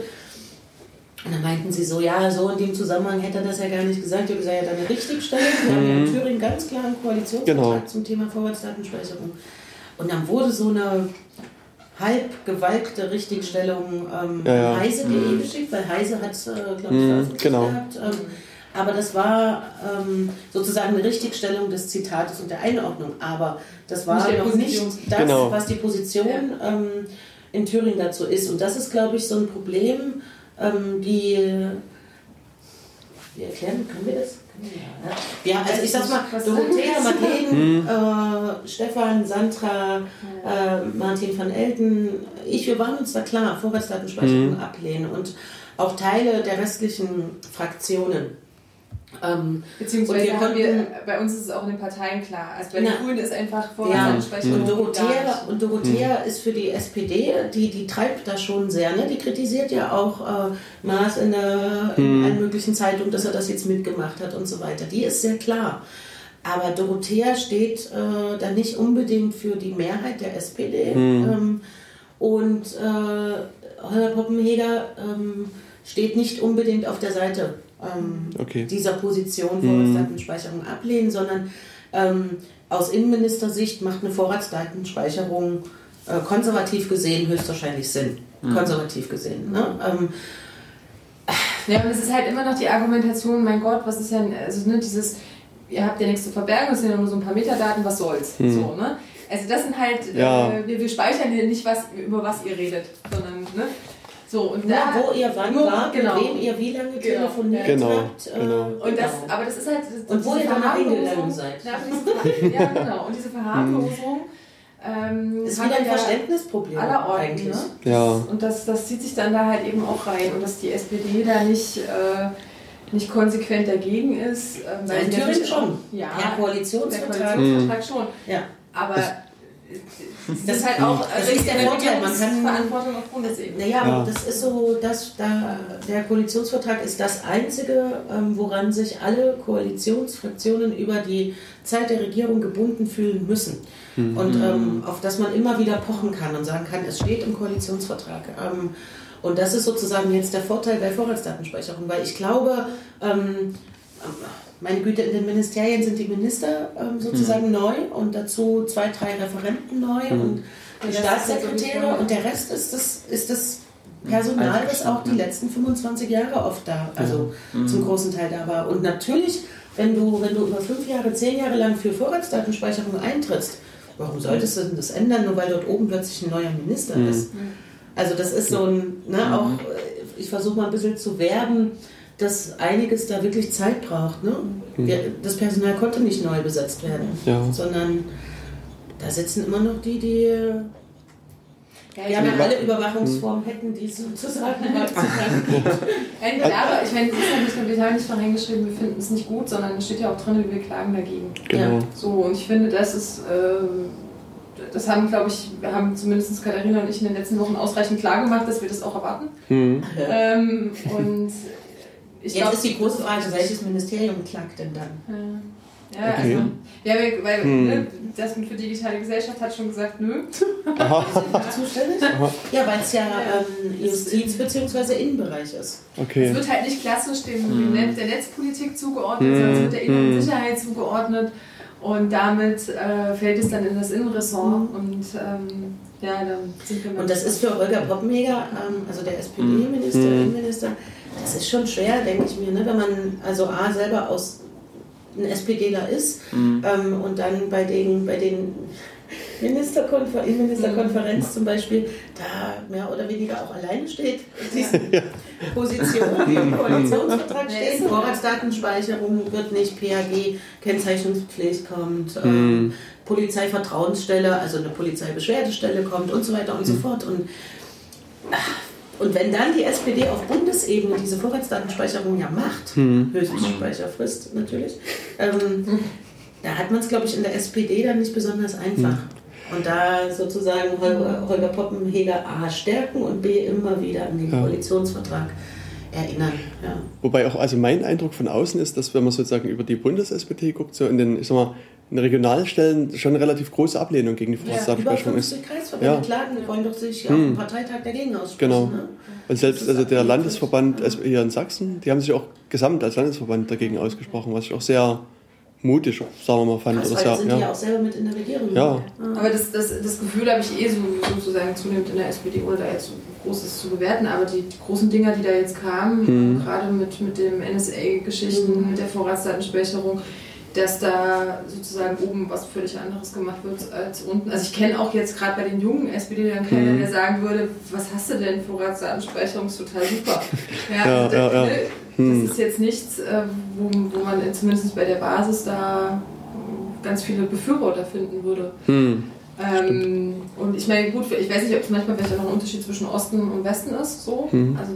Und dann meinten sie so, ja, so in dem Zusammenhang hätte er das ja gar nicht gesagt. Ich habe gesagt, ja, eine Richtigstellung. Wir haben ja in Thüringen ganz klar einen Koalitionsvertrag Genau. zum Thema Vorratsdatenspeicherung. Und dann wurde so eine halb gewalkte Richtigstellung ähm, Ja, ja. heise.de geschickt, weil Heise hat es, äh, glaube ich, Mhm, genau. gehabt. Ähm, aber das war ähm, sozusagen eine Richtigstellung des Zitates und der Einordnung. Aber das war Nicht noch nicht das, Genau. was die Position ähm, in Thüringen dazu ist. Und das ist, glaube ich, so ein Problem, ähm, die. Wie erklären, können wir das? Ja, also ich sag's mal, Dorothea, Madeleine, äh, Stefan, Sandra, äh, Martin van Elten, ich, wir waren uns da klar, Vorratsdatenspeicherung ablehnen und auch Teile der restlichen Fraktionen. Ähm, Beziehungsweise haben wir, bei uns ist es auch in den Parteien klar. Also bei den. Grünen ist einfach Ja, Vorratsdatenspeicherung und Dorothea, und Dorothea ist für die SPD, die, die treibt das schon sehr. Ne? Die kritisiert ja auch äh, Maas in, der, in allen möglichen Zeitungen, dass er das jetzt mitgemacht hat und so weiter. Die ist sehr klar. Aber Dorothea steht äh, da nicht unbedingt für die Mehrheit der SPD. Ähm, und äh, Holger Poppenheger ähm, steht nicht unbedingt auf der Seite ähm, Okay. dieser Position Vorratsdatenspeicherung ablehnen, sondern ähm, aus Innenministersicht macht eine Vorratsdatenspeicherung äh, konservativ gesehen höchstwahrscheinlich Sinn. Konservativ gesehen. Ne? Ähm, Ja, und es ist halt immer noch die Argumentation, mein Gott, was ist ja, also ne, dieses, ihr habt ja nichts zu verbergen, es sind ja nur so ein paar Metadaten, was soll's. So, ne? Also das sind halt, Ja. äh, wir, wir speichern hier nicht, was, über was ihr redet, sondern, ne? So, und nur da, wo ihr wann nur- wart, genau. mit wem ihr wie lange Genau. telefoniert Genau, habt. äh, genau. Und das, aber das ist halt. Das, Und wo ihr hingegangen seid. Ja, genau. Und diese Verharmlosung. Ähm, ist wieder ein ja Verständnisproblem aller Orten, eigentlich. ne? Ja. Und das, das zieht sich dann da halt eben auch rein. Und dass die SPD da nicht, äh, nicht konsequent dagegen ist. Ähm, weil in Thüringen natürlich schon. Ja, Per der Koalitionsvertrag. Koalitionsvertrag schon. Ja. Aber Das ist halt auch das ist der Vorteil. Man kann Verantwortung auf Bundesebene. Naja, Ja. das ist so, dass da, der Koalitionsvertrag ist das einzige, ähm, woran sich alle Koalitionsfraktionen über die Zeit der Regierung gebunden fühlen müssen. Und ähm, auf das man immer wieder pochen kann und sagen kann, es steht im Koalitionsvertrag. Ähm, und das ist sozusagen jetzt der Vorteil bei Vorratsdatenspeicherung, weil ich glaube, ähm, meine Güte, in den Ministerien sind die Minister ähm, sozusagen neu und dazu zwei, drei Referenten neu und die Staatssekretäre und der Rest ist das, ist das Personal, das auch die letzten 25 Jahre oft da, also zum großen Teil da war. Und natürlich, wenn du, wenn du über fünf Jahre, zehn Jahre lang für Vorratsdatenspeicherung eintrittst, warum solltest du denn das ändern, nur weil dort oben plötzlich ein neuer Minister ist? Also das ist so ein, ne, auch, äh, ich versuche mal ein bisschen zu werben, dass einiges da wirklich Zeit braucht. Ne? Wir, das Personal konnte nicht neu besetzt werden, Ja. sondern da sitzen immer noch die, die äh, Ja, ja alle Überwachungsformen hätten, die es sozusagen heutzutage gibt. Aber ich meine, es ist ja nicht nur, wir haben nicht nur reingeschrieben, wir finden es nicht gut, sondern es steht ja auch drin, wir klagen dagegen. Genau. So, und ich finde, das ist, ähm, das haben, glaube ich, wir haben zumindest Katharina und ich in den letzten Wochen ausreichend klar gemacht, dass wir das auch erwarten. Hm. Ähm, und ich Jetzt glaube, ist die große Frage, welches Ministerium klagt denn dann? Ja, Okay. also, ja, weil, weil Hm. ne, das für digitale Gesellschaft hat schon gesagt, nö. Aha, Zuständig? Ja, weil es ja ähm, Justiz- bzw. Innenbereich ist. Es okay. wird halt nicht klassisch dem, Hm. dem der Netzpolitik zugeordnet, sondern es wird der inneren Sicherheit zugeordnet. Und damit äh, fällt es dann in das Innenressort. Und ähm, ja, dann sind wir Und das ist für Holger Poppenheger, ähm, also der SPD-Minister, Innenminister, das ist schon schwer, denke ich mir, ne? wenn man also A selber aus ein SPDler ist ähm, und dann bei den, bei den Ministerkonfer Innenministerkonferenz zum Beispiel da mehr oder weniger auch alleine steht. Diese Position, die im Koalitionsvertrag steht, Vorratsdatenspeicherung wird nicht, PAG, Kennzeichnungspflicht kommt, ähm, Polizeivertrauensstelle, also eine Polizeibeschwerdestelle kommt und so weiter und so fort. Und und wenn dann die SPD auf Bundesebene diese Vorratsdatenspeicherung ja macht, Höchstspeicherfrist natürlich, ähm, da hat man es, glaube ich, in der SPD dann nicht besonders einfach. Und da sozusagen Holger, Holger Poppenheger A stärken und B immer wieder an den Ja. Koalitionsvertrag erinnern. Ja. Wobei auch, also mein Eindruck von außen ist, dass wenn man sozusagen über die Bundes-SPD guckt, so in den, ich sag mal, in den Regionalstellen schon eine relativ große Ablehnung gegen die Vorratsdatenspeicherung ist. 50 Kreisverbände Ja. klagen, die wollen doch sich auf dem Parteitag dagegen aussprechen. Genau. Ne? Und selbst also der Landesverband also hier in Sachsen, die haben sich auch gesamt als Landesverband dagegen ausgesprochen, was ich auch sehr mutig, sagen wir mal, fand. Krass, Oder weil sehr, sind die ja ja. auch selber mit in der Regierung. Ja. Aber das, das, das Gefühl habe ich eh so, sozusagen zunehmend in der SPD, ohne da jetzt so Großes zu bewerten. Aber die, die großen Dinger, die da jetzt kamen, äh, gerade mit, mit dem NSA-Geschichten, mit der Vorratsdatenspeicherung, dass da sozusagen oben was völlig anderes gemacht wird als unten. Also ich kenne auch jetzt gerade bei den jungen SPD-Lern keinen, der sagen würde, was hast du denn, Vorratsdatenspeicherung ist total super. Ja, Ja, also ja, ja. ne, Das ist jetzt nichts, äh, wo, wo man zumindest bei der Basis da äh, ganz viele Befürworter finden würde. Hm. Ähm, und ich meine, gut, ich weiß nicht, ob es manchmal vielleicht auch noch ein Unterschied zwischen Osten und Westen ist. So. Mhm. Also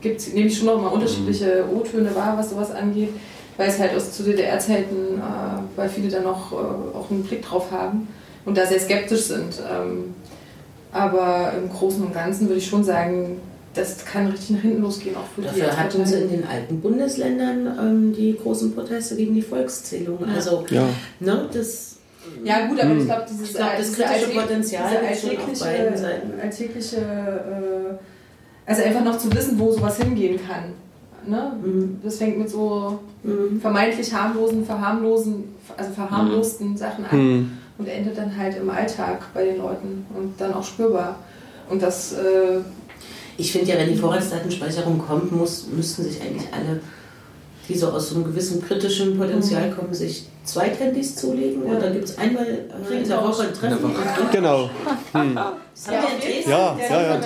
gibt es, nehme ich schon noch mal unterschiedliche O-Töne wahr, was sowas angeht, weil es halt aus zu DDR-Zeiten, äh, weil viele da noch äh, auch einen Blick drauf haben und da sehr skeptisch sind. Ähm, aber im Großen und Ganzen würde ich schon sagen, das kann richtig nach hinten losgehen, auch für die Dafür hatten sie in den alten Bundesländern ähm, die großen Proteste gegen die Volkszählung. Ja. Also, Ja. ne, das Ja gut, aber ich glaube, dieses Ich glaub, das kritische Potenzial alltägliche, beiden Seiten. alltägliche äh, also einfach noch zu wissen, wo sowas hingehen kann. Ne? Mhm. Das fängt mit so Mhm. vermeintlich harmlosen, verharmlosen, also verharmlosten Sachen an Hm. und endet dann halt im Alltag bei den Leuten und dann auch spürbar. Und das, äh, Ich finde ja, wenn die Vorratsdatenspeicherung kommt, muss, müssten sich eigentlich alle, die so aus so einem gewissen kritischen Potenzial kommen, sich Zweithandys zulegen. Ja. Oder gibt es einmal äh, in der Woche ein Treffen? Woche. Und- Genau. Das haben wir in Dresden, Ja, das ja, ja.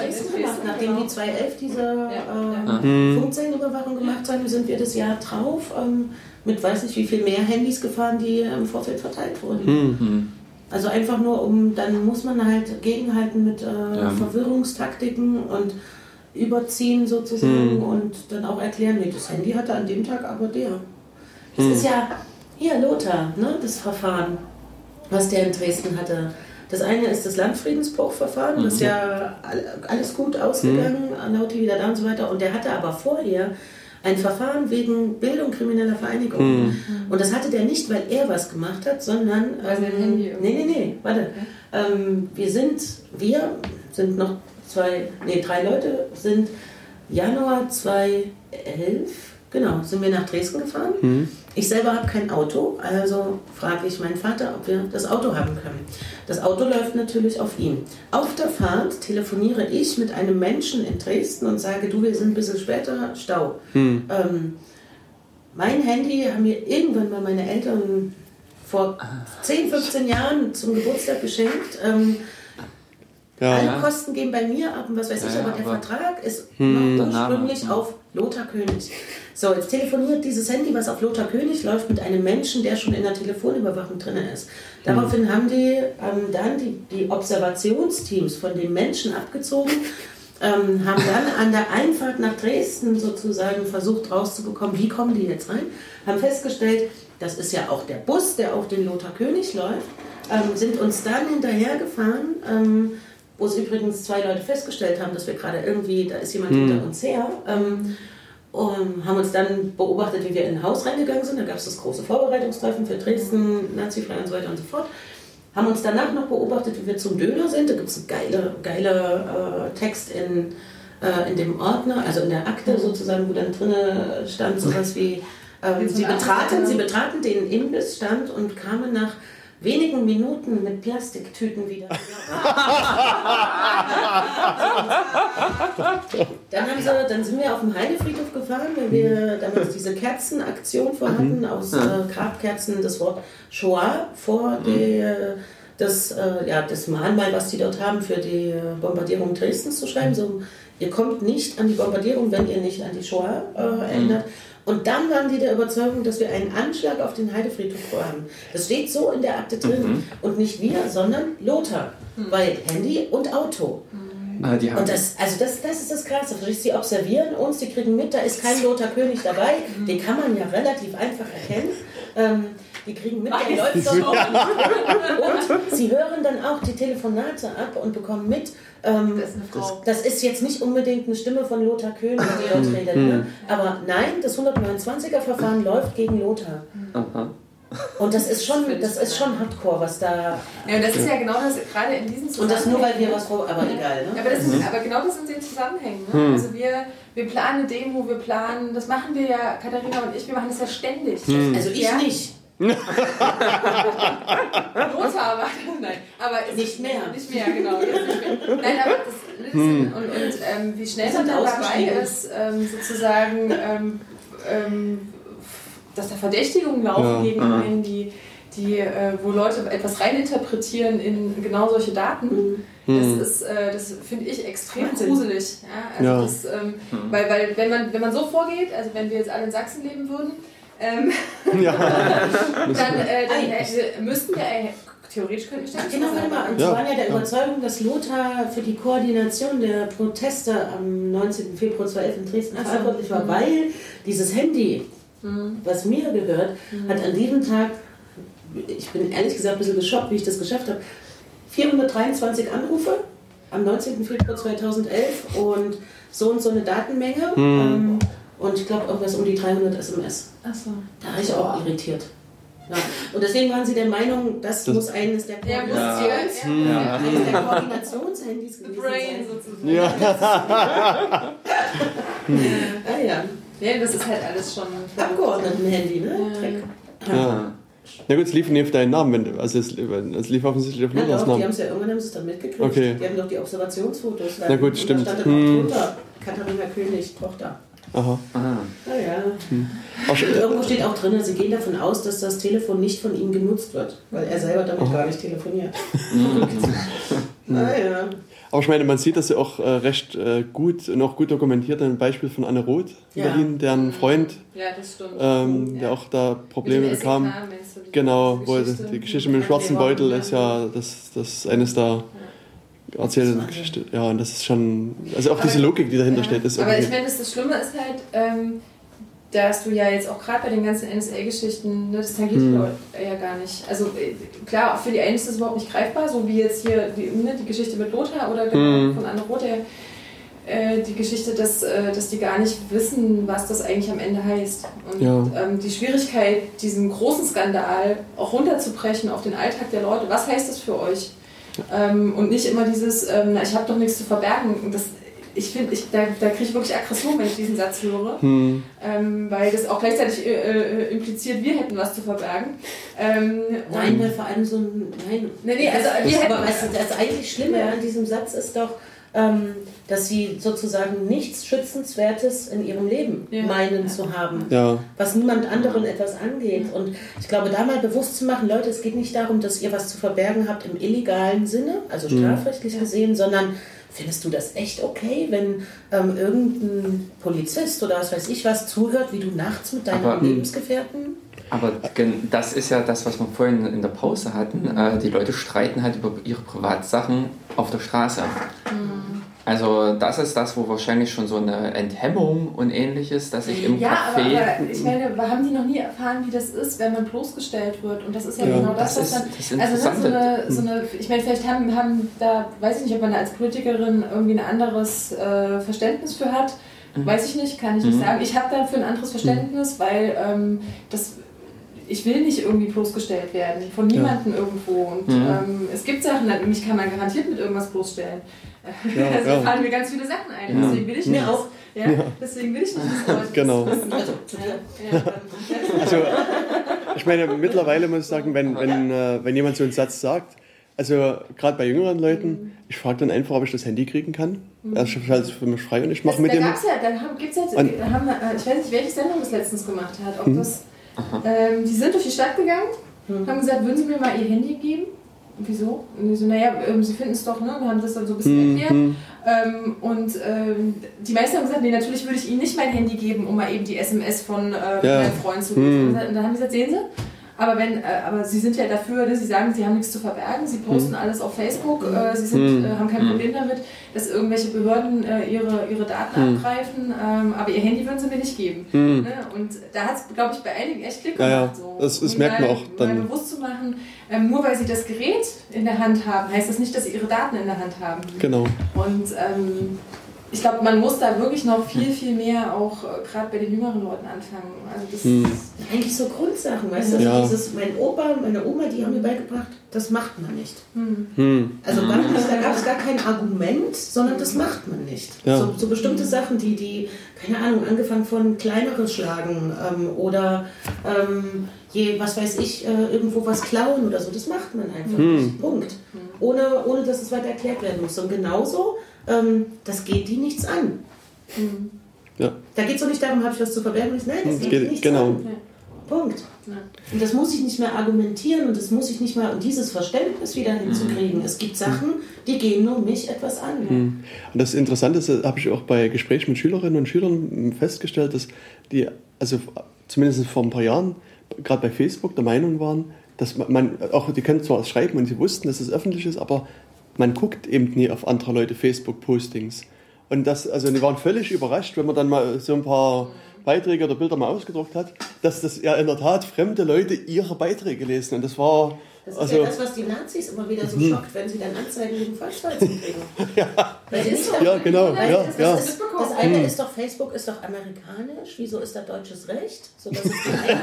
Nachdem die 211 diese Ja, äh, Hm. Funkzellenüberwachung gemacht haben, sind wir das Jahr drauf ähm, mit weiß nicht wie viel mehr Handys gefahren, die im Vorfeld verteilt wurden. Hm. Hm. Also einfach nur um, dann muss man halt gegenhalten mit äh, Ja. Verwirrungstaktiken und überziehen sozusagen Hm. und dann auch erklären, nee, das Handy hatte an dem Tag aber der. Das Hm. ist ja, hier Lothar, ne, das Verfahren. was der in Dresden hatte. Das eine ist das Landfriedensbruchverfahren, das ist Mhm. ja all- alles gut ausgegangen, Lauti wieder da und so weiter. Und der hatte aber vorher ein Verfahren wegen Bildung krimineller Vereinigung. Mhm. Und das hatte der nicht, weil er was gemacht hat, sondern. ähm, Handy nee, nee, nee, warte. Ähm, wir sind, wir sind noch zwei, nee, drei Leute, sind Januar 2011, genau, sind wir nach Dresden gefahren. Mhm. Ich selber habe kein Auto, also frage ich meinen Vater, ob wir das Auto haben können. Das Auto läuft natürlich auf ihn. Auf der Fahrt telefoniere ich mit einem Menschen in Dresden und sage, du, wir sind ein bisschen später, Stau. Hm. Ähm, mein Handy haben mir irgendwann mal meine Eltern vor 10, 15 Jahren zum Geburtstag geschenkt. Ähm, alle Ja. Kosten gehen bei mir ab und was weiß ich, Ja, aber der aber- Vertrag ist Hm. noch ursprünglich hm. auf Lothar König. So, jetzt telefoniert dieses Handy, was auf Lothar König läuft, mit einem Menschen, der schon in der Telefonüberwachung drin ist. Daraufhin haben die ähm, dann die, die Observationsteams von dem Menschen abgezogen, ähm, haben dann an der Einfahrt nach Dresden sozusagen versucht rauszubekommen, wie kommen die jetzt rein, haben festgestellt, das ist ja auch der Bus, der auf den Lothar König läuft, ähm, sind uns dann hinterhergefahren, ähm, wo es übrigens zwei Leute festgestellt haben, dass wir gerade irgendwie, da ist jemand hinter uns her, ähm, und haben uns dann beobachtet, wie wir in ein Haus reingegangen sind. Da gab es das große Vorbereitungstreffen für Dresden, Nazifrei und so weiter und so fort. Haben uns danach noch beobachtet, wie wir zum Döner sind. Da gibt es einen geiler geile, äh, Text in, äh, in dem Ordner, also in der Akte sozusagen, wo dann drin stand sowas wie, Wie so sie, betraten, sie betraten den Imbissstand und kamen nach wenigen Minuten mit Plastiktüten wieder. Dann, haben sie, dann sind wir auf dem Heidefriedhof gefahren, weil wir damals diese Kerzenaktion vorhatten, aus äh, Grabkerzen das Wort Shoah vor der, das, äh, ja, das Mahnmal, was die dort haben, für die Bombardierung Dresdens zu schreiben. So, ihr kommt nicht an die Bombardierung, wenn ihr nicht an die Shoah äh, erinnert. Und dann waren die der Überzeugung, dass wir einen Anschlag auf den Heidefriedhof vorhaben. Das steht so in der Akte drin. Und nicht wir, sondern Lothar. Weil Handy und Auto. Ah, die haben Und das, also das, das ist das Krasse. Sie observieren uns, die kriegen mit, da ist kein Lothar König dabei. Den kann man ja relativ einfach erkennen. Ähm, die kriegen mit, der läuft dort Und sie hören dann auch die Telefonate ab und bekommen mit. Ähm, Das ist eine Frau. das ist jetzt nicht unbedingt eine Stimme von Lothar König, die dort redet. Ne? Aber nein, das 129er-Verfahren läuft gegen Lothar. Aha. Und das ist schon, Das ist schon Hardcore, was da. Ja, und das ist ja genau das, gerade in diesen Und das nur, weil wir Zusammenhängen- was vor. Aber egal, ne? Aber, das ist, aber genau das sind die Zusammenhänge. Ne? Also wir, wir planen eine Demo, wir planen, das machen wir ja, Katharina und ich, wir machen das ja ständig. Also ich Ja? nicht. Lothar war nein, aber Nicht mehr. Nicht mehr, genau. Nicht mehr. Nein, aber das Listen und, und ähm, wie schnell man dann dabei ist, ähm, sozusagen, ähm, ähm, dass da Verdächtigungen laufen Ja. gegen einen, die, die, äh, wo Leute etwas reininterpretieren in genau solche Daten. Das ist, äh, das finde ich extrem Wahnsinn. gruselig. Ja, also Ja. Das, ähm, weil, weil wenn man, wenn man so vorgeht, also wenn wir jetzt alle in Sachsen leben würden, ähm, Ja. dann, äh, dann äh, müssten wir, äh, theoretisch könnten wir ständig Genau, warte mal. Und Ja. Sie waren ja der. Überzeugung, dass Lothar für die Koordination der Proteste am 19. Februar 2011 in Dresden Ach so. verantwortlich war, Mhm. weil dieses Handy, was mir gehört, hat an diesem Tag, ich bin ehrlich gesagt ein bisschen geschockt, wie ich das geschafft habe, 423 Anrufe am 19. Februar 2011 und so und so eine Datenmenge. Ähm, und ich glaube, irgendwas um die 300 SMS. Achso. Da war ich auch irritiert. Ja. Und deswegen waren sie der Meinung, das, Das- muss eines der Ja, muss Ja. ja. Koordinations- ja. Ja. eines der Koordinationshandys The gewesen Brain sein. sozusagen. Ja. Ah ja, Ja, das ist halt alles schon. Abgeordnetenhandy, ne? Ja. Dreck. Ja. Na gut, es lief nicht auf deinen Namen, wenn, also es, es lief offensichtlich auf Ja, Luthers doch, die Namen. haben es ja irgendwann haben sie es dann mitgekriegt. Okay. Die haben doch die Observationsfotos. Na gut, stimmt. Da stand dann Hm. Katharina König, Tochter. Aha. Ah. Naja. Und irgendwo steht auch drin, sie gehen davon aus, dass das Telefon nicht von ihm genutzt wird, weil er selber damit gar nicht telefoniert. naja. aber ich meine, man sieht das ja auch äh, recht äh, gut und auch gut dokumentiert ein Beispiel von Anne Roth in Ja. Berlin, deren Freund, Ja, ähm, Ja. der auch da Probleme bekam. Genau, wo die Geschichte mit dem schwarzen Beutel ist ja das, das eines der war- Geschichte. Ja, und das ist schon, also auch diese Aber- Logik, die dahinter Ja. steht, ist Aber ich meine, das, das Schlimme ist halt, ähm, dass du ja jetzt auch gerade bei den ganzen NSA-Geschichten, ne, das tangiert Hm. ja gar nicht. Also äh, klar, auch für die einen ist das überhaupt nicht greifbar, so wie jetzt hier die, ne, die Geschichte mit Lothar oder genau Hm. von Anne Roth, äh, die Geschichte, dass, äh, dass die gar nicht wissen, was das eigentlich am Ende heißt. Und Ja. ähm, die Schwierigkeit, diesen großen Skandal auch runterzubrechen auf den Alltag der Leute, was heißt das für euch? Ähm, und nicht immer dieses, ähm, na, ich habe doch nichts zu verbergen. Das, ich finde, ich, da, da kriege ich wirklich Aggression, wenn ich diesen Satz höre, Hm. ähm, weil das auch gleichzeitig äh, äh, impliziert, wir hätten was zu verbergen. Ähm, Nein, und- weil vor allem so ein. Nein, Nee, nee, also das, wir hätten- aber du, das eigentlich Schlimme an diesem Satz ist doch, ähm, dass sie sozusagen nichts Schützenswertes in ihrem Leben Ja. meinen zu haben, Ja, was niemand anderen etwas angeht. Und ich glaube, da mal bewusst zu machen, Leute, es geht nicht darum, dass ihr was zu verbergen habt im illegalen Sinne, also strafrechtlich Ja. gesehen, sondern findest du das echt okay, wenn ähm, irgendein Polizist oder was weiß ich was zuhört, wie du nachts mit deinem Aber- Lebensgefährten Aber das ist ja das, was wir vorhin in der Pause hatten. Äh, die Leute streiten halt über ihre Privatsachen auf der Straße. Also das ist das, wo wahrscheinlich schon so eine Enthemmung und ähnliches, dass ich im Ja, aber, Café... aber ich meine, haben die noch nie erfahren, wie das ist, wenn man bloßgestellt wird? Und das ist ja, Ja, genau das, das was ist dann. das also ne, so eine, so eine, ich meine, vielleicht haben, haben da, weiß ich nicht, ob man da als Politikerin irgendwie ein anderes äh, Verständnis für hat. Mhm. Weiß ich nicht, kann ich nicht sagen. Ich habe dafür ein anderes Verständnis, weil ähm, das. Ich will nicht irgendwie bloßgestellt werden, von niemandem irgendwo. Und Mhm. ähm, es gibt Sachen, mich kann man garantiert mit irgendwas bloßstellen. Ja, also ja. fallen mir ganz viele Sachen ein. Ja. Deswegen will ich Mir nicht. auch. Ja? Deswegen will ich nicht, Genau. wissen. Also. Ja. also ich meine, mittlerweile muss ich sagen, wenn, wenn, äh, wenn jemand so einen Satz sagt, also gerade bei jüngeren Leuten, ich frage dann einfach, ob ich das Handy kriegen kann. Er stellt es für mich frei und ich mache mit da dem. gab's ja, da haben, gibt's jetzt, da haben, äh, ich weiß nicht, welche Sendung das letztens gemacht hat. Ob Mhm. das, ähm, die sind durch die Stadt gegangen, haben gesagt, würden Sie mir mal Ihr Handy geben? Wieso? Und die so, naja, ähm, Sie finden es doch, ne? Und haben das dann so ein bisschen Hm, erklärt. hm, Ähm, und ähm, die meisten haben gesagt, nee, natürlich würde ich Ihnen nicht mein Handy geben, um mal eben die SMS von äh, Ja. meinem Freund zu Hm. lesen. Und dann haben die gesagt, sehen Sie, aber, wenn, äh, aber Sie sind ja dafür, ne? Sie sagen, Sie haben nichts zu verbergen, Sie posten alles auf Facebook, äh, Sie sind, Hm. äh, haben kein Hm. Problem damit, dass irgendwelche Behörden äh, ihre, ihre Daten Hm. abgreifen, ähm, aber Ihr Handy würden Sie mir nicht geben. hm. Ne? Und da hat es, glaube ich, bei einigen echt Klick Ja, gemacht. So. Das- das Um merkt man auch dann. Mal bewusst zu machen, ähm, nur weil Sie das Gerät in der Hand haben, heißt das nicht, dass Sie Ihre Daten in der Hand haben. Genau. Und ähm, ich glaube, man muss da wirklich noch viel, viel mehr auch äh, gerade bei den jüngeren Leuten anfangen. Also das Hm. Eigentlich so Grundsachen, weißt du? Ja. Also dieses, mein Opa, meine Oma, die haben mir beigebracht, das macht man nicht. hm. Hm. Also gar nicht, da gab es gar kein Argument, sondern das macht man nicht. Ja. So, so bestimmte Sachen, die, die, keine Ahnung, angefangen von kleineres Schlagen ähm, oder ähm, je, was weiß ich, äh, irgendwo was klauen oder so, das macht man einfach Hm. nicht. Punkt. Ohne, ohne dass es weiter erklärt werden muss. Und genauso, ähm, das geht die nichts an. Hm. Ja. Da geht es doch nicht darum, habe ich was zu verbergen? Nein, das geht, geht- nichts genau. an. Punkt. Ja. Und das muss ich nicht mehr argumentieren und das muss ich nicht mal, um dieses Verständnis wieder hinzukriegen. Es gibt Sachen, die gehen nur mich etwas an. Und das Interessante ist, habe ich auch bei Gesprächen mit Schülerinnen und Schülern festgestellt, dass die, also zumindest vor ein paar Jahren, gerade bei Facebook der Meinung waren, dass man, auch die können zwar schreiben und sie wussten, dass es öffentlich ist, aber man guckt eben nie auf andere Leute Facebook-Postings. Und das, also die waren völlig überrascht, wenn man dann mal so ein paar Beiträge oder Bilder mal ausgedruckt hat, dass das ja in der Tat fremde Leute ihre Beiträge lesen. Und das war, Das ist also, ja das, was die Nazis immer wieder so schockt, wenn sie dann Anzeigen wegen Falschfalzen kriegen. Nicht ja, genau, Weil ja, das, ja. das, ist, das eine ist doch, Facebook ist doch amerikanisch, wieso ist da deutsches Recht? So, das ist Ja,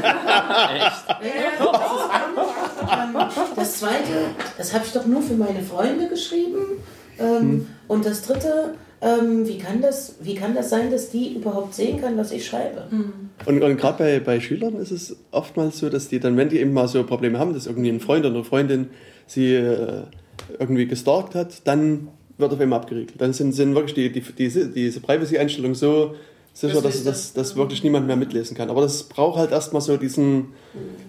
ja, das. Ähm, Das zweite, das habe ich doch nur für meine Freunde geschrieben. Ähm, Und das dritte, ähm, wie, kann das, wie kann das sein, dass die überhaupt sehen kann, was ich schreibe? Und, und gerade bei, bei Schülern ist es oftmals so, dass die dann, wenn die eben mal so Probleme haben, dass irgendwie ein Freund oder eine Freundin sie äh, irgendwie gestalkt hat, dann wird auf einmal abgeriegelt. Dann sind, sind wirklich die, die, diese, diese Privacy-Einstellungen so sicher, dass, dass, dass wirklich niemand mehr mitlesen kann. Aber das braucht halt erstmal so diesen,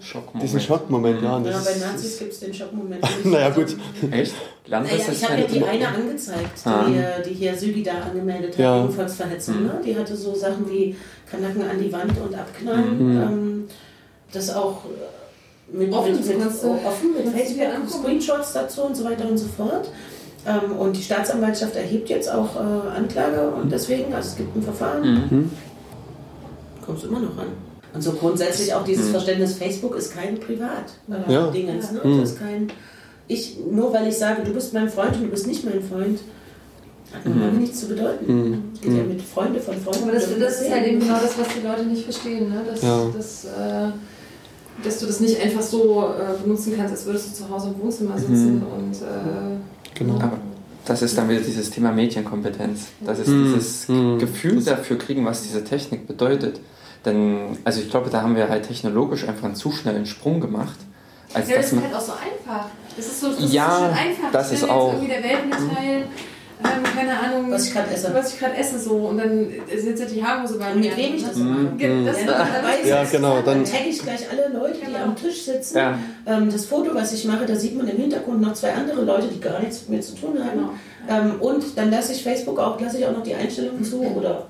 Schockmoment. diesen Schockmoment. Ja, Ja, das bei Nazis gibt es den Schockmoment. nicht. Naja, gut. Echt? Naja, ich habe ja die eine angezeigt, die, Ah. äh, die hier Südi da angemeldet hat, Ja. ebenfalls Verhetzung. Ne? Die hatte so Sachen wie Kanacken an die Wand und abknallen. Mhm. Ähm, das auch äh, mit, Offen, mit, mit, offen mit Facebook. Screenshots dazu und so weiter und so fort. Ähm, und die Staatsanwaltschaft erhebt jetzt auch äh, Anklage und deswegen, also es gibt ein Verfahren. Mhm. kommst du immer noch ran. Und so grundsätzlich auch dieses Mhm. Verständnis, Facebook ist kein Privat. Äh, Ja. Dingens, ne? Mhm. Das ist kein, ich, nur weil ich sage, du bist mein Freund und du bist nicht mein Freund, hat Mhm. normal nichts zu bedeuten. Mhm. Es geht ja mit Freunde von Freunden. Aber das, das ist halt eben genau das, was die Leute nicht verstehen, ne? dass, Ja. dass, äh, dass du das nicht einfach so äh, benutzen kannst, als würdest du zu Hause im Wohnzimmer sitzen Mhm. und äh, Genau. Aber das ist dann wieder dieses Thema Medienkompetenz. Das ist Mhm. dieses Mhm. Gefühl dafür kriegen, was diese Technik bedeutet. Denn, also ich glaube, da haben wir halt technologisch einfach einen zu schnellen Sprung gemacht. Als Ja, das ist halt auch so einfach. Das ist so, das Ja, ist so schön einfach. das ist auch- der Welt mitteilen, ähm, keine Ahnung, Was ich gerade esse. was ich gerade esse so und dann sitzt die Haarhose bei Und mir. mit wem ich das mache. Ge- Das, Ja, weiß Ja, ich, genau, Dann dann- tagge ich gleich alle Leute, die Genau. am Tisch sitzen. ja, Ähm, das Foto, was ich mache, da sieht man im Hintergrund noch zwei andere Leute, die gar nichts mit mir zu tun haben. Genau. Ähm, und dann lasse ich Facebook auch, lasse ich auch noch die Einstellungen zu oder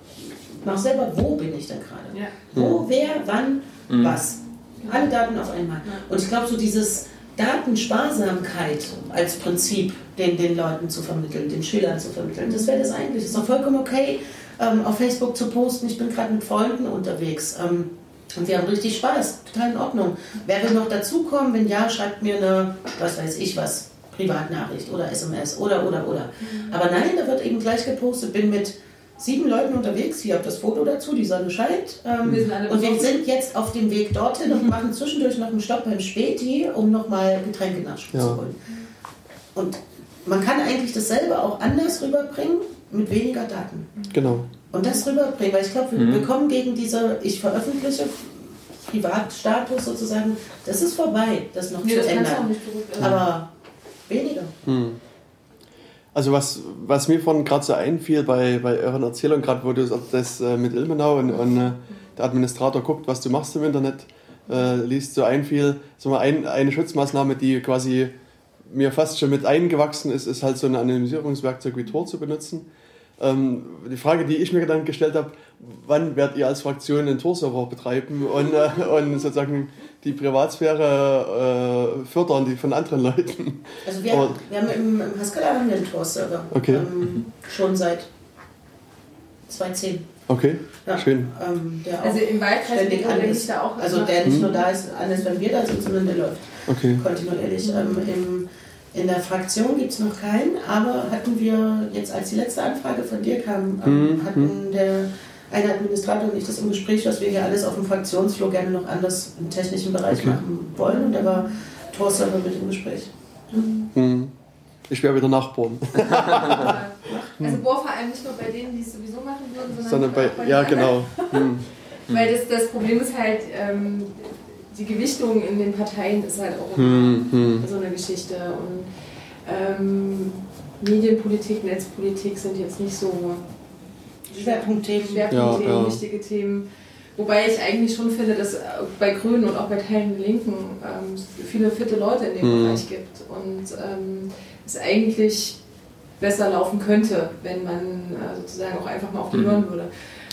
mach selber, wo bin ich denn gerade? Ja. Wo, wer, wann, Mhm. was. Alle Daten auf einmal. Und ich glaube, so dieses Datensparsamkeit als Prinzip den, den Leuten zu vermitteln, den Schülern zu vermitteln, das wäre das eigentlich. Ist doch vollkommen okay, ähm, auf Facebook zu posten, ich bin gerade mit Freunden unterwegs. Ähm, und wir haben richtig Spaß, total in Ordnung. Wer will noch dazukommen? Wenn ja, schreibt mir eine, was weiß ich was, Privatnachricht oder SMS oder, oder, oder. Aber nein, da wird eben gleich gepostet, bin mit sieben Leuten unterwegs, hier habt das Foto dazu, die Sonne scheint. Ähm, Wir sind alle und wir sind jetzt auf dem Weg dorthin und machen zwischendurch noch einen Stopp beim Späti, um nochmal Getränke nachschub Ja. zu holen. Und man kann eigentlich dasselbe auch anders rüberbringen, mit weniger Daten. Genau. Und das rüberbringen, weil ich glaube, wir, Mhm. wir kommen gegen diese, ich veröffentliche Privatstatus sozusagen, das ist vorbei, das noch Nee, zu das ändern. Aber weniger. Hm. Also was, was mir vorhin gerade so einfiel bei, bei euren Erzählungen, gerade wo du das äh, mit Ilmenau und, und äh, der Administrator guckt, was du machst im Internet, äh, liest, so einfiel, so ein, eine Schutzmaßnahme, die quasi mir fast schon mit eingewachsen ist, ist halt so ein Anonymisierungswerkzeug wie Tor zu benutzen. Ähm, die Frage, die ich mir dann gestellt habe, wann werdet ihr als Fraktion einen Tor-Server betreiben und, äh, und sozusagen die Privatsphäre äh, fördern, die von anderen Leuten? Also wir, Aber- wir haben im, im Haskell haben wir einen Tor-Server. Okay. Ähm, schon seit 2010. Okay, Ja. schön. Ähm, der auch Also im Wahlkreis ständig ist. da auch. Also der nicht Mhm. nur da ist, ist, wenn wir da sind, sondern der läuft Okay. kontinuierlich. Ähm, im, in der Fraktion gibt es noch keinen, aber hatten wir jetzt, als die letzte Anfrage von dir kam, ähm, Mhm. hatten der eine Administrator und ich das im Gespräch, dass wir hier alles auf dem Fraktionsflur gerne noch anders im technischen Bereich Okay. machen wollen und da war Tor-Server mit im Gespräch. Hm. Ich wäre wieder Nachbarn. Also bohr vor allem nicht nur bei denen, die es sowieso machen würden, sondern, Sondern bei, bei ja genau. Hm. Weil das, das Problem ist halt, ähm, die Gewichtung in den Parteien ist halt auch Hm, hm. so eine Geschichte. Und ähm, Medienpolitik, Netzpolitik sind jetzt nicht so Schwerpunktthemen. Schwerpunktthemen, Ja, ja. wichtige Themen. Wobei ich eigentlich schon finde, dass äh, bei Grünen und auch bei Teilen der Linken ähm, es viele fitte Leute in dem Mhm. Bereich gibt. Und ähm, es eigentlich besser laufen könnte, wenn man äh, sozusagen auch einfach mal auf die Mhm. hören würde.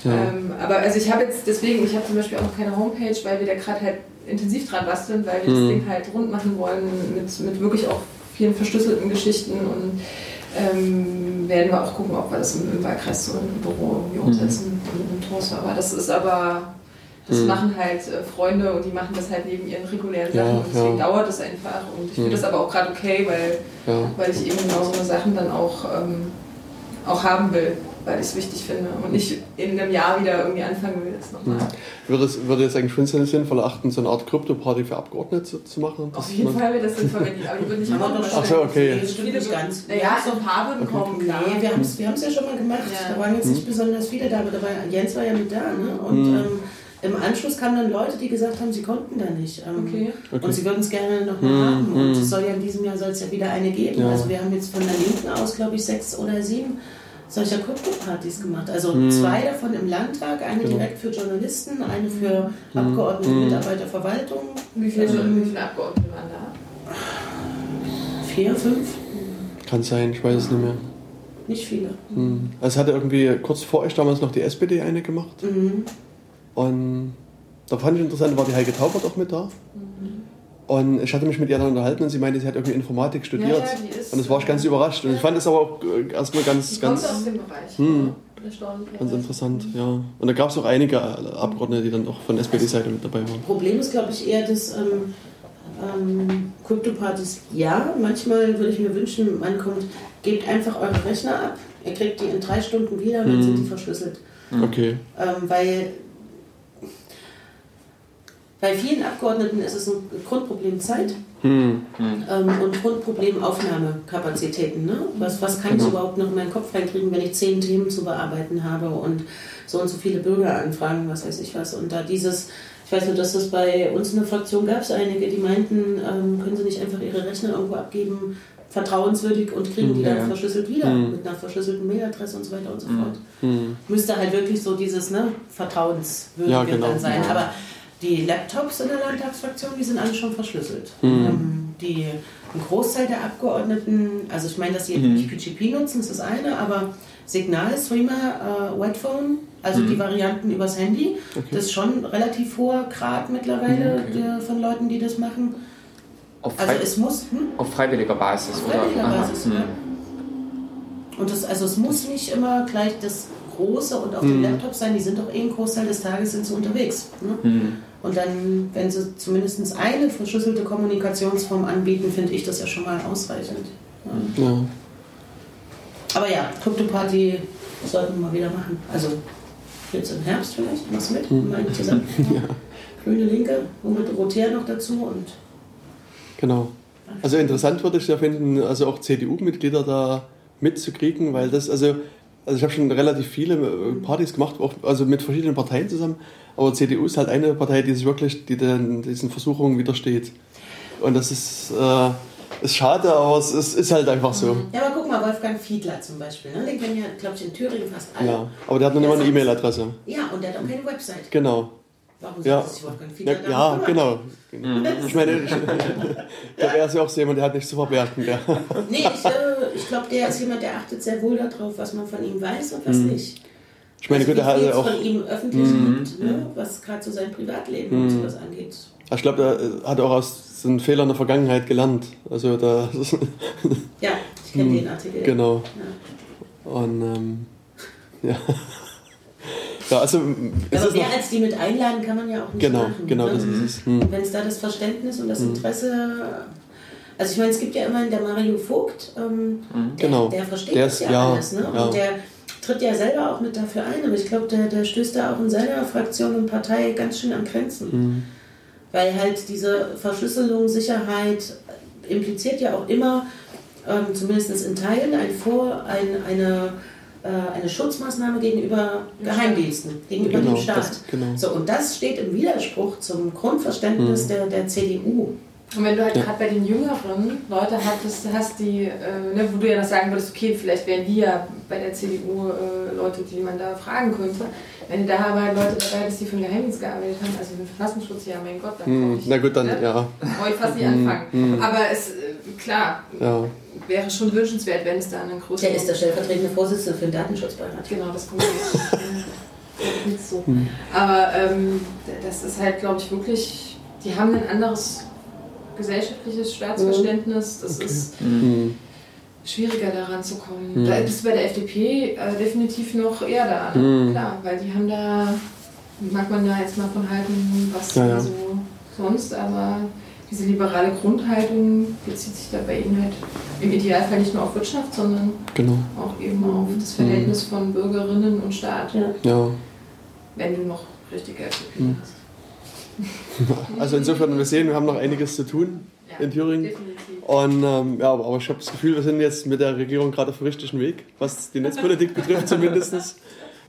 Ja. Ähm, aber also ich habe jetzt deswegen, ich habe zum Beispiel auch noch keine Homepage, weil wir da gerade halt intensiv dran basteln, weil wir Mhm. das Ding halt rund machen wollen mit, mit wirklich auch vielen verschlüsselten Geschichten und ähm, werden wir auch gucken, ob wir das im, im Wahlkreis so im Büro irgendwie umsetzen und im Torserver. Das ist aber, das Mhm. machen halt äh, Freunde und die machen das halt neben ihren regulären Ja, Sachen und deswegen ja. dauert es einfach und ich finde Mhm. das aber auch gerade okay, weil, Ja. weil ich eben genau so eine Sachen dann auch, ähm, auch haben will, weil ich es wichtig finde und nicht in einem Jahr wieder irgendwie anfangen will, das nochmal. Hm. Würde es, würde es eigentlich schon sinnvoll achten, so eine Art Krypto-Party für Abgeordnete zu, zu machen? Auf jeden man- Fall wird das sinnvoll, aber die würden nicht kommen. doch Ach so, okay. Das stimmt nicht ganz. Naja, so ein paar würden kommen, klar. Nee, wir haben es wir haben's ja schon mal gemacht. Ja. Da waren jetzt Hm. nicht besonders viele da, aber da war, Jens war ja mit da. Ne? Und Hm. ähm, im Anschluss kamen dann Leute, die gesagt haben, sie konnten da nicht. Ähm, Okay. Okay. Und sie würden es gerne nochmal Hm, haben. Und hm. es soll ja in diesem Jahr soll es ja wieder eine geben. Ja. Also wir haben jetzt von der Linken aus, glaube ich, sechs oder sieben solcher Krypto-Partys gemacht. Also Hm. zwei davon im Landtag, eine Genau. direkt für Journalisten, eine für Hm. Abgeordnete, Hm. Mitarbeiter, Verwaltung. Wie viele, Ähm, wie viele Abgeordnete waren da? Vier, fünf, Kann sein, ich weiß es nicht mehr. nicht viele. Hm. Es hatte irgendwie kurz vor euch damals noch die SPD eine gemacht. Mhm. Und da fand ich interessant, war die Heike Taubert auch mit da. Und ich hatte mich mit ihr dann unterhalten und sie meinte, sie hat irgendwie Informatik studiert. Ja, ja, ist, und das war ich ganz äh, überrascht. Und ich fand es aber auch äh, erstmal ganz, Die kommt ganz. aus dem Bereich. Hm, Ganz interessant, ja. Und da gab es auch einige Abgeordnete, die dann auch von SPD-Seite mit dabei waren. Problem ist, glaube ich, eher, dass ähm, ähm, Krypto-Partys, ja, manchmal würde ich mir wünschen, man kommt, gebt einfach eure Rechner ab, ihr kriegt die in drei Stunden wieder und dann sind die verschlüsselt. Okay. Ähm, weil bei vielen Abgeordneten ist es ein Grundproblem Zeit Hm. ähm, und Grundproblem Aufnahmekapazitäten. Ne? Was, was kann ich Genau. überhaupt noch in meinen Kopf reinkriegen, wenn ich zehn Themen zu bearbeiten habe und so und so viele Bürgeranfragen, was weiß ich was. Und da dieses, ich weiß nur, dass das bei uns in der Fraktion gab es einige, die meinten, ähm, können sie nicht einfach ihre Rechner irgendwo abgeben, vertrauenswürdig und kriegen die Ja, dann verschlüsselt wieder Mhm. mit einer verschlüsselten Mailadresse und so weiter und so Mhm. fort. Hm. Müsste halt wirklich so dieses ne, vertrauenswürdige Ja, genau. dann sein. Ja. Aber die Laptops in der Landtagsfraktion, die sind alle schon verschlüsselt. Mhm. Die, ein Großteil der Abgeordneten, also ich meine, dass sie Mhm. nicht PGP nutzen, ist das eine, aber Signal, Streamer, äh, Webphone, also Mhm. die Varianten übers Handy, Okay. das ist schon relativ hoher Grad mittlerweile Mhm, okay. der, von Leuten, die das machen. Auf, Also es muss, hm? auf freiwilliger Basis, Auf oder? freiwilliger Basis, hm. ja. Und das, also es muss nicht immer gleich das Große und auf Mhm. den Laptops sein, die sind doch eh einen Großteil des Tages sind sie unterwegs. Ne? Hm. Und dann, wenn sie zumindest eine verschlüsselte Kommunikationsform anbieten, finde ich das ja schon mal ausreichend. Ja. Ja. Aber ja, Krypto-Party sollten wir mal wieder machen. Also jetzt im Herbst vielleicht, machst du mit? Hm. Mal zusammen. Grüne Linke, und mit Roter noch dazu und Genau. Also interessant würde ich ja finden, also auch CDU-Mitglieder da mitzukriegen, weil das, also, also ich habe schon relativ viele äh, Partys gemacht, auch, also mit verschiedenen Parteien zusammen, aber CDU ist halt eine Partei, die sich wirklich die den, diesen Versuchungen widersteht. Und das ist, äh, ist schade, aber es ist, ist halt einfach so. Ja, aber guck mal, Wolfgang Fiedler zum Beispiel. Ne? Den kennen ja, glaube ich, in Thüringen fast alle. Ja, aber der hat noch nicht mal eine E-Mail-Adresse. Ja, und der hat auch keine Website. Genau. Warum Ja. sollte sich Wolfgang Fiedler Ja, ja kümmern? genau. Ich meine, ich, der wäre ja auch so jemand, der hat nichts zu verbergen. Der. Nee, ich, äh, ich glaube, der ist jemand, der achtet sehr wohl darauf, was man von ihm weiß und was Mhm. nicht. Ich meine, also, gut, wie hat auch. von ihm öffentlich Mhm. gibt, ne? was gerade so sein Privatleben und Mhm. sowas angeht. Ich glaube, der hat auch aus seinen Fehlern der Vergangenheit gelernt. Also da. Ja, ich kenne Mhm. den Artikel. genau. Ja. Und ähm, ja. Ja, also ist Aber mehr noch, als die mit einladen kann man ja auch nicht genau, machen. genau, ne? das ist es. Hm. Wenn es da das Verständnis und das Mhm. Interesse. Also ich meine, es gibt ja immerhin der Mario Vogt, ähm, der, Genau. der versteht Der das ist- ja, ja, alles. Ne? ja. Und der tritt ja selber auch mit dafür ein, aber ich glaube, der, der stößt da auch in seiner Fraktion und Partei ganz schön an Grenzen. Hm. Weil halt diese Verschlüsselung, Sicherheit impliziert ja auch immer, ähm, zumindest in Teilen, ein Vor, ein, eine, äh, eine Schutzmaßnahme gegenüber Geheimdiensten, gegenüber Genau, dem Staat. das, genau. So, und das steht im Widerspruch zum Grundverständnis Mhm. der, der CDU. Und wenn du halt Ja. gerade bei den jüngeren Leute hattest, hast, die, äh, ne, wo du ja noch sagen würdest, okay, vielleicht wären die ja bei der CDU äh, Leute, die man da fragen könnte. Wenn du da aber halt Leute dabei bist, die für den Geheimdienst gearbeitet haben, also für den Verfassungsschutz, ja, mein Gott, dann brauch ich, Na gut, dann, ne? ja. brauch ich fast nicht Hm, anfangen. hm. Aber es, äh, klar, ja. wäre schon wünschenswert, wenn es da einen größeren... Der ist der stellvertretende Vorsitzende für den Datenschutzbeirat. Genau, das kommt nicht, so. Aber ähm, das ist halt, glaube ich, wirklich, die haben ein anderes gesellschaftliches Staatsverständnis. Das Okay. ist Hm. schwieriger daran zu kommen. Hm. Da bist du bei der FDP äh, definitiv noch eher da. Ne? Hm. Klar, weil die haben da, mag man da jetzt mal von halten, was Ja, ja. so sonst, aber diese liberale Grundhaltung bezieht sich da bei ihnen halt im Idealfall nicht nur auf Wirtschaft, sondern Genau. auch eben auf das Verhältnis von Bürgerinnen und Staat, Ja. Ja. wenn du noch richtige FDP Hm. hast. Also insofern, wir sehen, wir haben noch einiges zu tun Ja, in Thüringen. definitiv. Und ähm, ja, aber aber ich habe das Gefühl, wir sind jetzt mit der Regierung gerade auf dem richtigen Weg, was die Netzpolitik betrifft zumindest.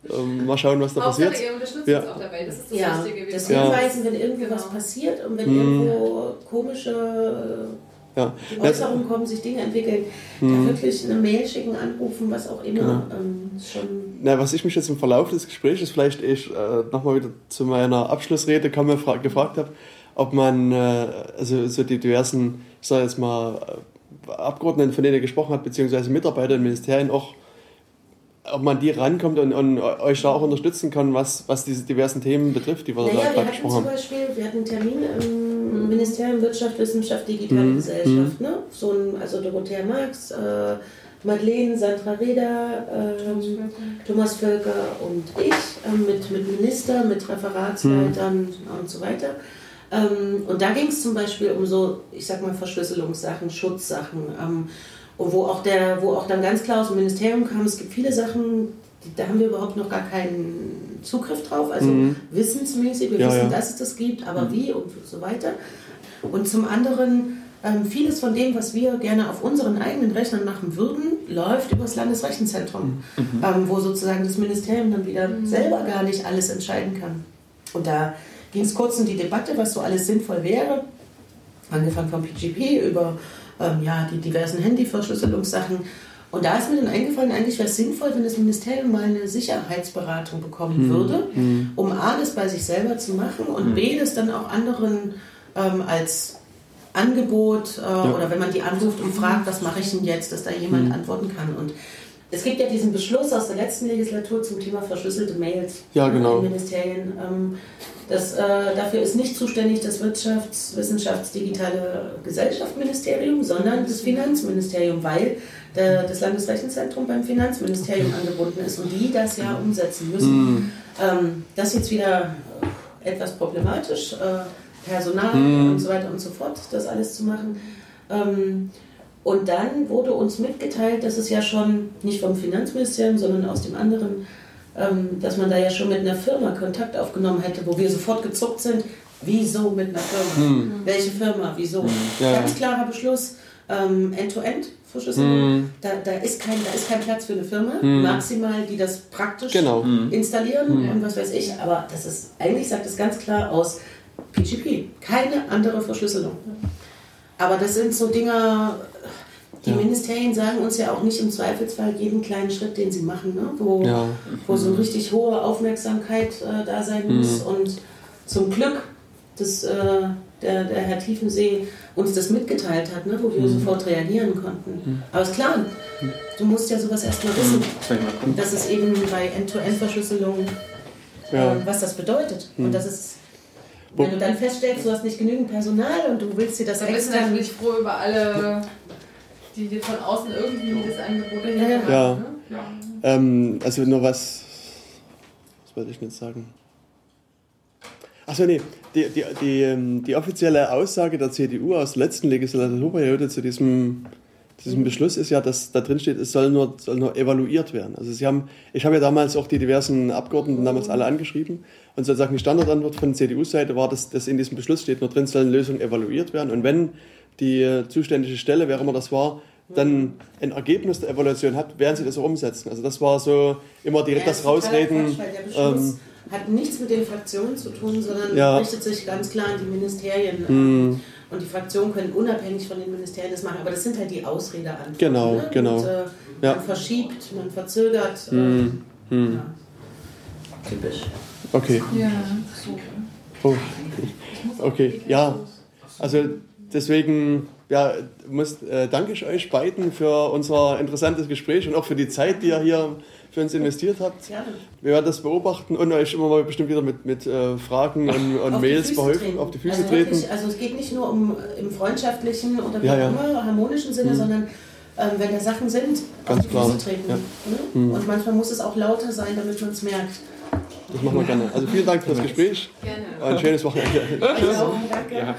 Ähm, mal schauen, was da passiert. Hauptsache, ihr unterstützt Ja. uns auch dabei, das ist das Ja, Wichtige. Wir das brauchen- Ja. Hinweisen, wenn irgendwie Genau. was passiert und wenn Hm. irgendwo komische Ja. äh, Äußerungen kommen, sich Dinge entwickeln, da Hm. wirklich eine Mail schicken, anrufen, was auch immer. Genau. Ähm, schon Na, was ich mich jetzt im Verlauf des Gesprächs, vielleicht ich äh, nochmal wieder zu meiner Abschlussrede kam, gefragt habe, ob man äh, also so die diversen, ich sage jetzt mal, äh, Abgeordneten, von denen ihr gesprochen habt, beziehungsweise Mitarbeiter in Ministerien auch, ob man die rankommt und, und euch da auch unterstützen kann, was, was diese diversen Themen betrifft, die wir Naja, da wir gerade hatten gesprochen zum haben. Beispiel, wir hatten einen Termin im Ministerium Wirtschaft, Wissenschaft, Digitale Mhm. Gesellschaft. Ne? So ein, also Dorothea Marx, äh, Madeleine, Sandra Reda, ähm, Thomas Völker und ich ähm, mit, mit Minister, mit Referatsleitern mhm. und so weiter. Ähm, und da ging es zum Beispiel um so, ich sag mal, Verschlüsselungssachen, Schutzsachen, ähm, wo auch, der, wo auch dann ganz klar aus dem Ministerium kam, es gibt viele Sachen, die, da haben wir überhaupt noch gar keinen Zugriff drauf, also mhm. wissensmäßig, wir ja, wissen, ja. dass es das gibt, aber mhm. wie und so weiter. Und zum anderen, ähm, vieles von dem, was wir gerne auf unseren eigenen Rechnern machen würden, läuft über das Landesrechenzentrum, mhm. ähm, wo sozusagen das Ministerium dann wieder mhm. selber gar nicht alles entscheiden kann. Und da ging es kurz um die Debatte, was so alles sinnvoll wäre, angefangen vom PGP über ähm, ja, die diversen Handyverschlüsselungssachen. Und da ist mir dann eingefallen, eigentlich wäre es sinnvoll, wenn das Ministerium mal eine Sicherheitsberatung bekommen mhm. würde, mhm. um A, das bei sich selber zu machen und mhm. B, das dann auch anderen ähm, als Angebot äh, ja. oder wenn man die anruft und fragt, was mache ich denn jetzt, dass da jemand mhm. antworten kann. Und es gibt ja diesen Beschluss aus der letzten Legislatur zum Thema verschlüsselte Mails ja, genau. in Ministerien. Ähm, das, äh, dafür ist nicht zuständig das Wirtschafts-, Wissenschafts-, Digitale Gesellschaftsministerium, sondern das Finanzministerium, weil der, das Landesrechenzentrum beim Finanzministerium angebunden ist und die das ja umsetzen müssen. Mhm. Ähm, das ist jetzt wieder etwas problematisch. Äh, Personal mhm. und so weiter und so fort, das alles zu machen. Ähm, und dann wurde uns mitgeteilt, dass es ja schon nicht vom Finanzministerium, sondern aus dem anderen, ähm, dass man da ja schon mit einer Firma Kontakt aufgenommen hätte, wo wir sofort gezuckt sind. Wieso mit einer Firma? Mhm. Welche Firma? Wieso? Mhm. Ja. Ganz klarer Beschluss. Ähm, End-to-End-Verschlüsselung. Mm. Da, da, ist kein, da ist kein Platz für eine Firma, mm. maximal, die das praktisch genau. installieren mm. und was weiß ich. Aber das ist, eigentlich sagt es ganz klar aus, PGP, keine andere Verschlüsselung. Aber das sind so Dinge, die ja. Ministerien sagen uns ja auch nicht im Zweifelsfall jeden kleinen Schritt, den sie machen, ne? wo, ja. wo so eine richtig hohe Aufmerksamkeit äh, da sein mhm. muss. Und zum Glück, dass äh, der, der, Herr Tiefensee uns das mitgeteilt hat, ne? wo wir mhm. sofort reagieren konnten. Mhm. Aber ist klar, du musst ja sowas erstmal wissen, mhm. dass es eben bei End-to-End-Verschlüsselung, ja. äh, was das bedeutet. Und mhm. das ist wenn du dann feststellst, du hast nicht genügend Personal und du willst dir das dann extra... Dann bist du natürlich froh über alle, die dir von außen irgendwie das Angebot dahinter ja. ja. Ne? ja. Ähm, also nur was... Was wollte ich jetzt sagen? Achso, nee, die, die, die, ähm, die offizielle Aussage der CDU aus der letzten Legislaturperiode zu diesem diesem Beschluss ist ja, dass da drin steht, es soll nur, soll nur evaluiert werden. Also sie haben, ich habe ja damals auch die diversen Abgeordneten damals alle angeschrieben und sozusagen die Standardantwort von CDU-Seite war, dass, dass in diesem Beschluss steht, nur drin sollen Lösungen evaluiert werden und wenn die zuständige Stelle, wer immer das war, dann ein Ergebnis der Evaluation hat, werden sie das auch umsetzen. Also das war so immer direkt ja, das Rausreden. Ähm, hat nichts mit den Fraktionen zu tun, sondern ja. richtet sich ganz klar an die Ministerien. Mm. Und die Fraktionen können unabhängig von den Ministerien das machen, aber das sind halt die Ausrederantworten. Genau, ne? genau. Und, äh, ja. Man verschiebt, man verzögert. Mm. Äh, mm. Ja. Typisch. Okay. Ja, so. Oh. Okay, ja. Also deswegen ja, muss, äh, danke ich euch beiden für unser interessantes Gespräch und auch für die Zeit, die ihr hier für uns investiert habt. Ja. Wir werden das beobachten und euch immer mal bestimmt wieder mit, mit äh, Fragen und, und Mails behäufen, auf die Füße also treten. Wirklich, also es geht nicht nur um im freundschaftlichen oder ja, ja. immer harmonischen Sinne, mhm. sondern ähm, wenn da Sachen sind, Ganz auf die klar. Füße treten. Ja. Ne? Mhm. Und manchmal muss es auch lauter sein, damit man es merkt. Das machen wir gerne. Also vielen Dank für das Gespräch. Gerne. Ein schönes Wochenende. Tschüss. Danke.